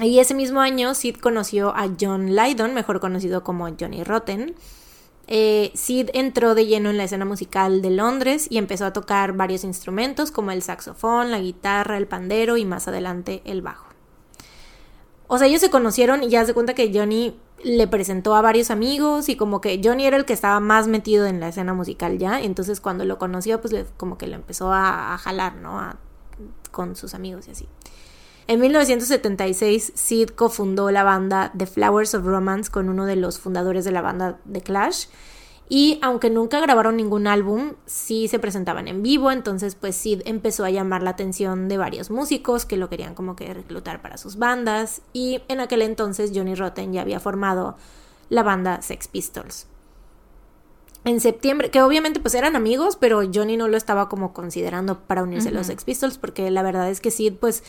Speaker 2: Y ese mismo año Sid conoció a John Lydon, mejor conocido como Johnny Rotten. Eh, Sid entró de lleno en la escena musical de Londres y empezó a tocar varios instrumentos como el saxofón, la guitarra, el pandero y más adelante el bajo. O sea, ellos se conocieron y ya se cuenta que Johnny le presentó a varios amigos y como que Johnny era el que estaba más metido en la escena musical ya, entonces cuando lo conoció pues como que lo empezó a, a jalar, ¿no? A, con sus amigos y así. En 1976, Sid cofundó la banda The Flowers of Romance con uno de los fundadores de la banda The Clash. Y aunque nunca grabaron ningún álbum, sí se presentaban en vivo, entonces pues Sid empezó a llamar la atención de varios músicos que lo querían como que reclutar para sus bandas y en aquel entonces Johnny Rotten ya había formado la banda Sex Pistols. En septiembre, que obviamente pues eran amigos, pero Johnny no lo estaba como considerando para unirse a los Sex Pistols porque la verdad es que Sid pues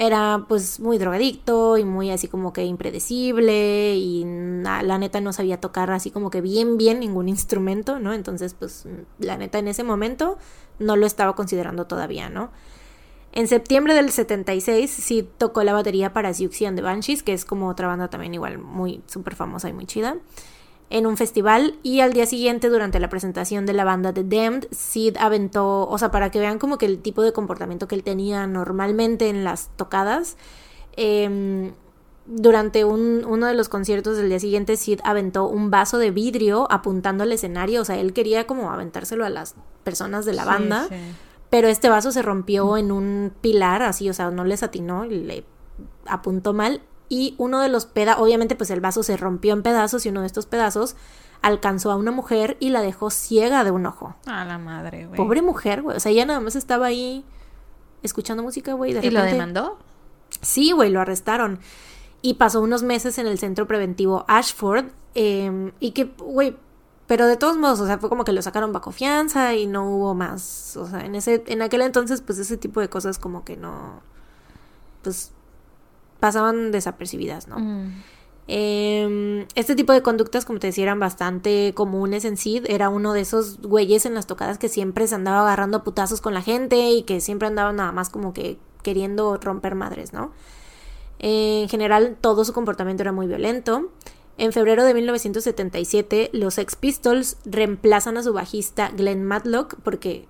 Speaker 2: era pues muy drogadicto y muy así como que impredecible y la neta no sabía tocar así como que bien bien ningún instrumento, ¿no? Entonces pues la neta en ese momento no lo estaba considerando todavía, ¿no? En septiembre del 76 sí tocó la batería para Siouxsie and the Banshees, que es como otra banda también igual muy súper famosa y muy chida en un festival y al día siguiente durante la presentación de la banda The Damned, Sid aventó, o sea, para que vean como que el tipo de comportamiento que él tenía normalmente en las tocadas, eh, durante un, uno de los conciertos del día siguiente, Sid aventó un vaso de vidrio apuntando al escenario, o sea, él quería como aventárselo a las personas de la banda, sí. pero este vaso se rompió en un pilar, así, o sea, no les atinó, le apuntó mal y uno de los pedazos, obviamente pues el vaso se rompió en pedazos y uno de estos pedazos alcanzó a una mujer y la dejó ciega de un ojo.
Speaker 1: A la madre, güey.
Speaker 2: Pobre mujer, güey. O sea, ella nada más estaba ahí escuchando música, güey.
Speaker 1: ¿Y repente... lo demandó?
Speaker 2: Sí, güey, lo arrestaron. Y pasó unos meses en el centro preventivo Ashford. Eh, y que, güey, pero de todos modos, o sea, fue como que lo sacaron bajo fianza y no hubo más. O sea, en ese, en aquel entonces, pues ese tipo de cosas como que no. Pues pasaban desapercibidas, ¿no? Mm. Eh, este tipo de conductas, como te decía, eran bastante comunes en Sid. Era uno de esos güeyes en las tocadas que siempre se andaba agarrando a putazos con la gente y que siempre andaba nada más como que queriendo romper madres, ¿no? En general, todo su comportamiento era muy violento. En febrero de 1977, los Sex Pistols reemplazan a su bajista Glenn Matlock porque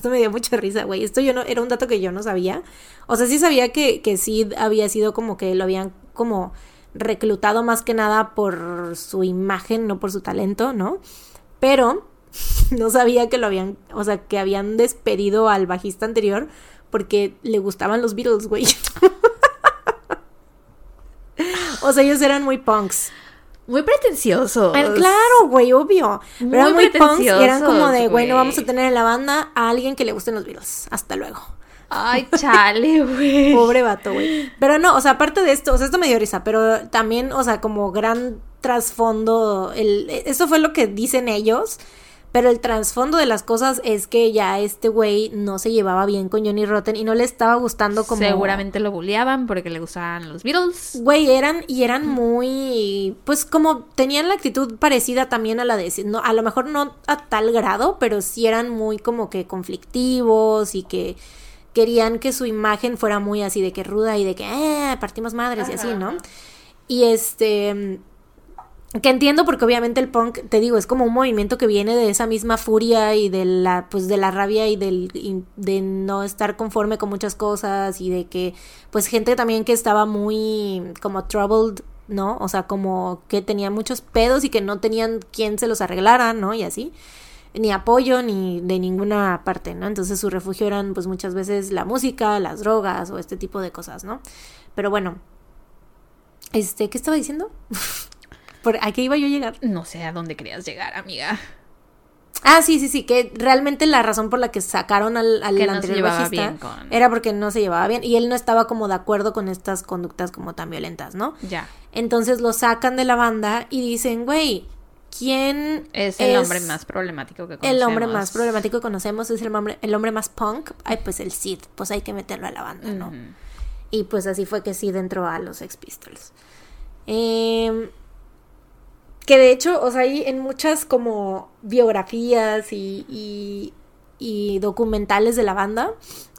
Speaker 2: esto me dio mucha risa, güey. Esto yo no, era un dato que yo no sabía. O sea, sí sabía que, que Sid había sido como que lo habían como reclutado más que nada por su imagen, no por su talento, ¿no? Pero no sabía que lo habían, o sea, que habían despedido al bajista anterior porque le gustaban los Beatles, güey. o sea, ellos eran muy punks.
Speaker 1: Muy pretenciosos.
Speaker 2: Pero, claro, güey, obvio. Pero eran muy punks y eran como de, güey, no vamos a tener en la banda a alguien que le gusten los Beatles. Hasta luego.
Speaker 1: Ay, chale, güey.
Speaker 2: Pobre vato, güey. Pero no, o sea, aparte de esto, o sea, esto me dio risa, pero también, o sea, como gran trasfondo, el, eso fue lo que dicen ellos, pero el trasfondo de las cosas es que ya este güey no se llevaba bien con Johnny Rotten y no le estaba gustando como...
Speaker 1: Seguramente lo bulleaban porque le gustaban los Beatles.
Speaker 2: Güey, eran, y eran muy... Pues como tenían la actitud parecida también a la de... No, a lo mejor no a tal grado, pero sí eran muy como que conflictivos y que querían que su imagen fuera muy así de que ruda y de que eh, partimos madres y así, ¿no? Y este que entiendo porque obviamente el punk, te digo, es como un movimiento que viene de esa misma furia y de la pues de la rabia y del de no estar conforme con muchas cosas y de que pues gente también que estaba muy como troubled, ¿no? O sea, como que tenía muchos pedos y que no tenían quien se los arreglara, ¿no? Y así. ni apoyo ni de ninguna parte, ¿no? Entonces su refugio eran pues muchas veces la música, las drogas o este tipo de cosas, ¿no? Pero bueno, este, ¿qué estaba diciendo? ¿Por a qué iba yo a llegar?
Speaker 1: No sé a dónde querías llegar, amiga.
Speaker 2: Ah, sí, sí, sí, que realmente la razón por la que sacaron al, al
Speaker 1: Que no
Speaker 2: anterior bajista
Speaker 1: con-
Speaker 2: era porque no se llevaba bien y él no estaba como de acuerdo con estas conductas como tan violentas, ¿no?
Speaker 1: Ya.
Speaker 2: Entonces lo sacan de la banda y dicen, güey, ¿quién
Speaker 1: Es el hombre más problemático que conocemos.
Speaker 2: el hombre más problemático que conocemos? Es el hombre, el hombre más punk. Ay, pues el Sid, pues hay que meterlo a la banda, ¿no? Y pues así fue que Sid entró a los Sex Pistols. Em, que de hecho, o sea, hay en muchas como biografías y, y- y documentales de la banda,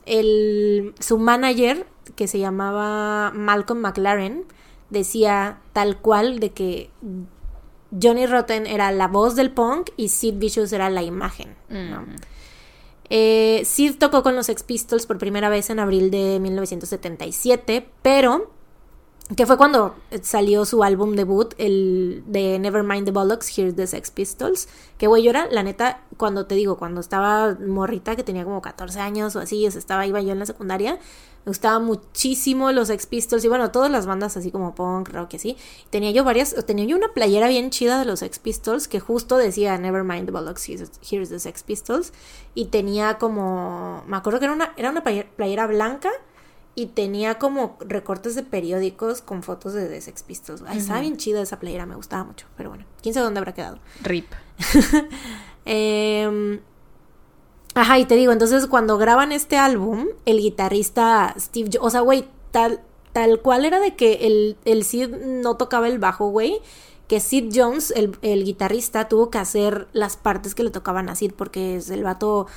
Speaker 2: el, su manager, que se llamaba Malcolm McLaren, decía tal cual de que Johnny Rotten era la voz del punk y Sid Vicious era la imagen. ¿no?
Speaker 1: Ujú.
Speaker 2: Eh, Sid tocó con los Sex Pistols por primera vez en abril de 1977, pero que fue cuando salió su álbum debut, el de Nevermind the Bollocks, Here's the Sex Pistols. Que güey, yo era, la neta, cuando te digo, cuando estaba morrita, que tenía como 14 años o así, estaba, iba yo en la secundaria, me gustaba muchísimo los Sex Pistols y bueno, todas las bandas así como punk, rock y así. Tenía yo varias, tenía yo una playera bien chida de los Sex Pistols que justo decía Nevermind the Bollocks, Here's, the Sex Pistols. Y tenía como, me acuerdo que era una, era una player- playera blanca y tenía como recortes de periódicos con fotos de, de Sex Pistols. Ay, estaba bien chida esa playera, me gustaba mucho, pero bueno, quién sabe dónde habrá quedado.
Speaker 1: Rip.
Speaker 2: Em, ajá, y te digo, entonces cuando graban este álbum, el guitarrista Steve, Jo- o sea, güey, tal, tal cual era de que el, el Sid no tocaba el bajo, güey, que Sid Jones, el, el guitarrista, tuvo que hacer las partes que le tocaban a Sid porque es el vato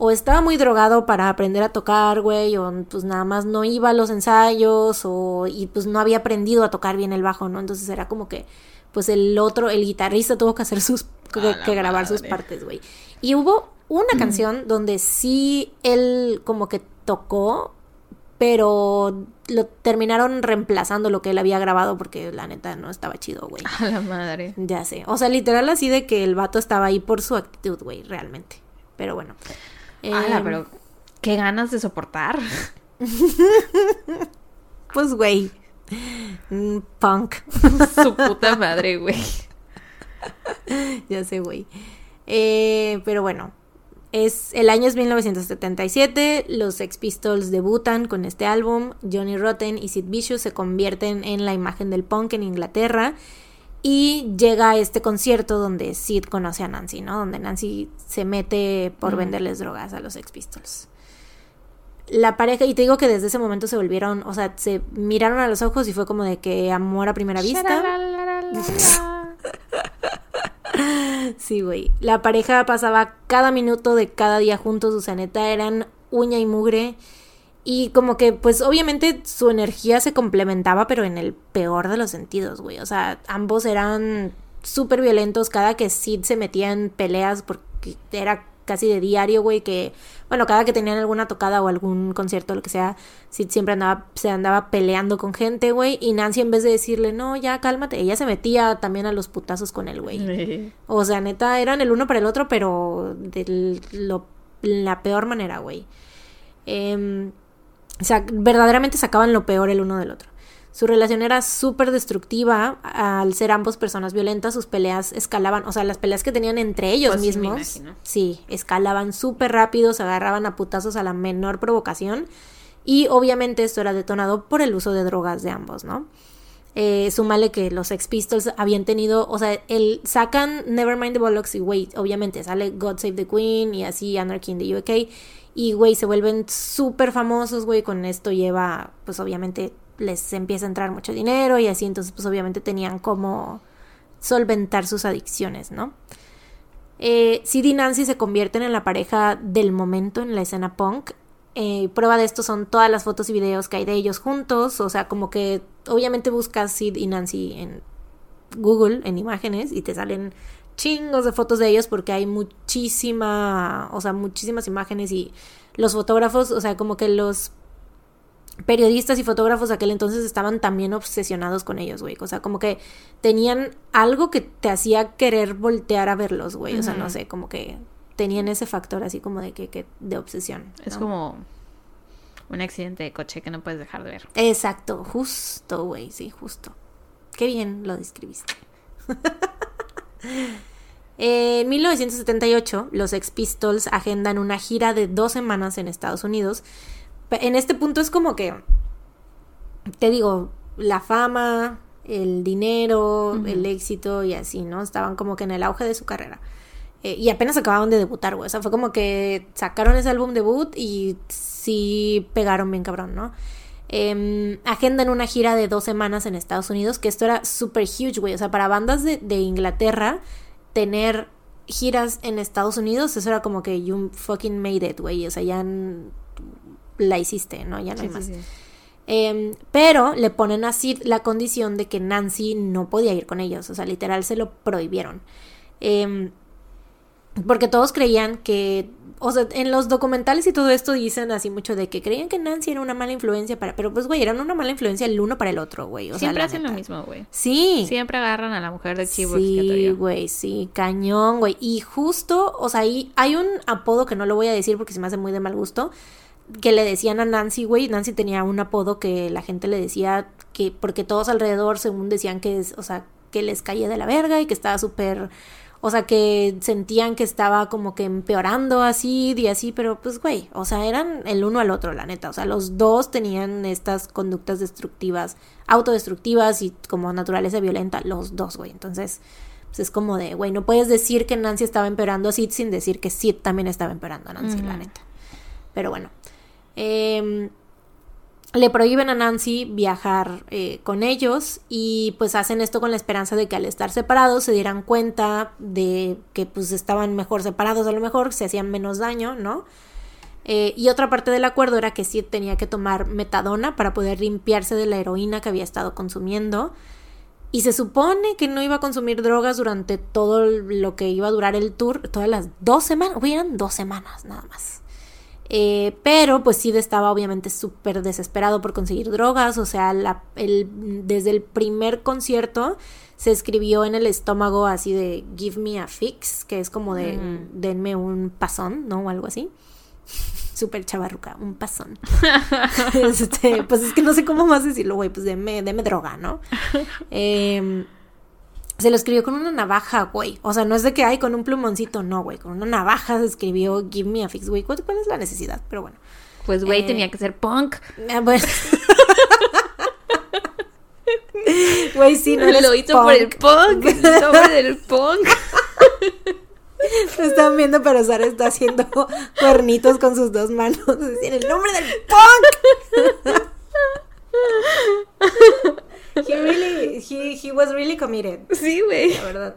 Speaker 2: o estaba muy drogado para aprender a tocar, güey, o pues nada más no iba a los ensayos, o y pues no había aprendido a tocar bien el bajo, ¿no? Entonces era como que, pues el otro, el guitarrista tuvo que hacer sus, que, grabar sus partes, güey. Y hubo una canción donde sí él como que tocó, pero lo terminaron reemplazando lo que él había grabado porque la neta no estaba chido, güey.
Speaker 1: A la madre.
Speaker 2: Ya sé. O sea, literal así de que el vato estaba ahí por su actitud, güey, realmente. Pero bueno.
Speaker 1: Ala,
Speaker 2: Em,
Speaker 1: pero qué ganas de soportar.
Speaker 2: Pues, güey. mm, Punk.
Speaker 1: Su puta madre, güey.
Speaker 2: ya sé, güey. Eh, pero bueno. Es, el año es 1977, los Sex Pistols debutan con este álbum, Johnny Rotten y Sid Vicious se convierten en la imagen del punk en Inglaterra y llega a este concierto donde Sid conoce a Nancy, ¿no? Donde Nancy se mete por venderles drogas a los Sex Pistols. La pareja, y te digo que desde ese momento se volvieron, o sea, se miraron a los ojos y fue como de que amor a primera vista. Sí, güey. La pareja pasaba cada minuto de cada día juntos, o sea, neta, eran uña y mugre. Y como que, pues obviamente su energía se complementaba, pero en el peor de los sentidos, güey. O sea, ambos eran súper violentos. Cada que Sid se metía en peleas, porque era casi de diario, güey, que, bueno, cada que tenían alguna tocada o algún concierto, lo que sea, Sid siempre andaba, se andaba peleando con gente, güey. Y Nancy, en vez de decirle, no, ya cálmate, ella se metía también a los putazos con él, güey. O sea, neta, eran el uno para el otro, pero de lo, la peor manera, güey. Em, o sea, verdaderamente sacaban lo peor el uno del otro. Su relación era súper destructiva al ser ambos personas violentas. Sus peleas escalaban, o sea, las peleas que tenían entre ellos
Speaker 1: Pues
Speaker 2: mismos. Sí, escalaban súper rápido, se agarraban a putazos a la menor provocación. Y obviamente esto era detonado por el uso de drogas de ambos, ¿no? Eh, súmale que los Sex Pistols habían tenido, o sea, el, sacan Nevermind the Bollocks y, güey, obviamente sale God Save the Queen y así Anarchy in the UK. Y, güey, se vuelven súper famosos, güey, con esto lleva, pues obviamente les empieza a entrar mucho dinero y así, entonces pues obviamente tenían como solventar sus adicciones, ¿no? Eh, Sid y Nancy se convierten en la pareja del momento en la escena punk. Eh, prueba de esto son todas las fotos y videos que hay de ellos juntos. O sea, como que obviamente buscas Sid y Nancy en Google, en imágenes, y te salen chingos de fotos de ellos porque hay muchísima, o sea, muchísimas imágenes y los fotógrafos, o sea, como que los periodistas y fotógrafos de aquel entonces estaban también obsesionados con ellos, güey. O sea, como que tenían algo que te hacía querer voltear a verlos, güey. O sea, no sé, como que tenían ese factor así como de que, que- de obsesión.
Speaker 1: Es como un accidente de coche que no puedes dejar de ver.
Speaker 2: Exacto, justo, güey, sí, justo. Qué bien lo describiste. en 1978, los Ex Pistols agendan una gira de dos semanas en Estados Unidos. En este punto es como que, te digo, la fama, el dinero, el éxito y así, ¿no? Estaban como que en el auge de su carrera. Eh, y apenas acababan de debutar, güey. O sea, fue como que sacaron ese álbum debut y sí pegaron bien cabrón, ¿no? Em, agendan una gira de dos semanas en Estados Unidos, que esto era super huge, güey. O sea, para bandas de, de Inglaterra, tener giras en Estados Unidos, eso era como que you fucking made it, güey. O sea, ya la hiciste, ¿no? Ya no hay más. Em, pero le ponen a Sid la condición de que Nancy no podía ir con ellos. O sea, literal se lo prohibieron. Em, porque todos creían que. O sea, en los documentales y todo esto dicen así mucho de que creían que Nancy era una mala influencia para. Pero pues, güey, eran una mala influencia el uno para el otro, güey. O
Speaker 1: Siempre hacen lo mismo, güey.
Speaker 2: Sí.
Speaker 1: Siempre agarran a la mujer de chivo
Speaker 2: Sí, güey, sí, cañón, güey. Y justo, o sea, ahí hay un apodo que no lo voy a decir porque se me hace muy de mal gusto, que le decían a Nancy, güey. Nancy tenía un apodo que la gente le decía que, porque todos alrededor, según decían que, es, o sea, que les caía de la verga y que estaba súper, o sea, que sentían que estaba como que empeorando así y así, pero pues, güey, o sea, eran el uno al otro, la neta. O sea, los dos tenían estas conductas destructivas, autodestructivas y como naturaleza violenta, los dos, güey. Entonces, pues es como de, güey, no puedes decir que Nancy estaba empeorando a Sid sin decir que Sid también estaba empeorando a Nancy, la neta. Pero bueno. Em, le prohíben a Nancy viajar eh, con ellos y pues hacen esto con la esperanza de que al estar separados se dieran cuenta de que pues estaban mejor separados a lo mejor, se hacían menos daño, ¿no? Eh, y otra parte del acuerdo era que Sid tenía que tomar metadona para poder limpiarse de la heroína que había estado consumiendo. Y se supone que no iba a consumir drogas durante todo lo que iba a durar el tour, todas las dos semanas, güey, eran dos semanas nada más. Eh, pero pues Sid estaba obviamente súper desesperado por conseguir drogas, o sea, la- el- desde el primer concierto se escribió en el estómago así de give me a fix, que es como de
Speaker 1: Mm.
Speaker 2: denme un pasón, ¿no? O algo así. Súper chavarruca, un pasón. Este, pues es que no sé cómo más decirlo, güey, pues deme, deme droga, ¿no? Em, se lo escribió con una navaja, güey. O sea, no es de que hay con un plumoncito, no, güey. Con una navaja se escribió Give me a fix, güey. ¿Cuál, es la necesidad? Pero bueno.
Speaker 1: Pues, güey,
Speaker 2: Eh,
Speaker 1: tenía que ser punk.
Speaker 2: Ah, bueno. Güey, sí, no eres
Speaker 1: lo hizo por el punk. El nombre del punk.
Speaker 2: Lo están viendo, pero Sara está haciendo cuernitos con sus dos manos. En el nombre del punk. He really, he, he was really committed,
Speaker 1: Sí, güey.
Speaker 2: la verdad.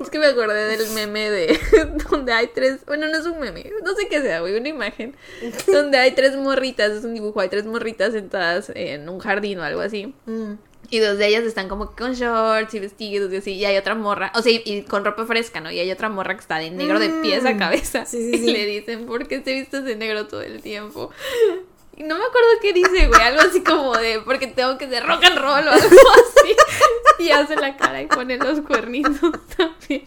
Speaker 1: Es que me acordé del meme de donde hay tres, bueno, no es un meme, no sé qué sea, güey, una imagen donde hay tres morritas, es un dibujo, hay tres morritas sentadas en un jardín o algo así.
Speaker 2: Mm.
Speaker 1: Y dos de ellas están como con shorts y vestidos y así, y hay otra morra, o sea, y, y con ropa fresca, ¿no? Y hay otra morra que está de negro de pies a
Speaker 2: Mm.
Speaker 1: cabeza.
Speaker 2: Sí, sí,
Speaker 1: y
Speaker 2: sí.
Speaker 1: le dicen, ¿por qué te vistes de negro todo el tiempo? Y no me acuerdo qué dice, güey, algo así como de, porque tengo que ser rock and roll o algo así. Y hace la cara y pone los cuernitos también.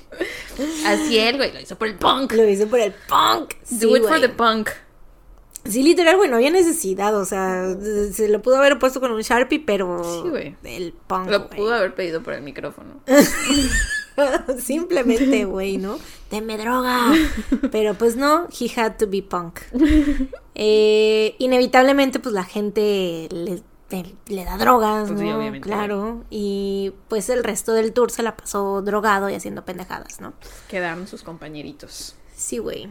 Speaker 1: Así él, güey, lo hizo por el punk.
Speaker 2: Lo hice por el punk. Sí,
Speaker 1: Do it for the punk.
Speaker 2: Sí, literal, güey, no había necesidad, o sea, se lo pudo haber puesto con un Sharpie, pero
Speaker 1: Sí, güey.
Speaker 2: el punk,
Speaker 1: Lo
Speaker 2: güey.
Speaker 1: pudo haber pedido por el micrófono.
Speaker 2: Simplemente, güey, ¿no? Deme droga. Pero pues no, he had to be punk. Eh, inevitablemente, pues la gente le, le- le da drogas,
Speaker 1: Pues sí,
Speaker 2: ¿no?
Speaker 1: obviamente.
Speaker 2: Claro. Y pues el resto del tour se la pasó drogado y haciendo pendejadas, ¿no?
Speaker 1: Quedaron sus compañeritos.
Speaker 2: Sí, güey.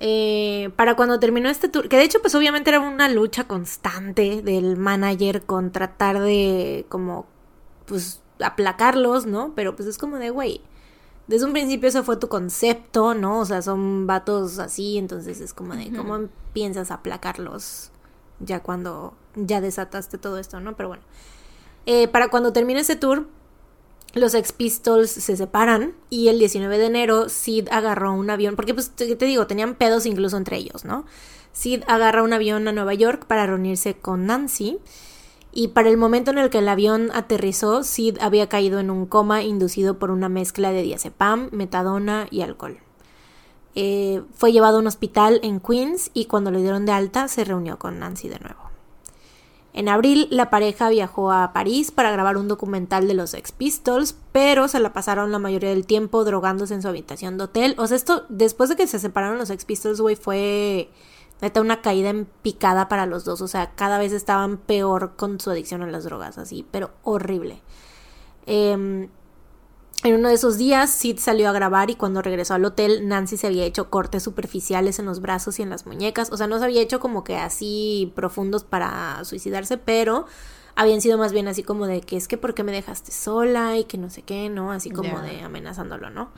Speaker 2: Eh, para cuando terminó este tour, que de hecho pues obviamente era una lucha constante del manager con tratar de como pues aplacarlos, ¿no? Pero pues es como de, güey, desde un principio ese fue tu concepto, ¿no? O sea, son vatos así, entonces es como de, ¿cómo piensas aplacarlos ya cuando ya desataste todo esto, ¿no? Pero bueno. Eh, para cuando termine ese tour, los Ex Pistols se separan y el 19 de enero Sid agarró un avión, porque pues te, te digo, tenían pedos incluso entre ellos, ¿no? Sid agarra un avión a Nueva York para reunirse con Nancy y para el momento en el que el avión aterrizó, Sid había caído en un coma inducido por una mezcla de diazepam, metadona y alcohol. Eh, fue llevado a un hospital en Queens y cuando lo dieron de alta se reunió con Nancy de nuevo. En abril, la pareja viajó a París para grabar un documental de los Sex Pistols, pero se la pasaron la mayoría del tiempo drogándose en su habitación de hotel. O sea, esto, después de que se separaron los Sex Pistols, güey, fue neta una caída en picada para los dos. O sea, cada vez estaban peor con su adicción a las drogas, así, pero horrible. Eh, en uno de esos días, Sid salió a grabar y cuando regresó al hotel, Nancy se había hecho cortes superficiales en los brazos y en las muñecas. O sea, no se había hecho como que así profundos para suicidarse, pero habían sido más bien así como de que es que ¿por qué me dejaste sola? y que no sé qué, ¿no? Así como de amenazándolo, ¿no?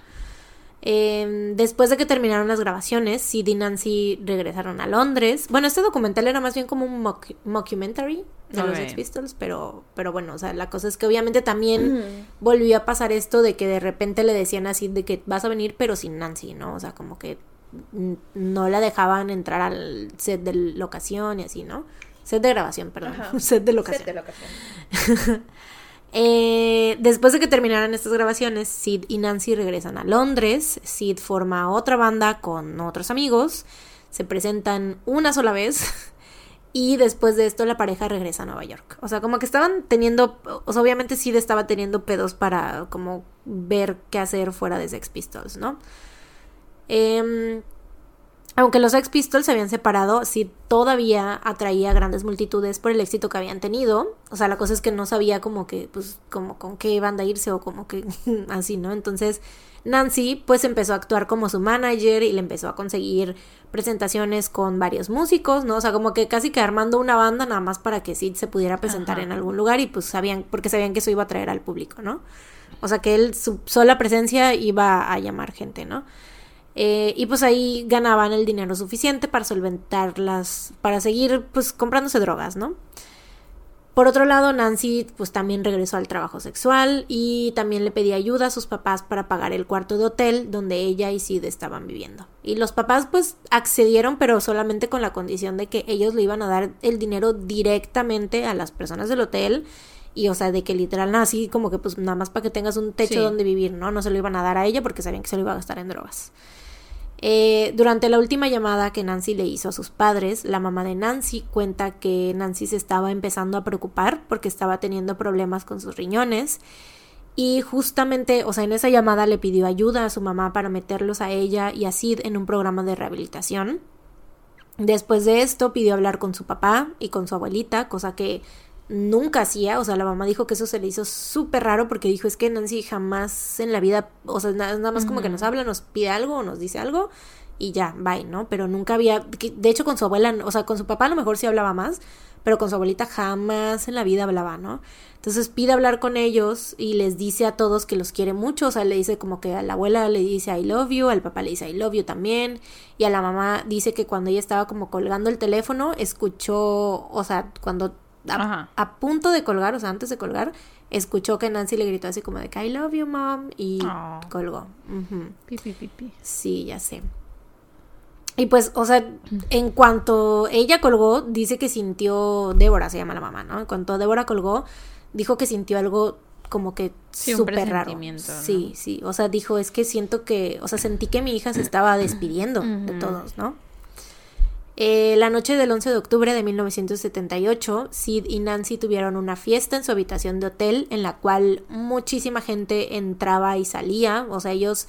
Speaker 2: Eh, después de que terminaron las grabaciones, Sid y Nancy regresaron a Londres. Bueno, este documental era más bien como un mock- mockumentary de los. Sex Pistols, pero, pero bueno, o sea, la cosa es que obviamente también volvió a pasar esto de que de repente le decían así de que vas a venir, pero sin Nancy, ¿no? O sea, como que no la dejaban entrar al set de locación y así, ¿no? Set de grabación, perdón.
Speaker 1: Ajá.
Speaker 2: Set de locación. Eh, después de que terminaran estas grabaciones, Sid y Nancy regresan a Londres. Sid forma otra banda con otros amigos. Se presentan una sola vez. Y después de esto la pareja regresa a Nueva York. O sea, como que estaban teniendo, o sea, obviamente Sid estaba teniendo pedos para como ver qué hacer fuera de Sex Pistols, ¿no? Em, aunque los Sex Pistols se habían separado, Sid todavía atraía grandes multitudes por el éxito que habían tenido. O sea, la cosa es que no sabía como que, pues, como con qué banda irse o como que así, ¿no? Entonces, Nancy, pues, empezó a actuar como su manager y le empezó a conseguir presentaciones con varios músicos, ¿no? O sea, como que casi que armando una banda nada más para que Sid se pudiera presentar
Speaker 1: Ajá.
Speaker 2: en algún lugar y pues sabían, porque sabían que eso iba a atraer al público, ¿no? O sea, que él, su sola presencia iba a llamar gente, ¿no? Eh, y pues ahí ganaban el dinero suficiente para solventar las, para seguir pues comprándose drogas, ¿no? Por otro lado, Nancy pues también regresó al trabajo sexual y también le pedía ayuda a sus papás para pagar el cuarto de hotel donde ella y Sid estaban viviendo. Y los papás pues accedieron pero solamente con la condición de que ellos le iban a dar el dinero directamente a las personas del hotel y o sea de que literal así como que pues nada más para que tengas un techo
Speaker 1: Sí.
Speaker 2: donde vivir, ¿no? No se lo iban a dar a ella porque sabían que se lo iba a gastar en drogas. Eh, durante la última llamada que Nancy le hizo a sus padres, la mamá de Nancy cuenta que Nancy se estaba empezando a preocupar porque estaba teniendo problemas con sus riñones. Y justamente, o sea, en esa llamada le pidió ayuda a su mamá para meterlos a ella y a Sid en un programa de rehabilitación. Después de esto pidió hablar con su papá y con su abuelita, cosa que nunca hacía, o sea, la mamá dijo que eso se le hizo súper raro porque dijo es que Nancy jamás en la vida, o sea, nada, nada más como que nos habla, nos pide algo o nos dice algo y ya, bye, ¿no? Pero nunca había, de hecho con su abuela, o sea, con su papá a lo mejor sí hablaba más, pero con su abuelita jamás en la vida hablaba, ¿no? Entonces pide hablar con ellos y les dice a todos que los quiere mucho, o sea, le dice como que a la abuela le dice I love you, al papá le dice I love you también, y a la mamá dice que cuando ella estaba como colgando el teléfono, escuchó, o sea, cuando a, a punto de colgar, o sea, antes de colgar, escuchó que Nancy le gritó así como de que I love you, mom, y
Speaker 1: Oh.
Speaker 2: colgó.
Speaker 1: Pi, pi, pi.
Speaker 2: Sí, ya sé. Y pues, o sea, en cuanto ella colgó, dice que sintió, Débora se llama la mamá, ¿no? En cuanto Débora colgó, dijo que sintió algo como que
Speaker 1: Sí,
Speaker 2: súper raro. Sí, sí, o sea, dijo, es que siento que, o sea, sentí que mi hija se estaba despidiendo de todos, ¿no? Eh, la noche del 11 de octubre de 1978, Sid y Nancy tuvieron una fiesta en su habitación de hotel en la cual muchísima gente entraba y salía, o sea, ellos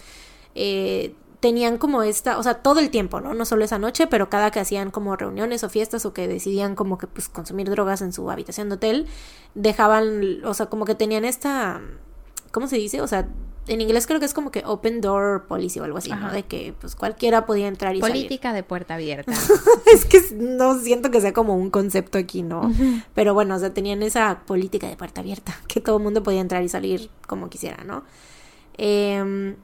Speaker 2: eh, tenían como esta, o sea, todo el tiempo, ¿no? No solo esa noche, pero cada que hacían como reuniones o fiestas o que decidían como que pues consumir drogas en su habitación de hotel, dejaban, o sea, como que tenían esta, ¿cómo se dice? O sea, en inglés creo que es como que open door policy o algo así, ¿no? De que pues cualquiera podía entrar y salir.
Speaker 1: Política de puerta abierta.
Speaker 2: es que no siento que sea como un concepto aquí, ¿no? Pero bueno, o sea, tenían esa política de puerta abierta, que todo el mundo podía entrar y salir como quisiera, ¿no? Em,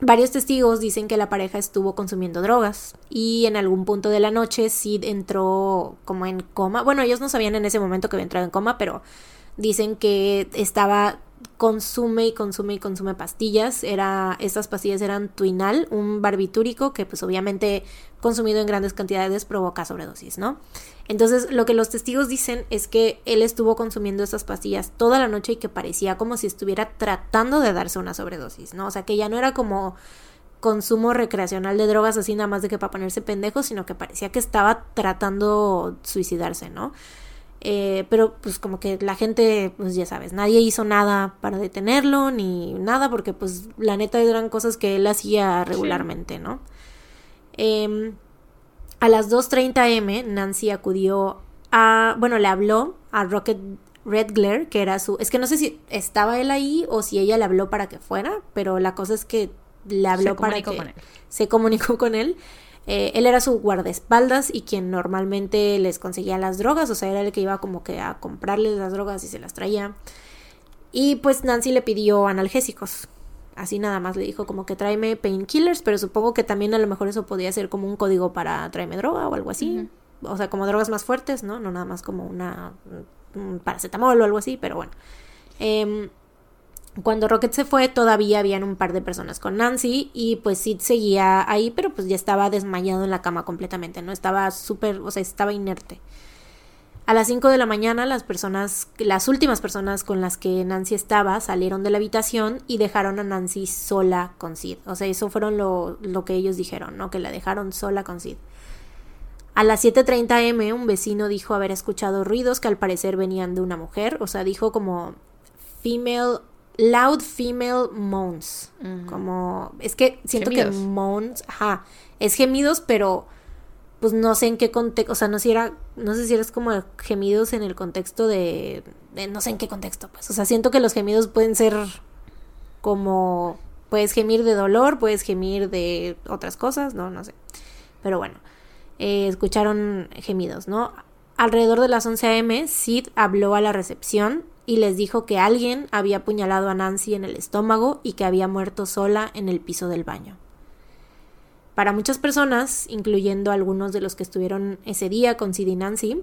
Speaker 2: varios testigos dicen que la pareja estuvo consumiendo drogas y en algún punto de la noche Sid entró como en coma. Bueno, ellos no sabían en ese momento que había entrado en coma, pero dicen que estaba consume y consume y consume pastillas. Era, estas pastillas eran Twinal, un barbitúrico que pues obviamente consumido en grandes cantidades provoca sobredosis, ¿no? Entonces lo que los testigos dicen es que él estuvo consumiendo estas pastillas toda la noche y que parecía como si estuviera tratando de darse una sobredosis, ¿no? O sea que ya no era como consumo recreacional de drogas así nada más de que para ponerse pendejo, sino que parecía que estaba tratando suicidarse, ¿no? Eh, pero pues como que la gente, pues ya sabes, nadie hizo nada para detenerlo ni nada porque pues la neta eran cosas que él hacía regularmente, ¿no? Em, a las 2.30 m Nancy acudió a, bueno, le habló a Rocket Redglare, que era su, es que no sé si estaba él ahí o si ella le habló para que fuera, pero la cosa es que le habló
Speaker 1: Se
Speaker 2: para
Speaker 1: comunicó
Speaker 2: que
Speaker 1: con él.
Speaker 2: se comunicó con él. Eh, él era su guardaespaldas y quien normalmente les conseguía las drogas, o sea, era el que iba como que a comprarles las drogas y se las traía. Y pues Nancy le pidió analgésicos. Así nada más le dijo como que tráeme painkillers, pero supongo que también a lo mejor eso podía ser como un código para tráeme droga o algo así. O sea, como drogas más fuertes, ¿no? No nada más como una un paracetamol o algo así, pero bueno. Em, cuando Rocket se fue, todavía habían un par de personas con Nancy y pues Sid seguía ahí, pero pues ya estaba desmayado en la cama completamente, ¿no? Estaba súper, o sea, estaba inerte. A las 5 de la mañana las personas, las últimas personas con las que Nancy estaba salieron de la habitación y dejaron a Nancy sola con Sid. O sea, eso fueron lo, lo que ellos dijeron, ¿no? Que la dejaron sola con Sid. A las 7.30 m un vecino dijo haber escuchado ruidos que al parecer venían de una mujer, o sea, dijo como female, loud female moans, como, es que siento
Speaker 1: Gemidos.
Speaker 2: que moans, ajá, es gemidos, pero pues no sé en qué contexto, o sea, no sé si era, no sé si eres como gemidos en el contexto de, de no sé en qué contexto, pues, o sea, siento que los gemidos pueden ser como, puedes gemir de dolor, puedes gemir de otras cosas, no, no sé, pero bueno eh, escucharon gemidos, ¿no? Alrededor de las 11 a.m., Sid habló a la recepción y les dijo que alguien había apuñalado a Nancy en el estómago y que había muerto sola en el piso del baño. Para muchas personas, incluyendo algunos de los que estuvieron ese día con Sid y Nancy,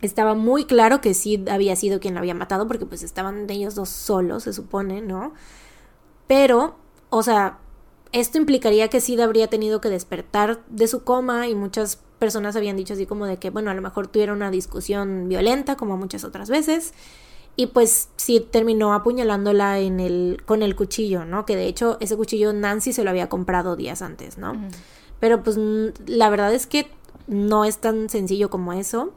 Speaker 2: estaba muy claro que Sid había sido quien la había matado porque pues estaban ellos dos solos, se supone, ¿no? Pero, o sea, esto implicaría que Sid habría tenido que despertar de su coma y muchas personas habían dicho así como de que, bueno, a lo mejor tuvieron una discusión violenta como muchas otras veces y pues Sid terminó apuñalándola en el con el cuchillo, ¿no? Que de hecho ese cuchillo Nancy se lo había comprado días antes, ¿no? Pero pues la verdad es que no es tan sencillo como eso.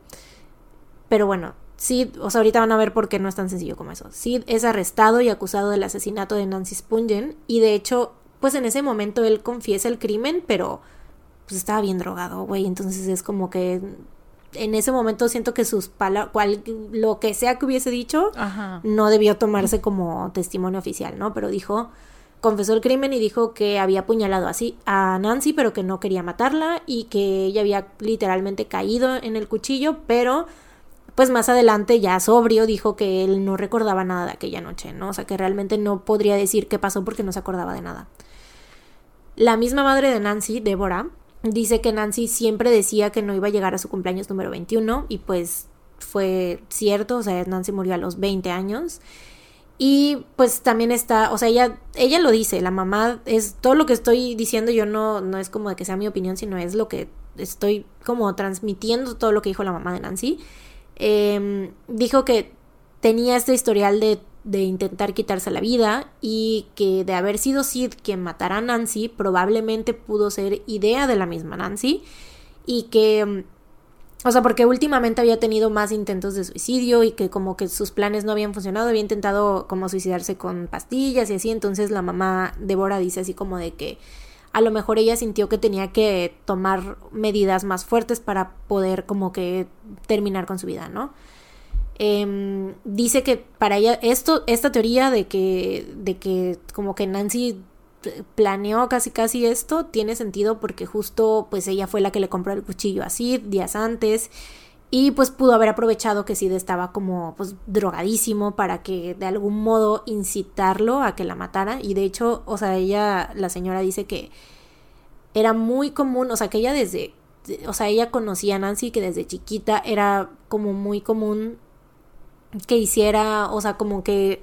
Speaker 2: Pero bueno, Sid, o sea, ahorita van a ver por qué no es tan sencillo como eso. Sid es arrestado y acusado del asesinato de Nancy Spungen y de hecho pues en ese momento él confiesa el crimen, pero pues estaba bien drogado, güey. Entonces es como que en ese momento siento que sus palabras, lo que sea que hubiese dicho,
Speaker 1: Ajá.
Speaker 2: no debió tomarse como testimonio oficial, ¿no? Pero dijo, confesó el crimen y dijo que había apuñalado así a Nancy, pero que no quería matarla y que ella había literalmente caído en el cuchillo, pero pues más adelante ya sobrio dijo que él no recordaba nada de aquella noche, ¿no? O sea, que realmente no podría decir qué pasó porque no se acordaba de nada. La misma madre de Nancy, Débora, dice que Nancy siempre decía que no iba a llegar a su cumpleaños número 21 y pues fue cierto, o sea, Nancy murió a los 20 años. Y pues también está, o sea, ella, ella lo dice, la mamá es todo lo que estoy diciendo, yo no, no es como de que sea mi opinión, sino es lo que estoy como transmitiendo todo lo que dijo la mamá de Nancy. Eh, dijo que tenía este historial de, de intentar quitarse la vida y que de haber sido Sid quien matara a Nancy, probablemente pudo ser idea de la misma Nancy y que o sea, porque últimamente había tenido más intentos de suicidio y que como que sus planes no habían funcionado, había intentado como suicidarse con pastillas y así, entonces la mamá Débora dice así como de que a lo mejor ella sintió que tenía que tomar medidas más fuertes para poder como que terminar con su vida, ¿no? Eh, dice que para ella esto, esta teoría de que, de que como que Nancy planeó casi casi esto tiene sentido porque justo pues ella fue la que le compró el cuchillo a Sid días antes y pues pudo haber aprovechado que Sid estaba como pues drogadísimo para que de algún modo incitarlo a que la matara y de hecho o sea ella la señora dice que era muy común o sea que ella desde o sea ella conocía a Nancy que desde chiquita era como muy común que hiciera o sea como que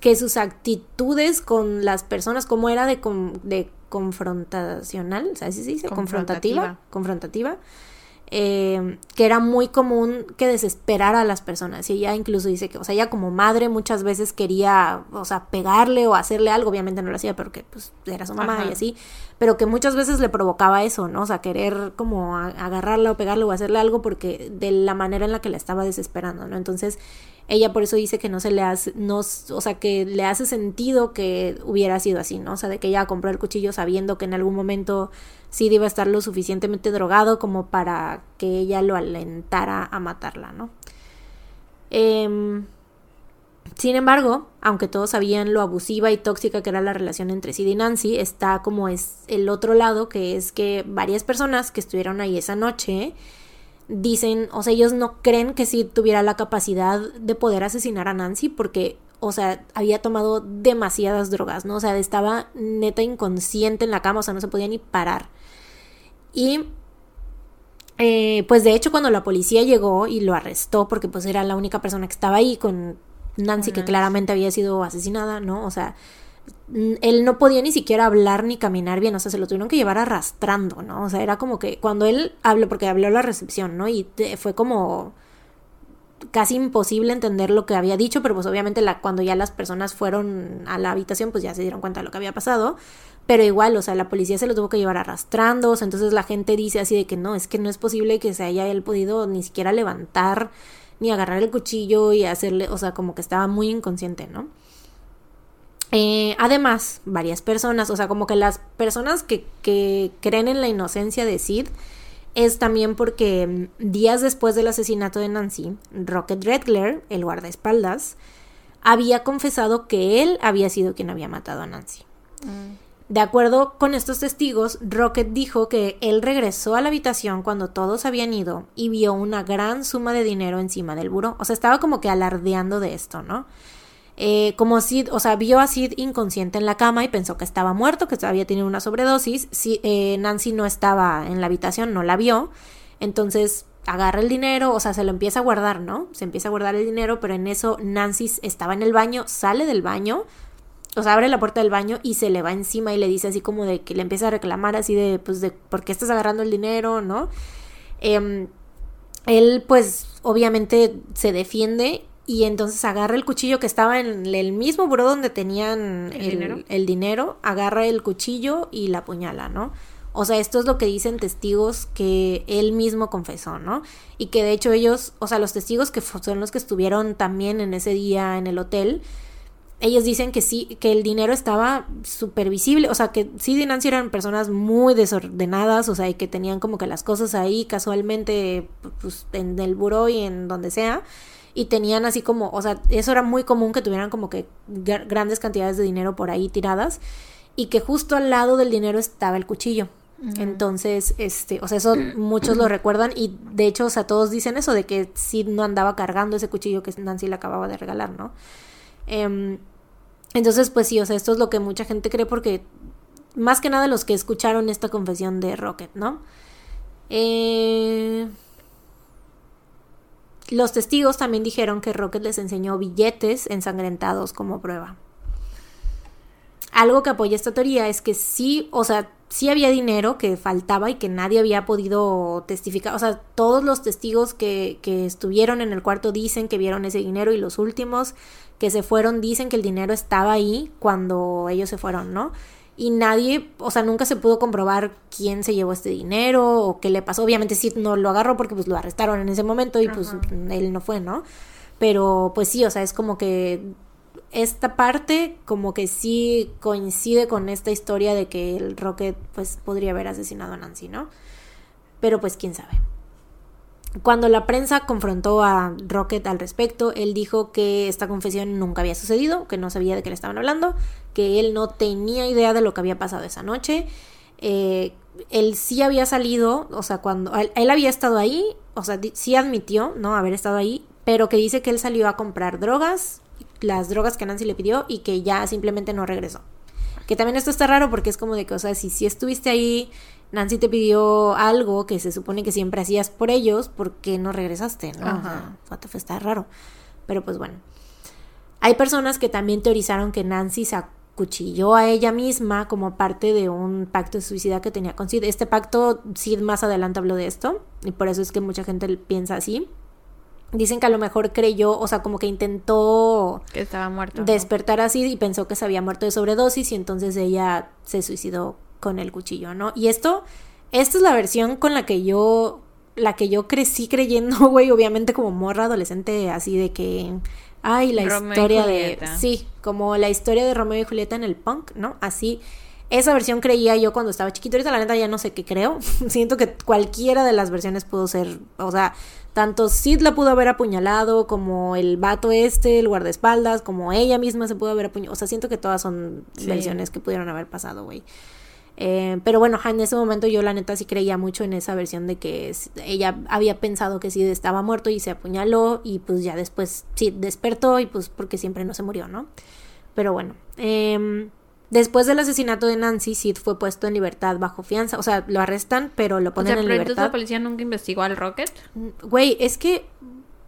Speaker 2: que sus actitudes con las personas, como era de, de confrontacional, ¿sabes si se dice? Confrontativa. Confrontativa. eh, que era muy común que desesperara a las personas. Y ella incluso dice que, o sea, ella como madre muchas veces quería, o sea, pegarle o hacerle algo, obviamente no lo hacía porque pues era su mamá
Speaker 1: Ajá.
Speaker 2: y así, pero que muchas veces le provocaba eso, ¿no? O sea, querer como agarrarla o pegarle o hacerle algo porque de la manera en la que la estaba desesperando, ¿no? Entonces, ella por eso dice que no se le hace, no, o sea, que le hace sentido que hubiera sido así, ¿no? O sea, de que ella compró el cuchillo sabiendo que en algún momento Sid iba a estar lo suficientemente drogado como para que ella lo alentara a matarla, ¿no? Em, sin embargo, aunque todos sabían lo abusiva y tóxica que era la relación entre Sid y Nancy, está como es el otro lado, que es que varias personas que estuvieron ahí esa noche dicen, o sea, ellos no creen que Sid tuviera la capacidad de poder asesinar a Nancy porque, o sea, había tomado demasiadas drogas, ¿no? O sea, estaba neta inconsciente en la cama, o sea, no se podía ni parar. Y eh, pues de hecho cuando la policía llegó y lo arrestó, porque pues era la única persona que estaba ahí con Nancy, que claramente había sido asesinada, ¿no? O sea, él no podía ni siquiera hablar ni caminar bien, o sea, se lo tuvieron que llevar arrastrando, ¿no? O sea, era como que cuando él habló, porque habló a la recepción, ¿no? Y fue como casi imposible entender lo que había dicho, pero pues obviamente la, cuando ya las personas fueron a la habitación, pues ya se dieron cuenta de lo que había pasado. Pero igual, o sea, la policía se lo tuvo que llevar arrastrando, o sea, entonces la gente dice así de que no, es que no es posible que se haya él podido ni siquiera levantar, ni agarrar el cuchillo y hacerle, o sea, como que estaba muy inconsciente, ¿no? Eh, además, varias personas, o sea, como que las personas que, que creen en la inocencia de Sid es también porque mm, días después del asesinato de Nancy, Rocket Redler, el guardaespaldas, había confesado que él había sido quien había matado a Nancy. De acuerdo con estos testigos, Rocket dijo que él regresó a la habitación cuando todos habían ido y vio una gran suma de dinero encima del buró. O sea, estaba como que alardeando de esto, ¿no? Eh, como Sid, o sea, vio a Sid inconsciente en la cama y pensó que estaba muerto, que había tenido una sobredosis. Si, eh, Nancy no estaba en la habitación, no la vio. Entonces agarra el dinero, o sea, se lo empieza a guardar, ¿no? Se empieza a guardar el dinero, pero en eso Nancy estaba en el baño, sale del baño, o sea, abre la puerta del baño y se le va encima y le dice así como de que le empieza a reclamar así de, pues, de, ¿por qué estás agarrando el dinero, no? Em, él, pues, obviamente se defiende y entonces agarra el cuchillo que estaba en el mismo buró donde tenían
Speaker 1: ¿El
Speaker 2: el,
Speaker 1: dinero?
Speaker 2: el dinero, agarra el cuchillo y la apuñala, ¿no? O sea, esto es lo que dicen testigos que él mismo confesó, ¿no? Y que de hecho ellos, o sea, los testigos que son los que estuvieron también en ese día en el hotel, ellos dicen que sí, que el dinero estaba súper visible, o sea, que sí y Nancy eran personas muy desordenadas, o sea, y que tenían como que las cosas ahí casualmente, pues, en el buró y en donde sea, y tenían así como, o sea, eso era muy común que tuvieran como que gr- grandes cantidades de dinero por ahí tiradas, y que justo al lado del dinero estaba el cuchillo. Entonces, este, o sea, eso muchos lo recuerdan y de hecho, o sea, todos dicen eso de que Sid no andaba cargando ese cuchillo que Nancy le acababa de regalar, ¿no? Em, entonces, pues sí, o sea, esto es lo que mucha gente cree porque más que nada los que escucharon esta confesión de Rocket, ¿no? Eh, los testigos también dijeron que Rocket les enseñó billetes ensangrentados como prueba. Algo que apoya esta teoría es que sí, o sea, sí había dinero que faltaba y que nadie había podido testificar. O sea, todos los testigos que, que estuvieron en el cuarto dicen que vieron ese dinero y los últimos que se fueron dicen que el dinero estaba ahí cuando ellos se fueron, ¿no? Y nadie, o sea, nunca se pudo comprobar quién se llevó este dinero o qué le pasó. Obviamente sí no lo agarró porque pues lo arrestaron en ese momento y pues
Speaker 1: Ajá.
Speaker 2: él no fue, ¿no? Pero pues sí, o sea, es como que esta parte como que sí coincide con esta historia de que el Rocket pues podría haber asesinado a Nancy, ¿no? Pero pues quién sabe. Cuando la prensa confrontó a Rocket al respecto, él dijo que esta confesión nunca había sucedido, que no sabía de qué le estaban hablando, que él no tenía idea de lo que había pasado esa noche. Eh, él sí había salido, o sea, cuando él, había estado ahí, o sea, sí admitió, ¿no? Haber estado ahí, pero que dice que él salió a comprar drogas, las drogas que Nancy le pidió y que ya simplemente no regresó. Que también esto está raro porque es como de que, o sea, si, si estuviste ahí, Nancy te pidió algo que se supone que siempre hacías por ellos, ¿por qué no regresaste? ¿no? O
Speaker 1: Ajá.
Speaker 2: sea, fuck, está raro. Pero pues bueno. Hay personas que también teorizaron que Nancy sa- acuchilló a ella misma como parte de un pacto de suicida que tenía con Sid. Este pacto, Sid más adelante habló de esto, y por eso es que mucha gente piensa así. Dicen que a lo mejor creyó, o sea, como que intentó
Speaker 1: Que estaba muerto. ¿no?
Speaker 2: despertar así y pensó que se había muerto de sobredosis y entonces ella se suicidó con el cuchillo, ¿no? Y esto, esta es la versión con la que yo, la que yo crecí creyendo, güey, obviamente como morra adolescente, así de que, ay, la
Speaker 1: Romeo
Speaker 2: historia de, sí, como la historia de Romeo y Julieta en el punk, ¿no? Así, esa versión creía yo cuando estaba chiquito, ahorita la neta ya no sé qué creo, siento que cualquiera de las versiones pudo ser, o sea, tanto Sid la pudo haber apuñalado, como el vato este, el guardaespaldas, como ella misma se pudo haber apuñalado. O sea, siento que todas son
Speaker 1: Sí.
Speaker 2: versiones que pudieron haber pasado, güey. Eh, pero bueno, en ese momento yo la neta sí creía mucho en esa versión de que ella había pensado que Sid estaba muerto y se apuñaló y pues ya después Sid despertó y pues porque siempre no se murió, ¿no? Pero bueno, em, después del asesinato de Nancy, Sid fue puesto en libertad bajo fianza, o sea, lo arrestan pero lo
Speaker 1: O
Speaker 2: ponen
Speaker 1: sea,
Speaker 2: en
Speaker 1: pero entonces
Speaker 2: libertad.
Speaker 1: la policía nunca investigó al Rocket.
Speaker 2: Güey, es que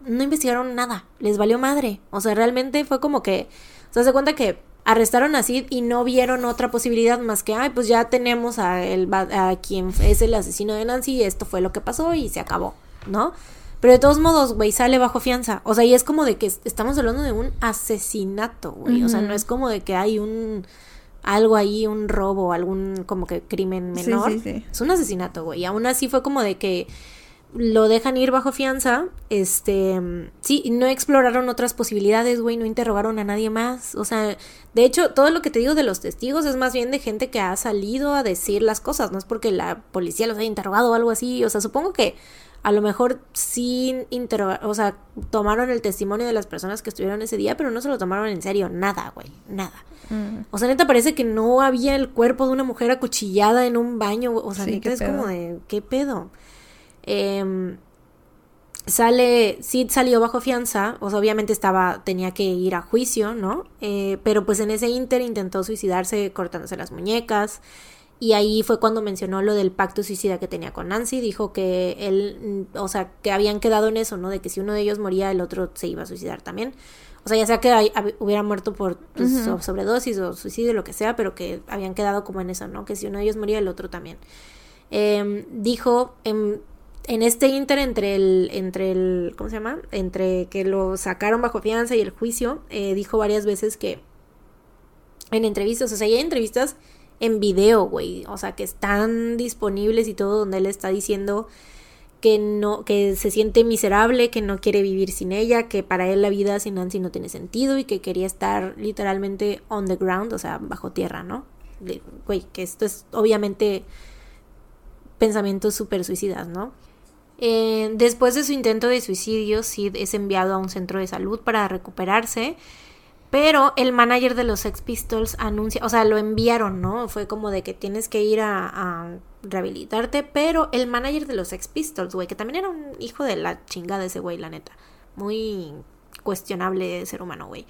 Speaker 2: no investigaron nada, les valió madre. O sea, realmente fue como que, o sea, se cuenta que arrestaron a Sid y no vieron otra posibilidad más que, ay, pues ya tenemos a, el, a quien es el asesino de Nancy y esto fue lo que pasó y se acabó, ¿no? Pero de todos modos, güey, sale bajo fianza. O sea, y es como de que es- estamos hablando de un asesinato, güey. O sea, no es como de que hay un algo ahí, un robo, algún como que crimen
Speaker 1: Sí,
Speaker 2: menor.
Speaker 1: sí, sí.
Speaker 2: Es un asesinato, güey. Y aún así fue como de que lo dejan ir bajo fianza. Este, sí, no exploraron otras posibilidades, güey, no interrogaron a nadie más. O sea, de hecho, todo lo que te digo de los testigos es más bien de gente que ha salido a decir las cosas, no es porque la policía los haya interrogado o algo así. O sea, supongo que a lo mejor sí interrogar, o sea, tomaron el testimonio de las personas que estuvieron ese día, pero no se lo tomaron en serio, nada, güey, nada.
Speaker 1: Mm.
Speaker 2: O sea, neta parece que no había el cuerpo de una mujer acuchillada en un baño. O sea,
Speaker 1: Sí,
Speaker 2: neta es como de, ¿qué pedo? Em, sale, Sid salió bajo fianza, o sea, obviamente estaba, tenía que ir a juicio, ¿no? Eh, pero pues en ese inter intentó suicidarse cortándose las muñecas. Y ahí fue cuando mencionó lo del pacto suicida que tenía con Nancy. Dijo que él, mm, o sea, que habían quedado en eso, ¿no? De que si uno de ellos moría, el otro se iba a suicidar también. O sea, ya sea que hubiera muerto por pues, sobredosis o suicidio, lo que sea, pero que habían quedado como en eso, ¿no? Que si uno de ellos moría, el otro también. Em, dijo en, en este inter entre el, entre el, ¿cómo se llama? Entre que lo sacaron bajo fianza y el juicio, eh, dijo varias veces que en entrevistas, o sea, hay entrevistas en video, güey, o sea, que están disponibles y todo donde él está diciendo que no, que se siente miserable, que no quiere vivir sin ella, que para él la vida sin Nancy no tiene sentido y que quería estar literalmente on the ground, o sea, bajo tierra, ¿no? Güey, que esto es obviamente pensamientos súper suicidas, ¿no? Eh, después de su intento de suicidio, Sid es enviado a un centro de salud para recuperarse. Pero el manager de los Sex Pistols anuncia, o sea, lo enviaron, ¿no? Fue como de que tienes que ir a, rehabilitarte. Pero el manager de los Sex Pistols, güey, que también era un hijo de la chingada ese güey, la neta. Muy cuestionable ser humano, güey.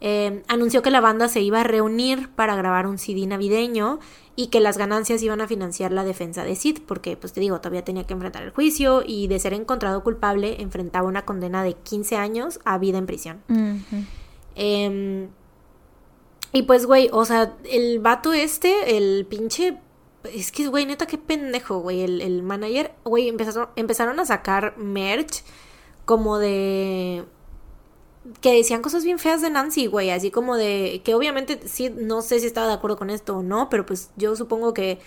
Speaker 2: Eh, anunció que la banda se iba a reunir para grabar un CD navideño y que las ganancias iban a financiar la defensa de Sid, porque, pues te digo, todavía tenía que enfrentar el juicio y de ser encontrado culpable enfrentaba una condena de 15 años a vida en prisión. Em, y pues, güey, o sea, el vato este, el pinche... Es que, güey, neta, qué pendejo, güey. El, el manager, güey, empezaron, empezaron a sacar merch como de... Que decían cosas bien feas de Nancy, güey. Así como de... Que obviamente, sí, no sé si estaba de acuerdo con esto o no, pero pues yo supongo que...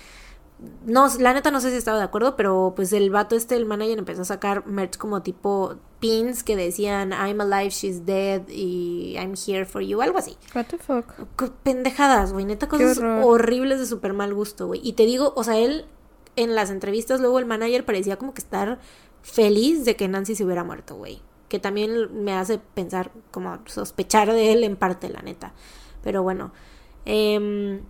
Speaker 2: No, la neta no sé si estaba de acuerdo, pero pues el vato este, el manager, empezó a sacar merch como tipo pins que decían I'm alive, she's dead y I'm here for you, algo así.
Speaker 1: What the fuck.
Speaker 2: Pendejadas, güey, neta cosas horribles de súper mal gusto, güey. Y te digo, o sea, él en las entrevistas, luego el manager parecía como que estar feliz de que Nancy se hubiera muerto, güey. Que también me hace pensar, como sospechar de él en parte, la neta. Pero bueno. em,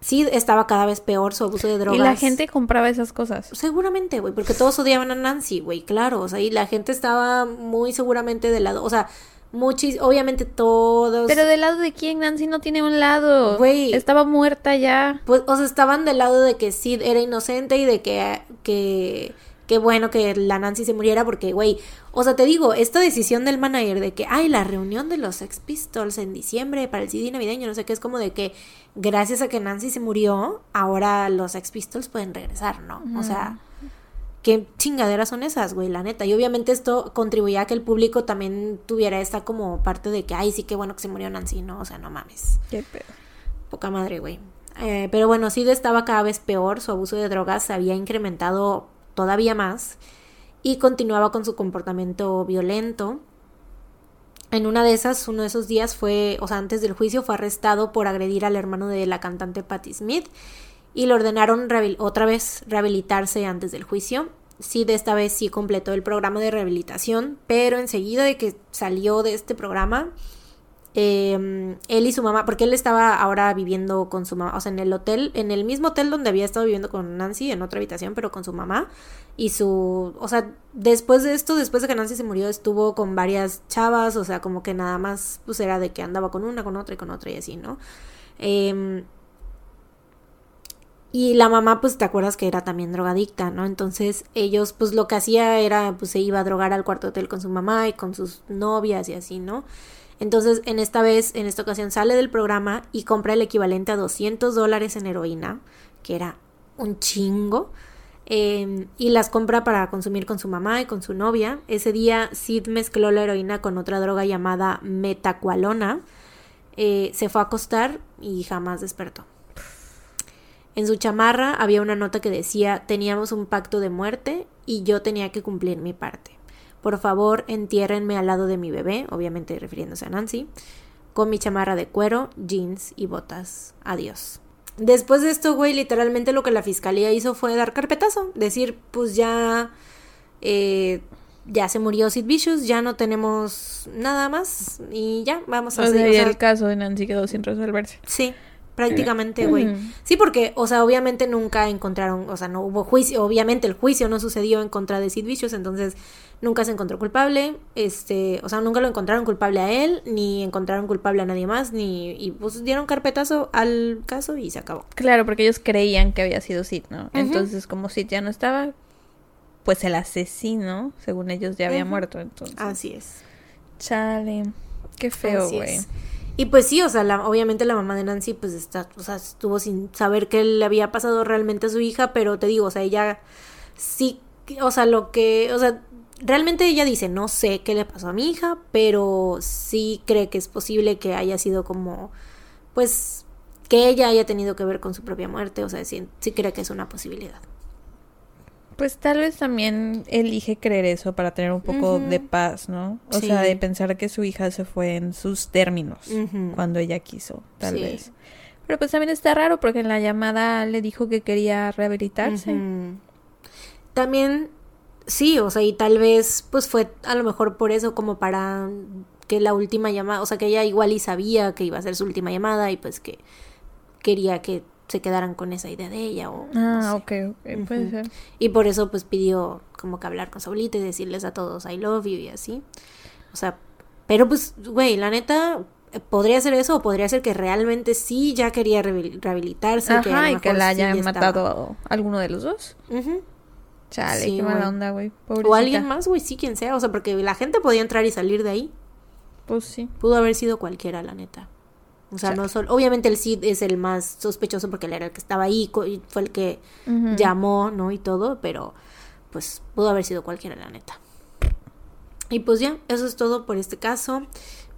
Speaker 2: sí, estaba cada vez peor su abuso de drogas.
Speaker 1: Y la gente compraba esas cosas.
Speaker 2: Seguramente, güey, porque todos odiaban a Nancy, güey, claro, o sea, y la gente estaba muy seguramente del lado, o sea, muchis, obviamente todos,
Speaker 1: Pero del lado de quién, Nancy no tiene un lado.
Speaker 2: Güey.
Speaker 1: Estaba muerta ya.
Speaker 2: pues, o sea, estaban del lado de que Sid era inocente y de que, que, qué bueno que la Nancy se muriera porque, güey, o sea, te digo, esta decisión del manager de que, ay, la reunión de los Sex Pistols en diciembre para el CD navideño, no sé qué, es como de que gracias a que Nancy se murió, ahora los Sex Pistols pueden regresar, ¿no? O sea, qué chingaderas son esas, güey, la neta. Y obviamente esto contribuía a que el público también tuviera esta como parte de que, ay, sí, qué bueno que se murió Nancy, ¿no? O sea, no mames.
Speaker 1: Qué pedo.
Speaker 2: Poca madre, güey. Eh, pero bueno, Sid estaba cada vez peor, su abuso de drogas se había incrementado todavía más y continuaba con su comportamiento violento. En una de esas, uno de esos días fue, o sea, antes del juicio, fue arrestado por agredir al hermano de la cantante Patti Smith y le ordenaron otra vez rehabilitarse antes del juicio. Sid esta vez sí completó el programa de rehabilitación, pero enseguida de que salió de este programa, eh, él y su mamá, porque él estaba ahora viviendo con su mamá, o sea, en el hotel, en el mismo hotel donde había estado viviendo con Nancy, en otra habitación, pero con su mamá. Y su, o sea, después de esto, después de que Nancy se murió, estuvo con varias chavas, o sea, como que nada más, pues era de que andaba con una, con otra y con otra y así, ¿no? Eh, y la mamá, pues te acuerdas que era también drogadicta, ¿no? Entonces ellos, pues lo que hacía era, pues se iba a drogar al cuarto hotel con su mamá y con sus novias y así, ¿no? Entonces, en esta vez, en esta ocasión, sale del programa y compra el equivalente a 200 dólares en heroína, que era un chingo, eh, y las compra para consumir con su mamá y con su novia. Ese día, Sid mezcló la heroína con otra droga llamada metacualona, eh, se fue a acostar y jamás despertó. En su chamarra había una nota que decía, teníamos un pacto de muerte y yo tenía que cumplir mi parte. Por favor, entiérrenme al lado de mi bebé, obviamente refiriéndose a Nancy, con mi chamarra de cuero, jeans y botas. Adiós. Después de esto, güey, literalmente lo que la fiscalía hizo fue dar carpetazo. Decir, pues ya... eh, ya se murió Sid Vicious, ya no tenemos nada más y ya, vamos a
Speaker 1: O sea, el caso de Nancy quedó sin resolverse.
Speaker 2: Sí, prácticamente, güey.
Speaker 1: Mm.
Speaker 2: Sí, porque, o sea, obviamente nunca encontraron, o sea, no hubo juicio, obviamente el juicio no sucedió en contra de Sid Vicious, entonces nunca se encontró culpable, este, o sea, nunca lo encontraron culpable a él, ni encontraron culpable a nadie más, ni, y pues dieron carpetazo al caso y se acabó.
Speaker 1: Claro, porque ellos creían que había sido Sid, ¿no? Entonces, como Sid ya no estaba, pues el asesino, según ellos, ya había muerto. Entonces,
Speaker 2: Así es.
Speaker 1: chale, qué feo, güey.
Speaker 2: Y pues sí, o sea, la- obviamente la mamá de Nancy pues está, o sea, estuvo sin saber qué le había pasado realmente a su hija, pero te digo, o sea, ella sí, o sea, lo que, o sea, realmente ella dice, no sé qué le pasó a mi hija, pero sí cree que es posible que haya sido como, pues, que ella haya tenido que ver con su propia muerte, o sea, sí, sí cree que es una posibilidad.
Speaker 1: Pues tal vez también elige creer eso para tener un poco de paz, ¿no? O
Speaker 2: Sí.
Speaker 1: sea, de pensar que su hija se fue en sus términos cuando ella quiso, tal
Speaker 2: Sí.
Speaker 1: vez. Pero pues también está raro porque en la llamada le dijo que quería rehabilitarse.
Speaker 2: También, sí, o sea, y tal vez, pues fue a lo mejor por eso, como para que la última llamada, o sea, que ella igual y sabía que iba a ser su última llamada y pues que quería que se quedaran con esa idea de ella o no
Speaker 1: Ah,
Speaker 2: sé.
Speaker 1: ok, ok, puede ser.
Speaker 2: Y por eso pues pidió como que hablar con su abuelita y decirles a todos I love you y así. O sea, pero pues, güey, la neta, podría ser eso o podría ser que realmente sí ya quería rehabil- rehabilitarse. que a
Speaker 1: Ajá,
Speaker 2: lo
Speaker 1: y que
Speaker 2: mejor
Speaker 1: la
Speaker 2: sí
Speaker 1: hayan
Speaker 2: ya estaba-
Speaker 1: matado alguno de los dos.
Speaker 2: Ujú.
Speaker 1: Chale,
Speaker 2: Sí,
Speaker 1: qué mala onda, güey.
Speaker 2: O alguien más, güey, sí, quien sea. O sea, porque la gente podía entrar y salir de ahí.
Speaker 1: Pues sí.
Speaker 2: Pudo haber sido cualquiera, la neta. O sea, no solo. Obviamente el Cid es el más sospechoso porque él era el que estaba ahí fue el que llamó, ¿no? Y todo, pero pues pudo haber sido cualquiera, la neta. Y pues ya, eso es todo por este caso.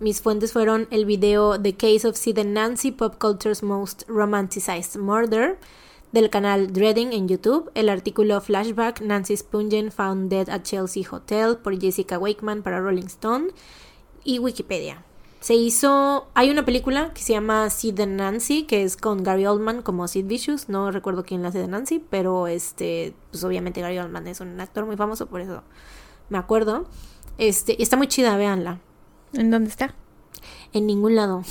Speaker 2: Mis fuentes fueron el video The Case of Sid and Nancy, Pop Culture's Most Romanticized Murder, del canal Dreading en YouTube, el artículo Flashback Nancy Spungen Found Dead at Chelsea Hotel por Jessica Wakeman para Rolling Stone y Wikipedia. Se hizo, hay una película que se llama Sid and Nancy, que es con Gary Oldman como Sid Vicious, no recuerdo quién la hace de Nancy, pero este, pues obviamente Gary Oldman es un actor muy famoso, por eso me acuerdo. Este, y está muy chida, véanla.
Speaker 1: ¿En dónde está?
Speaker 2: En ningún lado.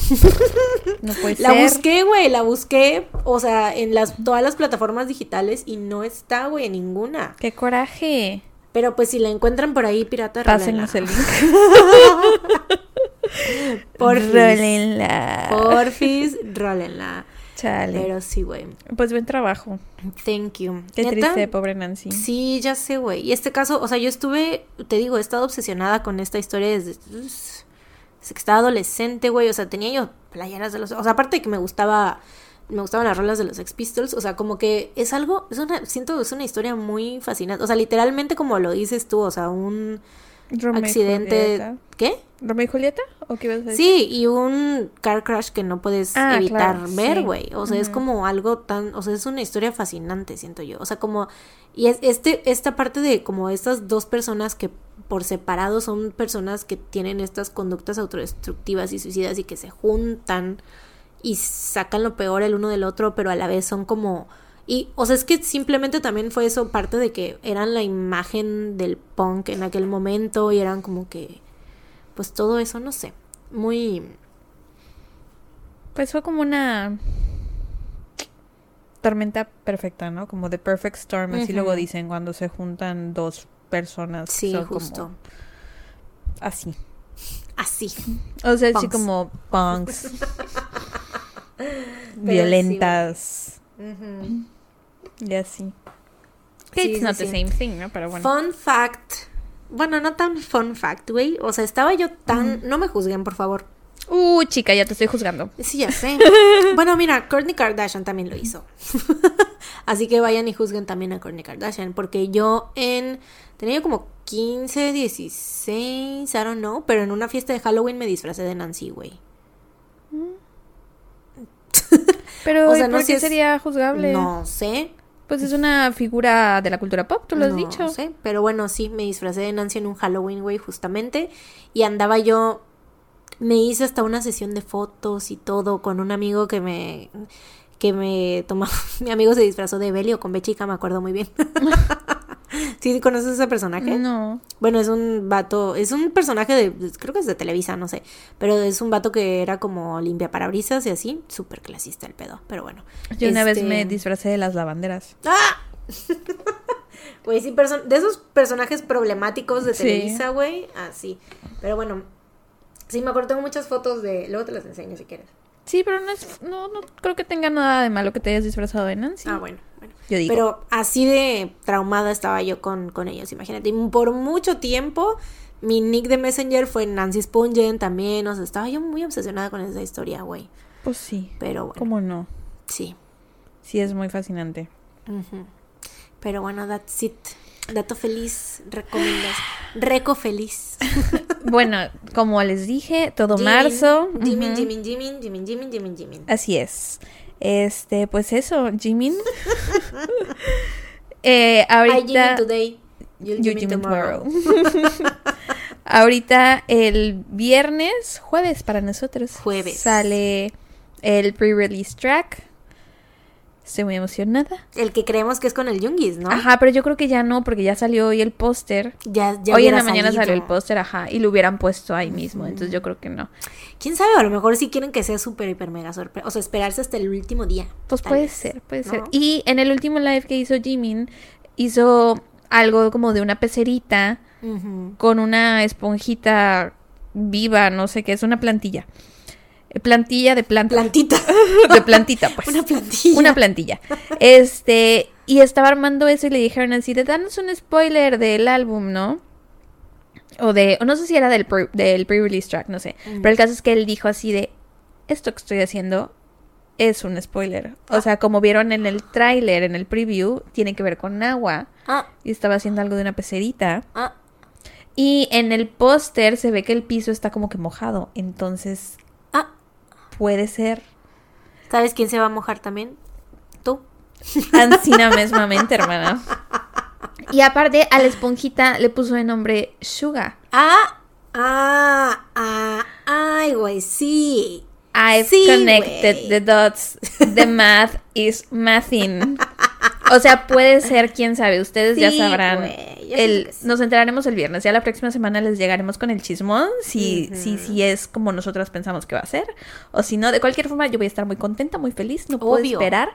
Speaker 1: No puede
Speaker 2: La
Speaker 1: ser.
Speaker 2: busqué, güey, la busqué, o sea, en las todas las plataformas digitales y no está, güey, en ninguna.
Speaker 1: ¡Qué coraje!
Speaker 2: Pero pues si la encuentran por ahí, pirata,
Speaker 1: Pásenos el link.
Speaker 2: Porfis.
Speaker 1: Rólenla.
Speaker 2: Porfis, rólenla.
Speaker 1: Chale.
Speaker 2: Pero sí, güey.
Speaker 1: Pues buen trabajo.
Speaker 2: Thank you.
Speaker 1: Qué
Speaker 2: ¿Neta?
Speaker 1: triste, pobre Nancy.
Speaker 2: Sí, ya sé, güey. Y este caso, o sea, yo estuve, te digo, he estado obsesionada con esta historia desde, desde que estaba adolescente, güey. O sea, tenía yo playeras de los... O sea, aparte de que me gustaba, me gustaban las rolas de los Sex Pistols. O sea, como que es algo, es una, siento que es una historia muy fascinante. O sea, literalmente como lo dices tú, o sea, un
Speaker 1: Romeo
Speaker 2: accidente...
Speaker 1: Julieta.
Speaker 2: ¿Qué?
Speaker 1: ¿Romeo y Julieta? ¿O qué ibas a decir?
Speaker 2: Sí, y un car crash que no puedes
Speaker 1: Ah,
Speaker 2: evitar
Speaker 1: claro,
Speaker 2: ver,
Speaker 1: sí.
Speaker 2: güey. O sea, es como algo tan, o sea, es una historia fascinante, siento yo. O sea, como y es este esta parte de como estas dos personas que por separado son personas que tienen estas conductas autodestructivas y suicidas y que se juntan y sacan lo peor el uno del otro, pero a la vez son como y, o sea, es que simplemente también fue eso parte de que eran la imagen del punk en aquel momento y eran como que, pues todo eso, no sé, muy...
Speaker 1: Pues fue como una tormenta perfecta, ¿no? Como The Perfect Storm, así luego dicen cuando se juntan dos personas.
Speaker 2: Sí,
Speaker 1: son
Speaker 2: justo.
Speaker 1: como así.
Speaker 2: Así.
Speaker 1: O sea, así como punks. violentas. Y así.
Speaker 2: Sí,
Speaker 1: it's
Speaker 2: sí,
Speaker 1: not the same thing, ¿no? Pero bueno.
Speaker 2: Fun fact. Bueno, no tan fun fact, güey. O sea, estaba yo tan... No me juzguen, por favor.
Speaker 1: Uh, chica, ya te estoy juzgando.
Speaker 2: Sí, ya sé. bueno, mira, Kourtney Kardashian también lo hizo. Así que vayan y juzguen también a Kourtney Kardashian. Porque yo en... Tenía yo como 15, 16, I don't know. Pero en una fiesta de Halloween me disfracé de Nancy, güey.
Speaker 1: Pero,
Speaker 2: O sea,
Speaker 1: ¿y
Speaker 2: no
Speaker 1: qué
Speaker 2: si es-
Speaker 1: sería juzgable?
Speaker 2: No sé.
Speaker 1: Pues es una figura de la cultura pop, tú lo has
Speaker 2: no
Speaker 1: dicho.
Speaker 2: sé. Pero bueno, sí, me disfracé de Nancy en un Halloween, güey, justamente. Y andaba yo... Me hice hasta una sesión de fotos y todo con un amigo que me... Que me tomó... Mi amigo se disfrazó de Belio con B chica, me acuerdo muy bien. ¿Sí conoces ese personaje?
Speaker 1: No.
Speaker 2: Bueno, es un vato, es un personaje de, creo que es de Televisa, no sé, pero es un vato que era como limpia parabrisas y así, súper clasista el pedo, pero bueno.
Speaker 1: Yo una vez
Speaker 2: Este,
Speaker 1: me disfracé de las lavanderas.
Speaker 2: ¡Ah! Güey, sí, de esos personajes problemáticos de. Televisa, güey, así. Pero bueno, sí, me acuerdo, tengo muchas fotos de, luego te las enseño si quieres.
Speaker 1: Sí, pero no es, no, no creo que tenga nada de malo que te hayas disfrazado de Nancy.
Speaker 2: Ah, bueno, bueno.
Speaker 1: Yo digo.
Speaker 2: Pero así de traumada estaba yo con, con ellos, imagínate. Y por mucho tiempo, mi nick de Messenger fue Nancy Spungen también. O sea, estaba yo muy obsesionada con esa historia, güey.
Speaker 1: Pues sí.
Speaker 2: Pero bueno,
Speaker 1: ¿Cómo no?
Speaker 2: sí.
Speaker 1: Sí, es muy fascinante.
Speaker 2: Pero bueno, that's it. Dato feliz, recomendas. Reco feliz.
Speaker 1: Bueno, como les dije, todo
Speaker 2: Jimin,
Speaker 1: marzo.
Speaker 2: Jimin, Jimin, Jimin, Jimin, Jimin, Jimin.
Speaker 1: Así es. Este, pues eso, Jimin. eh, ahorita.
Speaker 2: Jimin today. You
Speaker 1: You
Speaker 2: Jimin
Speaker 1: Jimin
Speaker 2: tomorrow.
Speaker 1: tomorrow. ahorita el viernes, jueves para nosotros.
Speaker 2: Jueves.
Speaker 1: Sale el pre-release track. Estoy muy emocionada.
Speaker 2: El que creemos que es con el Jungis, ¿no?
Speaker 1: Ajá, pero yo creo que ya no, porque ya salió hoy el póster.
Speaker 2: Ya, ya
Speaker 1: Hoy en la mañana
Speaker 2: salido.
Speaker 1: salió el póster, ajá, y lo hubieran puesto ahí mismo, entonces yo creo que no.
Speaker 2: ¿Quién sabe? A lo mejor sí quieren que sea súper, hiper, mega sorpresa. O sea, esperarse hasta el último día.
Speaker 1: Pues puede
Speaker 2: vez,
Speaker 1: ser, puede
Speaker 2: ¿no?
Speaker 1: ser. Y en el último live que hizo Jimin, hizo algo como de una pecerita con una esponjita viva, no sé qué, es una plantilla. Eh, Plantilla de planta.
Speaker 2: Plantita.
Speaker 1: de plantita, pues.
Speaker 2: Una plantilla.
Speaker 1: Una plantilla. Este, y estaba armando eso y le dijeron así, de danos un spoiler del álbum, ¿no? O de, o no sé si era del, pre- del pre-release track, no sé. Pero el caso es que él dijo así de, esto que estoy haciendo es un spoiler. O sea, como vieron en el tráiler, en el preview, tiene que ver con agua.
Speaker 2: Ah,
Speaker 1: Y estaba haciendo algo de una pecerita.
Speaker 2: ah.
Speaker 1: Y en el póster se ve que el piso está como que mojado. Entonces,
Speaker 2: Ah.
Speaker 1: Puede ser
Speaker 2: ¿Sabes quién se va a mojar también? Tú.
Speaker 1: Ancina mismamente, hermana. Y aparte, a la esponjita le puso de nombre Suga.
Speaker 2: Ah, ah, ah, ay, güey, sí.
Speaker 1: I've
Speaker 2: Sí,
Speaker 1: connected the dots. The math is mathing. O sea, puede ser, quién sabe, ustedes ya sabrán. El,
Speaker 2: sí.
Speaker 1: Nos enteraremos el viernes. Ya la próxima semana les llegaremos con el chismón. Si, si, si es como nosotras pensamos que va a ser. O si no, de cualquier forma, yo voy a estar muy contenta, muy feliz. No puedo
Speaker 2: Obvio.
Speaker 1: esperar.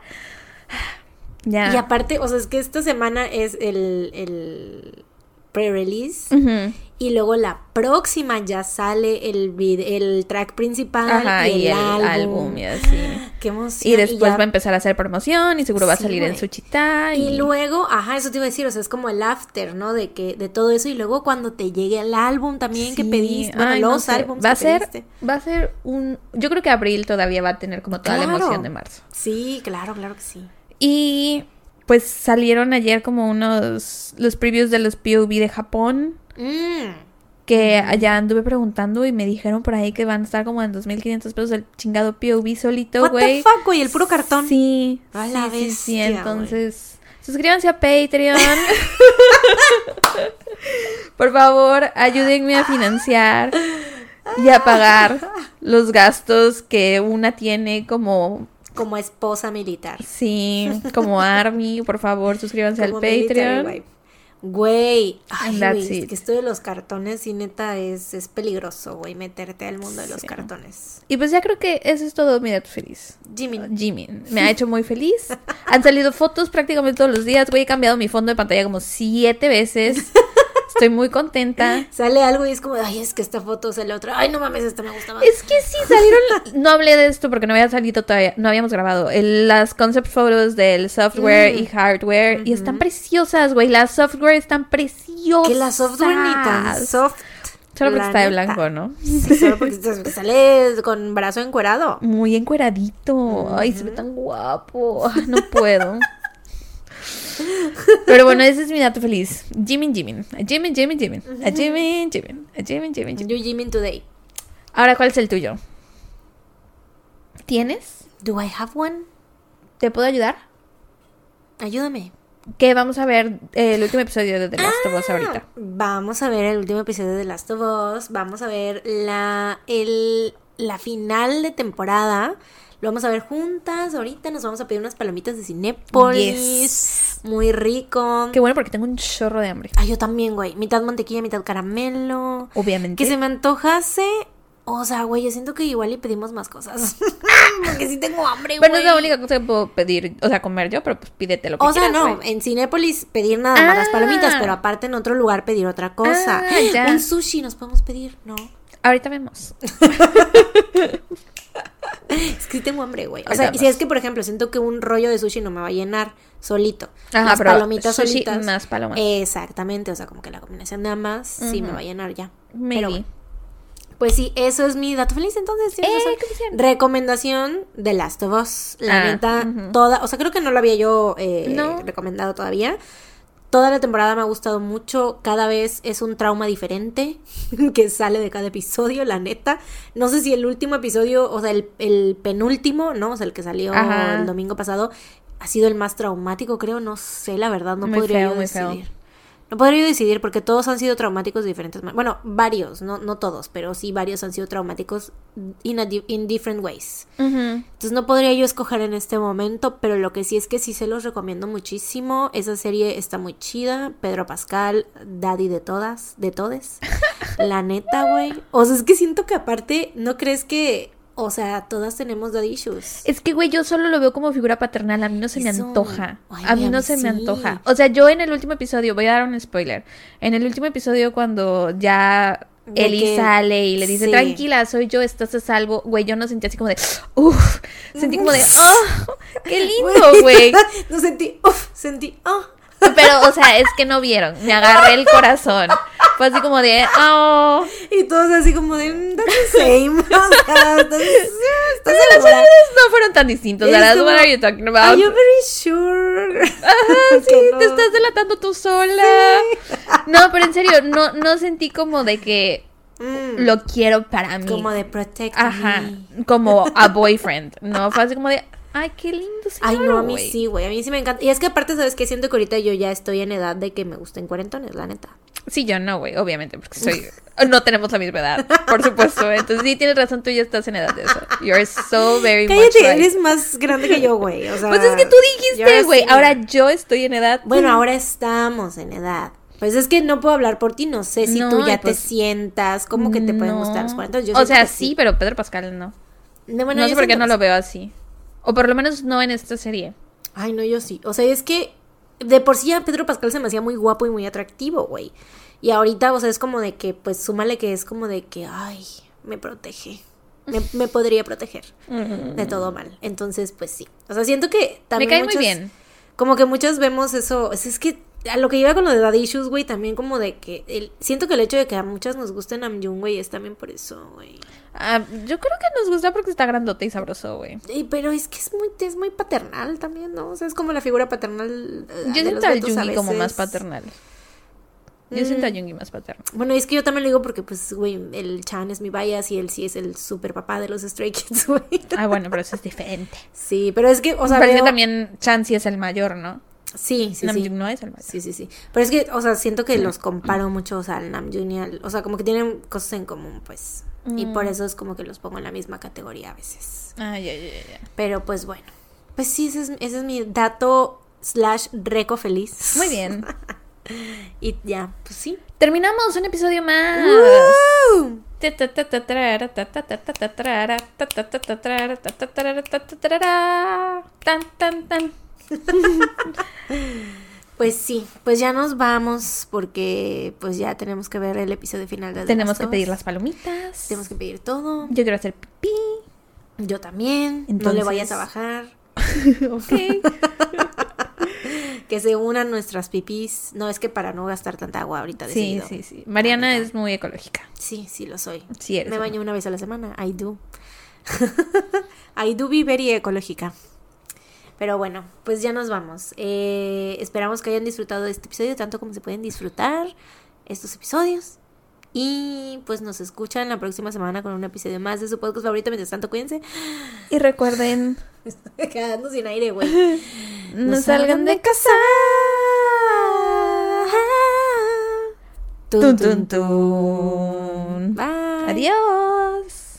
Speaker 1: Ya.
Speaker 2: Y aparte, o sea, es que esta semana es el, el pre-release. Y luego la próxima ya sale el, el track principal
Speaker 1: Ajá,
Speaker 2: y el,
Speaker 1: y el
Speaker 2: álbum.
Speaker 1: álbum y así.
Speaker 2: Qué emoción.
Speaker 1: Y después
Speaker 2: ya-
Speaker 1: va a empezar a hacer promoción y seguro va a salir en
Speaker 2: güey.
Speaker 1: Suchita.
Speaker 2: Y luego, ajá, eso te iba a decir, o sea, es como el after, ¿no? De que de todo eso y luego cuando te llegue el álbum también que pediste, bueno,
Speaker 1: Ay, no
Speaker 2: los
Speaker 1: sé.
Speaker 2: álbums
Speaker 1: va a ser
Speaker 2: pediste.
Speaker 1: va a ser un yo creo que abril todavía va a tener como toda la emoción de marzo
Speaker 2: Sí, claro, claro que sí.
Speaker 1: y pues salieron ayer como unos los previews de los POV de Japón
Speaker 2: Mm.
Speaker 1: que allá anduve preguntando y me dijeron por ahí que van a estar como en 2500 pesos el chingado POV solito
Speaker 2: What
Speaker 1: güey
Speaker 2: the fuck, güey, el puro cartón.
Speaker 1: sí
Speaker 2: A
Speaker 1: sí,
Speaker 2: la
Speaker 1: sí, sí, entonces suscríbanse a Patreon por favor ayúdenme a financiar y a pagar los gastos que una tiene como
Speaker 2: Como esposa militar.
Speaker 1: sí, como Army, por favor, suscríbanse al
Speaker 2: Como
Speaker 1: Patreon.
Speaker 2: Güey, ay, güey, es que esto de los cartones, sí, neta, es, es peligroso, güey, meterte al mundo de los cartones.
Speaker 1: Y pues ya creo que eso es todo mi dato feliz.
Speaker 2: Jimmy.
Speaker 1: Jimmy me ha hecho muy feliz. Han salido fotos prácticamente todos los días. Güey, he cambiado mi fondo de pantalla como siete veces. Estoy muy contenta.
Speaker 2: Sale algo y es como, ay, es que esta foto sale otra. Ay, no mames, esta me gusta más.
Speaker 1: Es que sí salieron. No hablé de esto porque no había salido todavía. No habíamos grabado. El- las concept photos del software
Speaker 2: Mm.
Speaker 1: y hardware. Y están preciosas, güey. Las software están preciosas.
Speaker 2: Que la software ni tan soft.
Speaker 1: Solo porque está de blanco, ¿no?
Speaker 2: Sí, solo porque sale con brazo encuerado.
Speaker 1: Muy encueradito. Ay, se ve tan guapo. No puedo. Pero bueno, ese es mi dato feliz. Jimin Jimin. A Jimin Jimin Jimin. A Jimin Jimin. A Jimin Jimin Jimin.
Speaker 2: You Jimmy today.
Speaker 1: Ahora, ¿cuál es el tuyo? ¿Tienes?
Speaker 2: Do I have one?
Speaker 1: ¿Te puedo ayudar?
Speaker 2: Ayúdame.
Speaker 1: Que vamos a ver eh, el último episodio de The Last of Us ahorita.
Speaker 2: Vamos a ver el último episodio de Last of Us. Vamos a ver la, el, la final de temporada. Lo vamos a ver juntas. Ahorita nos vamos a pedir unas palomitas de Cinépolis.
Speaker 1: Yes.
Speaker 2: Muy rico.
Speaker 1: Qué bueno porque tengo un chorro de hambre.
Speaker 2: Ay, yo también, güey. Mitad mantequilla, mitad caramelo.
Speaker 1: Obviamente.
Speaker 2: Que se me antojase. O sea, güey, yo siento que igual y pedimos más cosas. Porque sí tengo hambre, güey.
Speaker 1: Bueno, es la única cosa que puedo pedir, o sea, comer yo, pero pues pídete lo que
Speaker 2: O sea,
Speaker 1: quieras,
Speaker 2: no, en Cinépolis pedir nada más las
Speaker 1: Ah.
Speaker 2: palomitas, pero aparte en otro lugar pedir otra cosa.
Speaker 1: Ah, ya.
Speaker 2: Un sushi nos podemos pedir, ¿no?
Speaker 1: Ahorita vemos.
Speaker 2: Es que sí tengo hambre, güey. O sea, si es que, por ejemplo, siento que un rollo de sushi no me va a llenar solito.
Speaker 1: Ajá,
Speaker 2: las
Speaker 1: pero
Speaker 2: palomitas
Speaker 1: sushi
Speaker 2: solitas.
Speaker 1: más palomas.
Speaker 2: Exactamente, o sea, como que la combinación de ambas sí me va a llenar ya.
Speaker 1: Maybe.
Speaker 2: Pero bueno. Pues sí, eso es mi dato feliz, entonces. tienes
Speaker 1: Eh.
Speaker 2: Recomendación de Last of Us. La
Speaker 1: Ah,
Speaker 2: neta, toda, o sea, creo que no lo había yo eh,
Speaker 1: No.
Speaker 2: recomendado todavía. Toda la temporada me ha gustado mucho. Cada vez es un trauma diferente que sale de cada episodio, la neta. No sé si el último episodio, o sea, el, el penúltimo, ¿no? O sea, el que salió
Speaker 1: Ajá.
Speaker 2: el domingo pasado, ha sido el más traumático, creo. No sé, la verdad, no
Speaker 1: Muy
Speaker 2: podría
Speaker 1: feo,
Speaker 2: yo
Speaker 1: muy feo.
Speaker 2: No podría yo decidir porque todos han sido traumáticos de diferentes maneras. Bueno, varios, no, no todos, pero sí varios han sido traumáticos in, a di- in different ways. Entonces no podría yo escoger en este momento, pero lo que sí es que sí se los recomiendo muchísimo. Esa serie está muy chida. Pedro Pascal, daddy de todas, de todes. La neta, güey. O sea, es que siento que aparte, ¿no crees que, o sea, todas tenemos daddy issues?
Speaker 1: Es que, güey, yo solo lo veo como figura paternal. A mí no se me antoja.
Speaker 2: Ay,
Speaker 1: a mí no se me antoja. O sea, yo en el último episodio, voy a dar un spoiler. En el último episodio, cuando ya
Speaker 2: De que-
Speaker 1: sale y le dice,
Speaker 2: sí.
Speaker 1: tranquila, soy yo, estás a salvo. Güey, yo no sentí así como de, uff. Sentí como de, oh, qué lindo, güey.
Speaker 2: no sentí, uff, sentí, oh.
Speaker 1: Pero, o sea, es que no vieron. Me agarré el corazón. Fue así como de, oh.
Speaker 2: Y todos así como de, mm, that's the same. O sea,
Speaker 1: Los no fueron tan distintos.
Speaker 2: Es como,
Speaker 1: What are you talking about?
Speaker 2: Are you very sure?
Speaker 1: Ajá, sí,
Speaker 2: no.
Speaker 1: te estás delatando tú sola. No, pero en serio, no, no sentí como de que
Speaker 2: Mm,
Speaker 1: lo quiero para mí.
Speaker 2: como de protect
Speaker 1: Ajá,
Speaker 2: me.
Speaker 1: como a boyfriend. No, fue así como de, ay, qué lindo
Speaker 2: Ay,
Speaker 1: señor,
Speaker 2: no, a mí sí, güey. A mí sí me encanta. Y es que aparte, ¿sabes qué? Siento que ahorita yo ya estoy en edad de que me gusten cuarentones, la neta.
Speaker 1: Sí, yo no, güey, obviamente, porque soy... No tenemos la misma edad, por supuesto. Entonces sí, tienes razón, tú ya estás en edad de eso. You're so very much
Speaker 2: Cállate,
Speaker 1: right.
Speaker 2: eres más grande que yo, güey. O sea,
Speaker 1: Pues es que tú dijiste, güey, ahora yo estoy en edad.
Speaker 2: Bueno, ahora estamos en edad. Pues es que no puedo hablar por ti, no sé si
Speaker 1: No,
Speaker 2: tú ya
Speaker 1: pues-
Speaker 2: te sientas, como que te pueden
Speaker 1: No.
Speaker 2: gustar los cuarentones. Yo
Speaker 1: o sea, sí, pero Pedro Pascal no.
Speaker 2: No, bueno,
Speaker 1: no
Speaker 2: yo
Speaker 1: sé por qué no lo veo así. O por lo menos no en esta serie.
Speaker 2: Ay, no, yo sí. O sea, es que de por sí ya Pedro Pascal se me hacía muy guapo y muy atractivo, güey. Y ahorita, o sea, es como de que, pues súmale que es como de que, ay, me protege. Me, me podría proteger de todo mal. Entonces, pues sí. O sea, siento que
Speaker 1: Me
Speaker 2: también.
Speaker 1: cae muy bien.
Speaker 2: Como que muchas vemos eso. Es, es que a lo que iba con lo de Daddy Issues, güey, también como de que. El, siento que el hecho de que a muchas nos guste Namjoon, güey, es también por eso, güey.
Speaker 1: Ah, yo creo que nos gusta porque está grandote y sabroso, güey.
Speaker 2: Pero es que es muy, es muy paternal también, ¿no? O sea, es como la figura paternal. eh,
Speaker 1: Yo siento a
Speaker 2: a
Speaker 1: Jungi como más paternal. Yo siento a
Speaker 2: Mm.
Speaker 1: Jungi más paternal.
Speaker 2: Bueno, es que yo también lo digo porque, pues, güey, el Chan es mi bias y él sí es el super papá de los Stray Kids, güey.
Speaker 1: Ah, bueno, pero eso es diferente.
Speaker 2: Sí, pero es que, o sea,
Speaker 1: Pero
Speaker 2: veo-
Speaker 1: también Chansey es el mayor, ¿no?
Speaker 2: Sí, sí,
Speaker 1: Namjoon
Speaker 2: sí.
Speaker 1: no es el mayor.
Speaker 2: Sí, sí, sí. Pero es que, o sea, siento que los comparo mucho, o sea, al Namjoon y al... O sea, como que tienen cosas en común, pues. Y
Speaker 1: Mm.
Speaker 2: por eso es como que los pongo en la misma categoría a veces.
Speaker 1: Ah, ya, ya, ya, ya.
Speaker 2: Pero, pues, bueno. Pues sí, ese es, ese es mi dato slash reco feliz.
Speaker 1: Muy bien.
Speaker 2: Y ya, pues sí.
Speaker 1: Terminamos un episodio más.
Speaker 2: ¡Woo!
Speaker 1: Tan, tan, tan.
Speaker 2: Pues sí, pues ya nos vamos porque pues ya tenemos que ver el episodio final de
Speaker 1: Tenemos que pedir las palomitas.
Speaker 2: Tenemos que pedir todo.
Speaker 1: Yo quiero hacer pipí.
Speaker 2: Yo también. no le
Speaker 1: Entonces-
Speaker 2: vayas a bajar.
Speaker 1: Ok.
Speaker 2: Que se unan nuestras pipis. No, es que para no gastar tanta agua ahorita
Speaker 1: Sí, sí, sí. Mariana
Speaker 2: Ahorita.
Speaker 1: es muy ecológica.
Speaker 2: Sí, sí lo soy.
Speaker 1: Sí, eres.
Speaker 2: Me baño una vez a la semana. I do. I do be very ecológica. Pero bueno, pues ya nos vamos. Eh, esperamos que hayan disfrutado de este episodio tanto como se pueden disfrutar estos episodios. Y pues nos escuchan la próxima semana con un episodio más de su podcast favorito. Mientras tanto, cuídense.
Speaker 1: Y recuerden,
Speaker 2: Estoy quedando sin aire, güey.
Speaker 1: no, salgan de casa.
Speaker 2: Tun,
Speaker 1: tun, tun.
Speaker 2: Bye.
Speaker 1: Adiós.